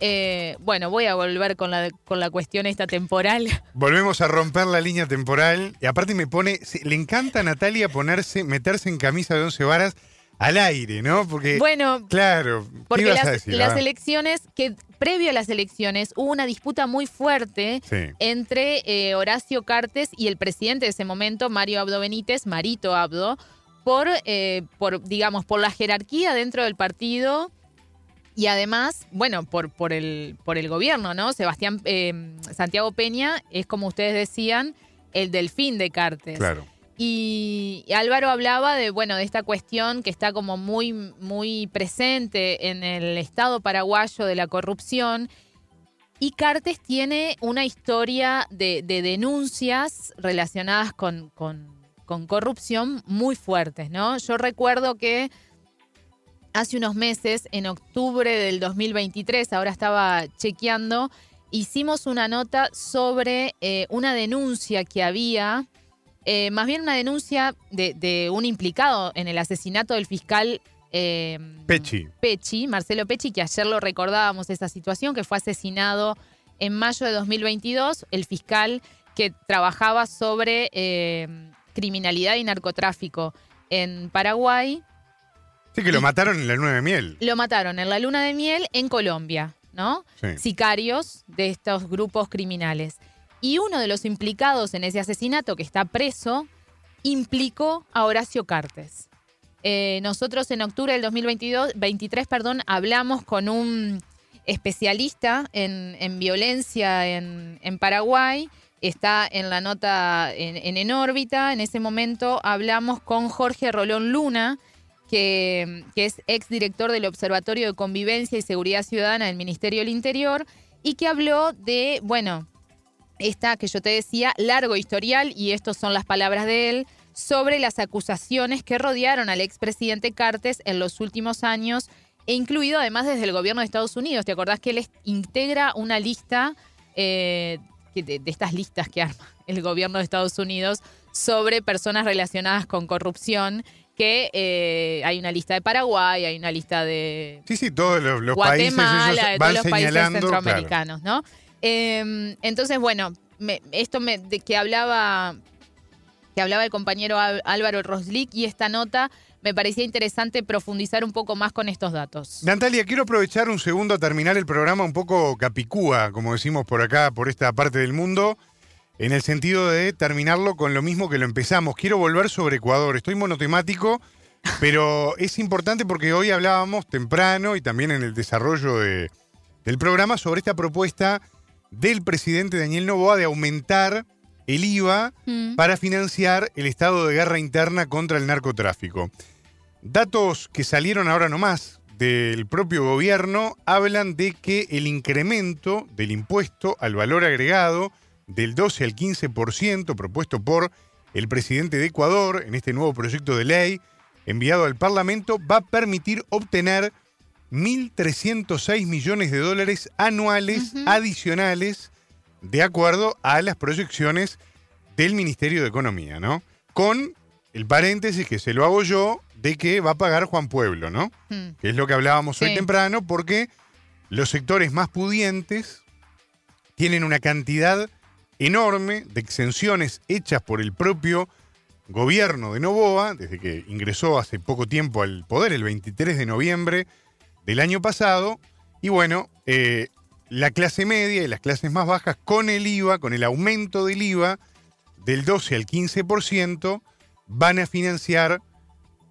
S3: eh, bueno, voy a volver con la, con la cuestión esta temporal.
S2: Volvemos a romper la línea temporal. Y aparte me pone. Le encanta a Natalia ponerse, meterse en camisa de once varas al aire, ¿no? Porque.
S3: Bueno,
S2: Claro. ¿qué
S3: Porque
S2: ibas a
S3: las,
S2: decir?
S3: las elecciones, que previo a las elecciones hubo una disputa muy fuerte
S2: Sí.
S3: entre eh, Horacio Cartes y el presidente de ese momento, Mario Abdo Benítez, Marito Abdo, por, eh, por, digamos, por la jerarquía dentro del partido y además, bueno, por, por, el, por el gobierno, ¿no? Sebastián eh, Santiago Peña es, como ustedes decían, el delfín de Cartes.
S2: Claro.
S3: Y, Álvaro hablaba de, bueno, de esta cuestión que está como muy, muy presente en el Estado paraguayo de la corrupción. Y Cartes tiene una historia de, de denuncias relacionadas con, con- con corrupción muy fuertes, ¿no? Yo recuerdo que hace unos meses, en octubre del 2023, ahora estaba chequeando, hicimos una nota sobre eh, una denuncia que había, eh, más bien una denuncia de, de un implicado en el asesinato del fiscal eh,
S2: Pechi.
S3: Pechi, Marcelo Pechi, que ayer lo recordábamos esa situación, que fue asesinado en mayo de 2022, el fiscal que trabajaba sobre eh, criminalidad y narcotráfico en Paraguay.
S2: Sí, que lo mataron en la luna de miel.
S3: Lo mataron en la luna de miel en Colombia, ¿no?
S2: Sí.
S3: Sicarios de estos grupos criminales. Y uno de los implicados en ese asesinato, que está preso, implicó a Horacio Cartes. Eh, nosotros en octubre del 2022, 23, perdón, hablamos con un especialista en, en violencia en, en Paraguay. Está en la nota en, en En órbita. En ese momento hablamos con Jorge Rolón Luna, que, que es exdirector del Observatorio de Convivencia y Seguridad Ciudadana del Ministerio del Interior, y que habló de, bueno, esta que yo te decía, largo historial, y estas son las palabras de él, sobre las acusaciones que rodearon al expresidente Cartes en los últimos años, e incluido además desde el gobierno de Estados Unidos. ¿Te acordás que él integra una lista eh, de, de estas listas que arma el gobierno de Estados Unidos sobre personas relacionadas con corrupción? Que eh, hay una lista de Paraguay, hay una lista de
S2: Sí, sí, todos los, los países
S3: Guatemala,
S2: ellos
S3: de todos los países
S2: señalando. claro.
S3: centroamericanos, ¿no? Eh, entonces, bueno, esto me, que hablaba que hablaba el compañero Álvaro Roslick y esta nota me parecía interesante profundizar un poco más con estos datos.
S2: Natalia, quiero aprovechar un segundo a terminar el programa un poco capicúa, como decimos por acá, por esta parte del mundo, en el sentido de terminarlo con lo mismo que lo empezamos. Quiero volver sobre Ecuador. Estoy monotemático, pero es importante porque hoy hablábamos temprano y también en el desarrollo de- del programa sobre esta propuesta del presidente Daniel Novoa de aumentar el IVA
S3: Mm.
S2: para financiar el estado de guerra interna contra el narcotráfico. Datos que salieron ahora nomás del propio gobierno hablan de que el incremento del impuesto al valor agregado del 12 al 15% propuesto por el presidente de Ecuador en este nuevo proyecto de ley enviado al Parlamento va a permitir obtener 1.306 millones de dólares anuales adicionales de acuerdo a las proyecciones del Ministerio de Economía, ¿no? Con el paréntesis que se lo hago yo de que va a pagar Juan Pueblo, ¿no?
S3: Hmm.
S2: Que es lo que hablábamos hoy temprano, porque los sectores más pudientes tienen una cantidad enorme de exenciones hechas por el propio gobierno de Novoa, desde que ingresó hace poco tiempo al poder, el 23 de noviembre del año pasado. Y bueno, eh, la clase media y las clases más bajas con el IVA, con el aumento del IVA del 12 al 15%, van a financiar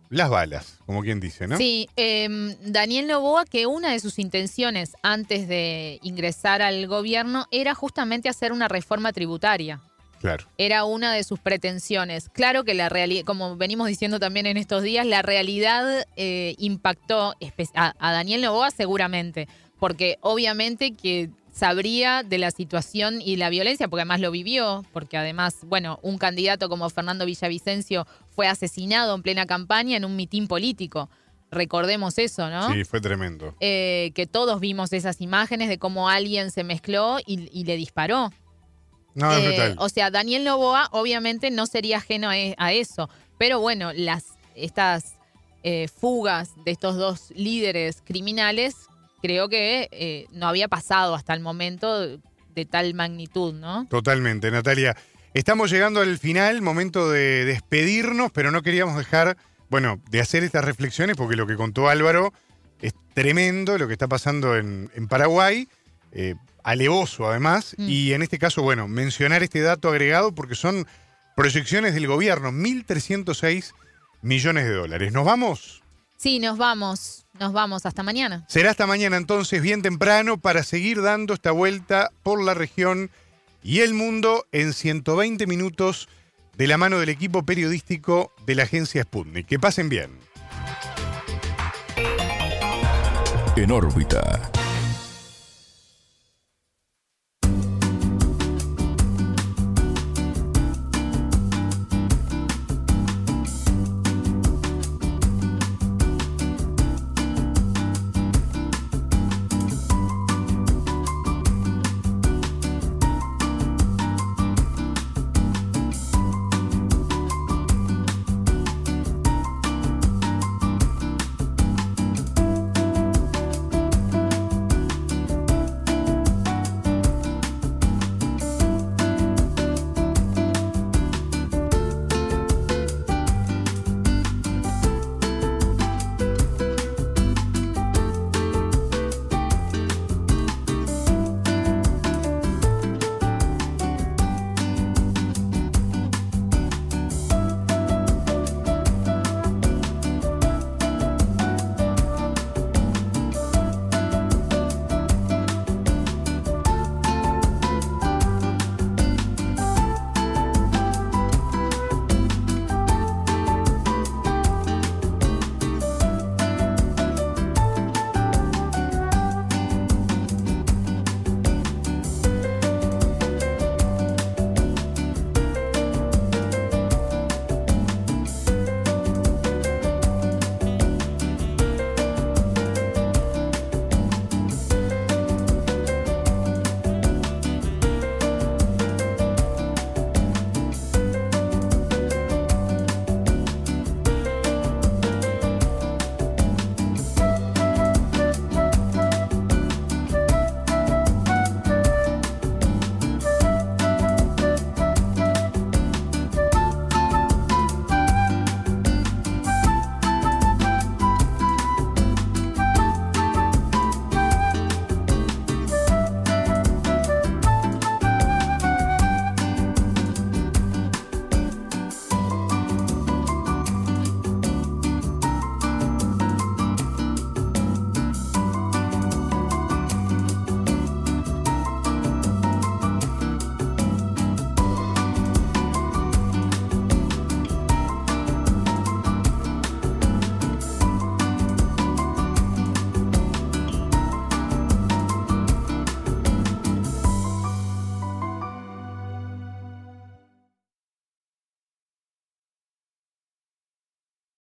S2: las balas, como quien dice, ¿no?
S3: Sí, eh, Daniel Novoa, que una de sus intenciones antes de ingresar al gobierno era justamente hacer una reforma tributaria.
S2: Claro.
S3: Era una de sus pretensiones. Claro que la realidad, como venimos diciendo también en estos días, la realidad eh, impactó a, a Daniel Novoa seguramente, porque obviamente que sabría de la situación y la violencia, porque además lo vivió, porque además, bueno, un candidato como Fernando Villavicencio fue asesinado en plena campaña en un mitin político. Recordemos eso, ¿no?
S2: Sí, fue tremendo.
S3: Eh, que todos vimos esas imágenes de cómo alguien se mezcló y, y le disparó.
S2: No, es
S3: Eh,
S2: brutal.
S3: o sea, Daniel Novoa obviamente no sería ajeno a, e- a eso, pero bueno, las estas eh, fugas de estos dos líderes criminales creo que eh, no había pasado hasta el momento de, de tal magnitud, ¿no?
S2: Totalmente, Natalia. Estamos llegando al final, momento de despedirnos, pero no queríamos dejar, bueno, de hacer estas reflexiones porque lo que contó Álvaro es tremendo, lo que está pasando en, en Paraguay, eh, alevoso además, y en este caso, bueno, mencionar este dato agregado porque son proyecciones del gobierno, 1.306 millones de dólares. ¿Nos vamos?
S3: Sí, nos vamos, nos vamos hasta mañana.
S2: Será hasta mañana entonces, bien temprano, para seguir dando esta vuelta por la región y el mundo en 120 minutos de la mano del equipo periodístico de la agencia Sputnik. Que pasen bien.
S1: En órbita.